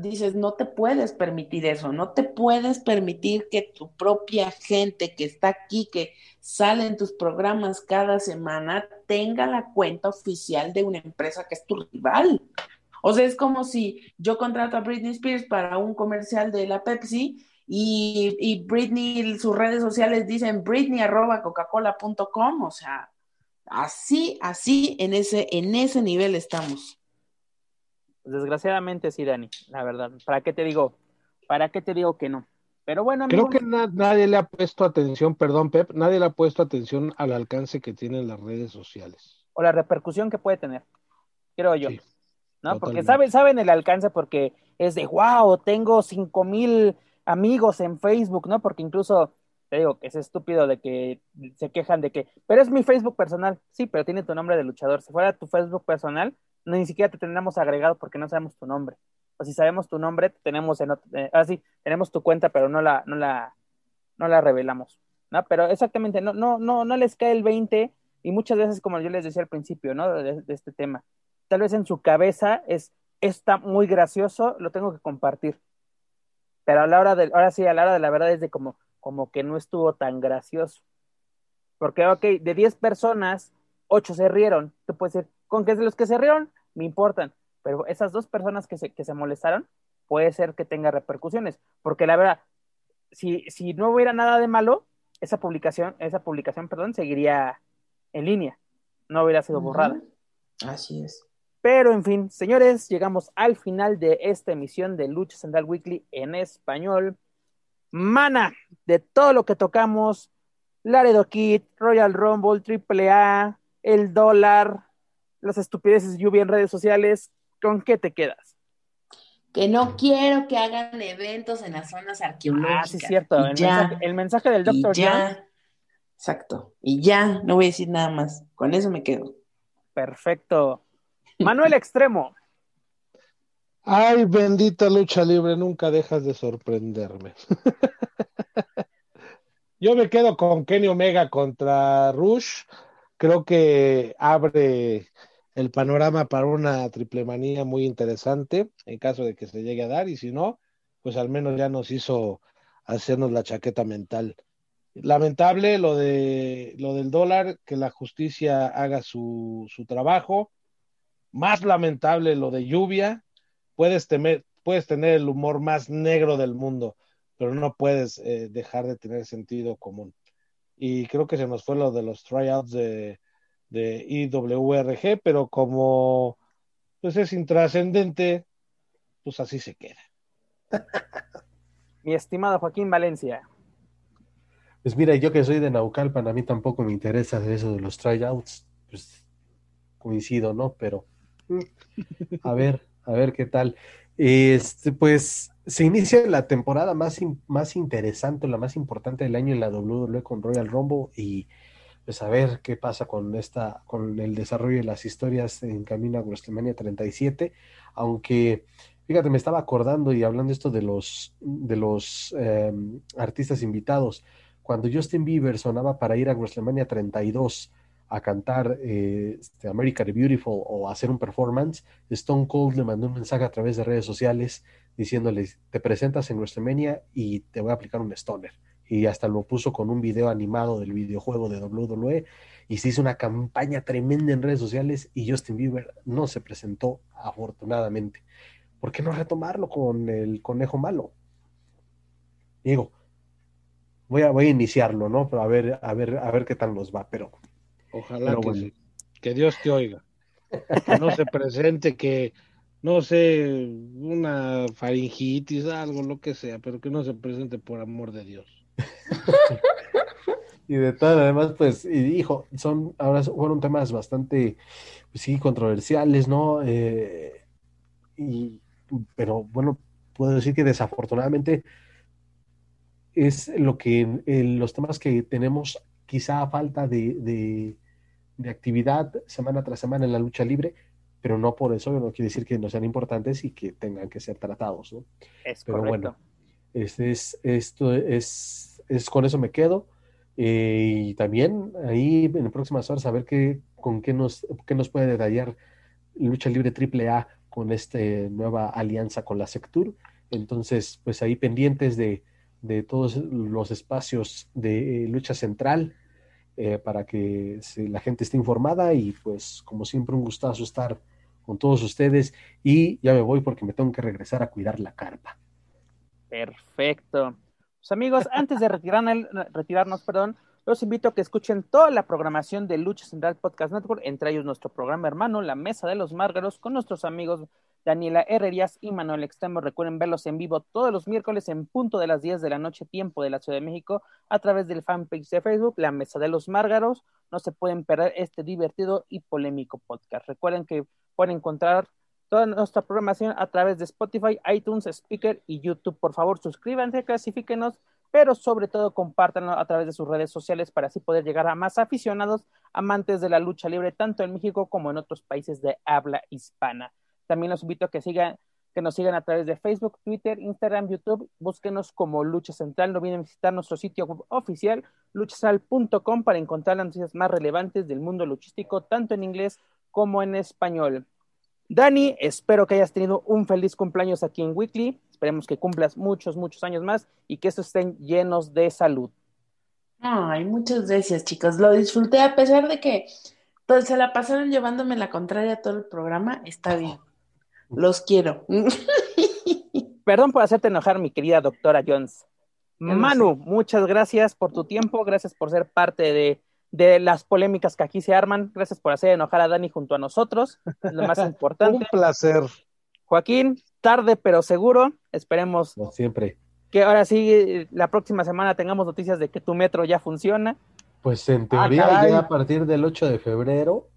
dices, no te puedes permitir eso, no te puedes permitir que tu propia gente que está aquí, que sale en tus programas cada semana, tenga la cuenta oficial de una empresa que es tu rival. O sea, es como si yo contrato a Britney Spears para un comercial de la Pepsi y, y Britney, sus redes sociales dicen britney arroba coca-cola.com, o sea, Así, así, en ese, en ese nivel estamos. Desgraciadamente sí, Dani, la verdad. ¿Para qué te digo? ¿Para qué te digo que no? Pero bueno, Creo que nadie le ha puesto atención, perdón, Pep, nadie le ha puesto atención al alcance que tienen las redes sociales. O la repercusión que puede tener, creo yo. ¿No? Porque saben, saben el alcance porque es de wow, tengo cinco mil amigos en Facebook, ¿no? Porque incluso te digo que es estúpido de que se quejan de que, pero es mi Facebook personal, sí, pero tiene tu nombre de luchador. Si fuera tu Facebook personal, no, ni siquiera te tendríamos agregado porque no sabemos tu nombre. O si sabemos tu nombre, tenemos en eh, ah, sí, tenemos tu cuenta, pero no la, no la, no la revelamos. ¿no? Pero exactamente, no, no, no, no les cae el 20, y muchas veces, como yo les decía al principio, ¿no? De, de este tema. Tal vez en su cabeza es, está muy gracioso, lo tengo que compartir. Pero a la hora de, ahora sí, a la hora de la verdad es de como, como que no estuvo tan gracioso. Porque, ok, de 10 personas, 8 se rieron. Tú puedes decir, con que de los que se rieron, me importan. Pero esas dos personas que se, que se molestaron, puede ser que tenga repercusiones. Porque la verdad, si, si no hubiera nada de malo, esa publicación, esa publicación, perdón, seguiría en línea. No hubiera sido borrada. Así es. Pero en fin, señores, llegamos al final de esta emisión de Lucha Central Weekly en español mana de todo lo que tocamos, Laredo Kid, Royal Rumble, AAA, el dólar, las estupideces lluvia en redes sociales, ¿con qué te quedas? Que no quiero que hagan eventos en las zonas arqueológicas. Ah, sí, cierto. El mensaje, del doctor ya. Exacto. Y ya, no voy a decir nada más. Con eso me quedo. Perfecto. Manuel Extremo. Ay, bendita lucha libre, nunca dejas de sorprenderme. Yo me quedo con Kenny Omega contra Rush. Creo que abre el panorama para una triple manía muy interesante en caso de que se llegue a dar y si no, pues al menos ya nos hizo hacernos la chaqueta mental. Lamentable lo de lo del dólar, que la justicia haga su, su trabajo. Más lamentable lo de lluvia. Puedes, temer, puedes tener el humor más negro del mundo, pero no puedes eh, dejar de tener sentido común. Y creo que se nos fue lo de los tryouts de, de IWRG, pero como pues es intrascendente, pues así se queda. Mi estimado Joaquín Valencia. Pues mira, yo que soy de Naucalpan, a mí tampoco me interesa eso de los tryouts, pues coincido, ¿no? Pero a ver, a ver qué tal. Este, pues se inicia la temporada más, más interesante, la más importante del año en la WWE con Royal Rumble y pues a ver qué pasa con esta, con el desarrollo de las historias en camino a WrestleMania 37, aunque fíjate, me estaba acordando y hablando esto de los, de los eh, artistas invitados, cuando Justin Bieber sonaba para ir a WrestleMania 32 a cantar eh, este, American Beautiful o hacer un performance, Stone Cold le mandó un mensaje a través de redes sociales diciéndole, te presentas en WrestleMania y te voy a aplicar un stoner. Y hasta lo puso con un video animado del videojuego de WWE y se hizo una campaña tremenda en redes sociales y Justin Bieber no se presentó afortunadamente. ¿Por qué no retomarlo con el conejo malo? Diego, voy a, voy a iniciarlo, ¿no? Pero a ver, a ver, a ver qué tal nos va, pero Ojalá que, bueno. que, Dios te oiga. Que no se presente, que no sé, una faringitis, algo, lo que sea, pero que no se presente por amor de Dios. y de tal, además, pues, y dijo, son, ahora fueron temas bastante, pues sí, controversiales, ¿no? Eh, y, pero bueno, puedo decir que desafortunadamente es lo que eh, los temas que tenemos quizá a falta de, de, de, actividad semana tras semana en la lucha libre, pero no por eso no quiere decir que no sean importantes y que tengan que ser tratados, ¿no? Es pero correcto. bueno, este es, esto es, es con eso me quedo. Eh, y también ahí en próximas horas a ver qué, con qué nos, qué nos puede detallar Lucha Libre AAA con esta nueva alianza con la Sectur. Entonces, pues ahí pendientes de, de todos los espacios de eh, lucha central eh, para que la gente esté informada y pues como siempre un gustazo estar con todos ustedes y ya me voy porque me tengo que regresar a cuidar la carpa. Perfecto. Pues amigos, antes de retirarnos, retirarnos, perdón, los invito a que escuchen toda la programación de Lucha Central Podcast Network, entre ellos nuestro programa hermano, La Mesa de los Márgaros, con nuestros amigos Daniela Herrerías y Manuel Extremo. Recuerden verlos en vivo todos los miércoles en punto de las 10 de la noche, tiempo de la Ciudad de México, a través del fanpage de Facebook, La Mesa de los Márgaros. No se pueden perder este divertido y polémico podcast. Recuerden que pueden encontrar toda nuestra programación a través de Spotify, iTunes, Speaker y YouTube. Por favor, suscríbanse, clasifíquenos, pero sobre todo compártanlo a través de sus redes sociales para así poder llegar a más aficionados, amantes de la lucha libre, tanto en México como en otros países de habla hispana. También los invito a que sigan, que nos sigan a través de Facebook, Twitter, Instagram, YouTube. Búsquenos como Lucha Central. No olviden visitar nuestro sitio oficial, luchasal.com, para encontrar las noticias más relevantes del mundo luchístico, tanto en inglés como en español. Dani, espero que hayas tenido un feliz cumpleaños aquí en Weekly. Esperemos que cumplas muchos, muchos años más y que estos estén llenos de salud. Ay, muchas gracias, chicos. Lo disfruté a pesar de que pues, se la pasaron llevándome la contraria todo el programa. Está bien. Los quiero. Perdón por hacerte enojar, mi querida doctora Jones. Manu, muchas gracias por tu tiempo, gracias por ser parte de, de, las polémicas que aquí se arman, gracias por hacer enojar a Dani junto a nosotros, es lo más importante. Un placer. Joaquín, tarde pero seguro, esperemos. Como siempre. Que ahora sí, la próxima semana tengamos noticias de que tu metro ya funciona. Pues en teoría ah, ya a partir del 8 de febrero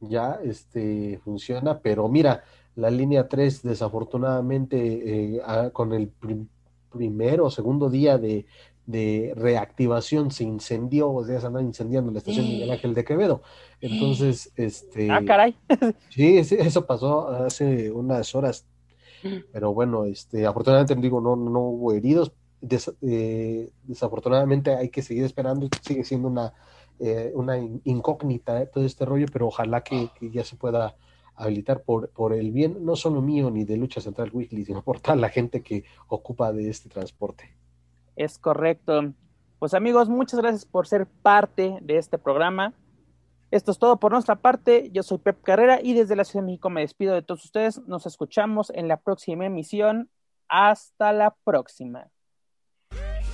ya este, funciona, pero mira, la línea 3 desafortunadamente eh, con el prim primero o segundo día de, de, reactivación se incendió, o sea, se andaba incendiando la estación Miguel Ángel de Quevedo. Entonces, este... Ah, caray. sí, eso pasó hace unas horas Pero bueno, este, afortunadamente digo, no, no hubo heridos. Eh, desafortunadamente hay que seguir esperando, sigue siendo una, eh, una incógnita todo este rollo, pero ojalá que, ya se pueda habilitar por, por el bien, no solo mío ni de Lucha Central Weekly, sino por toda la gente que ocupa de este transporte. Es correcto. Pues amigos, muchas gracias por ser parte de este programa. Esto es todo por nuestra parte. Yo soy Pep Carrera y desde la Ciudad de México me despido de todos ustedes. Nos escuchamos en la próxima emisión. Hasta la próxima.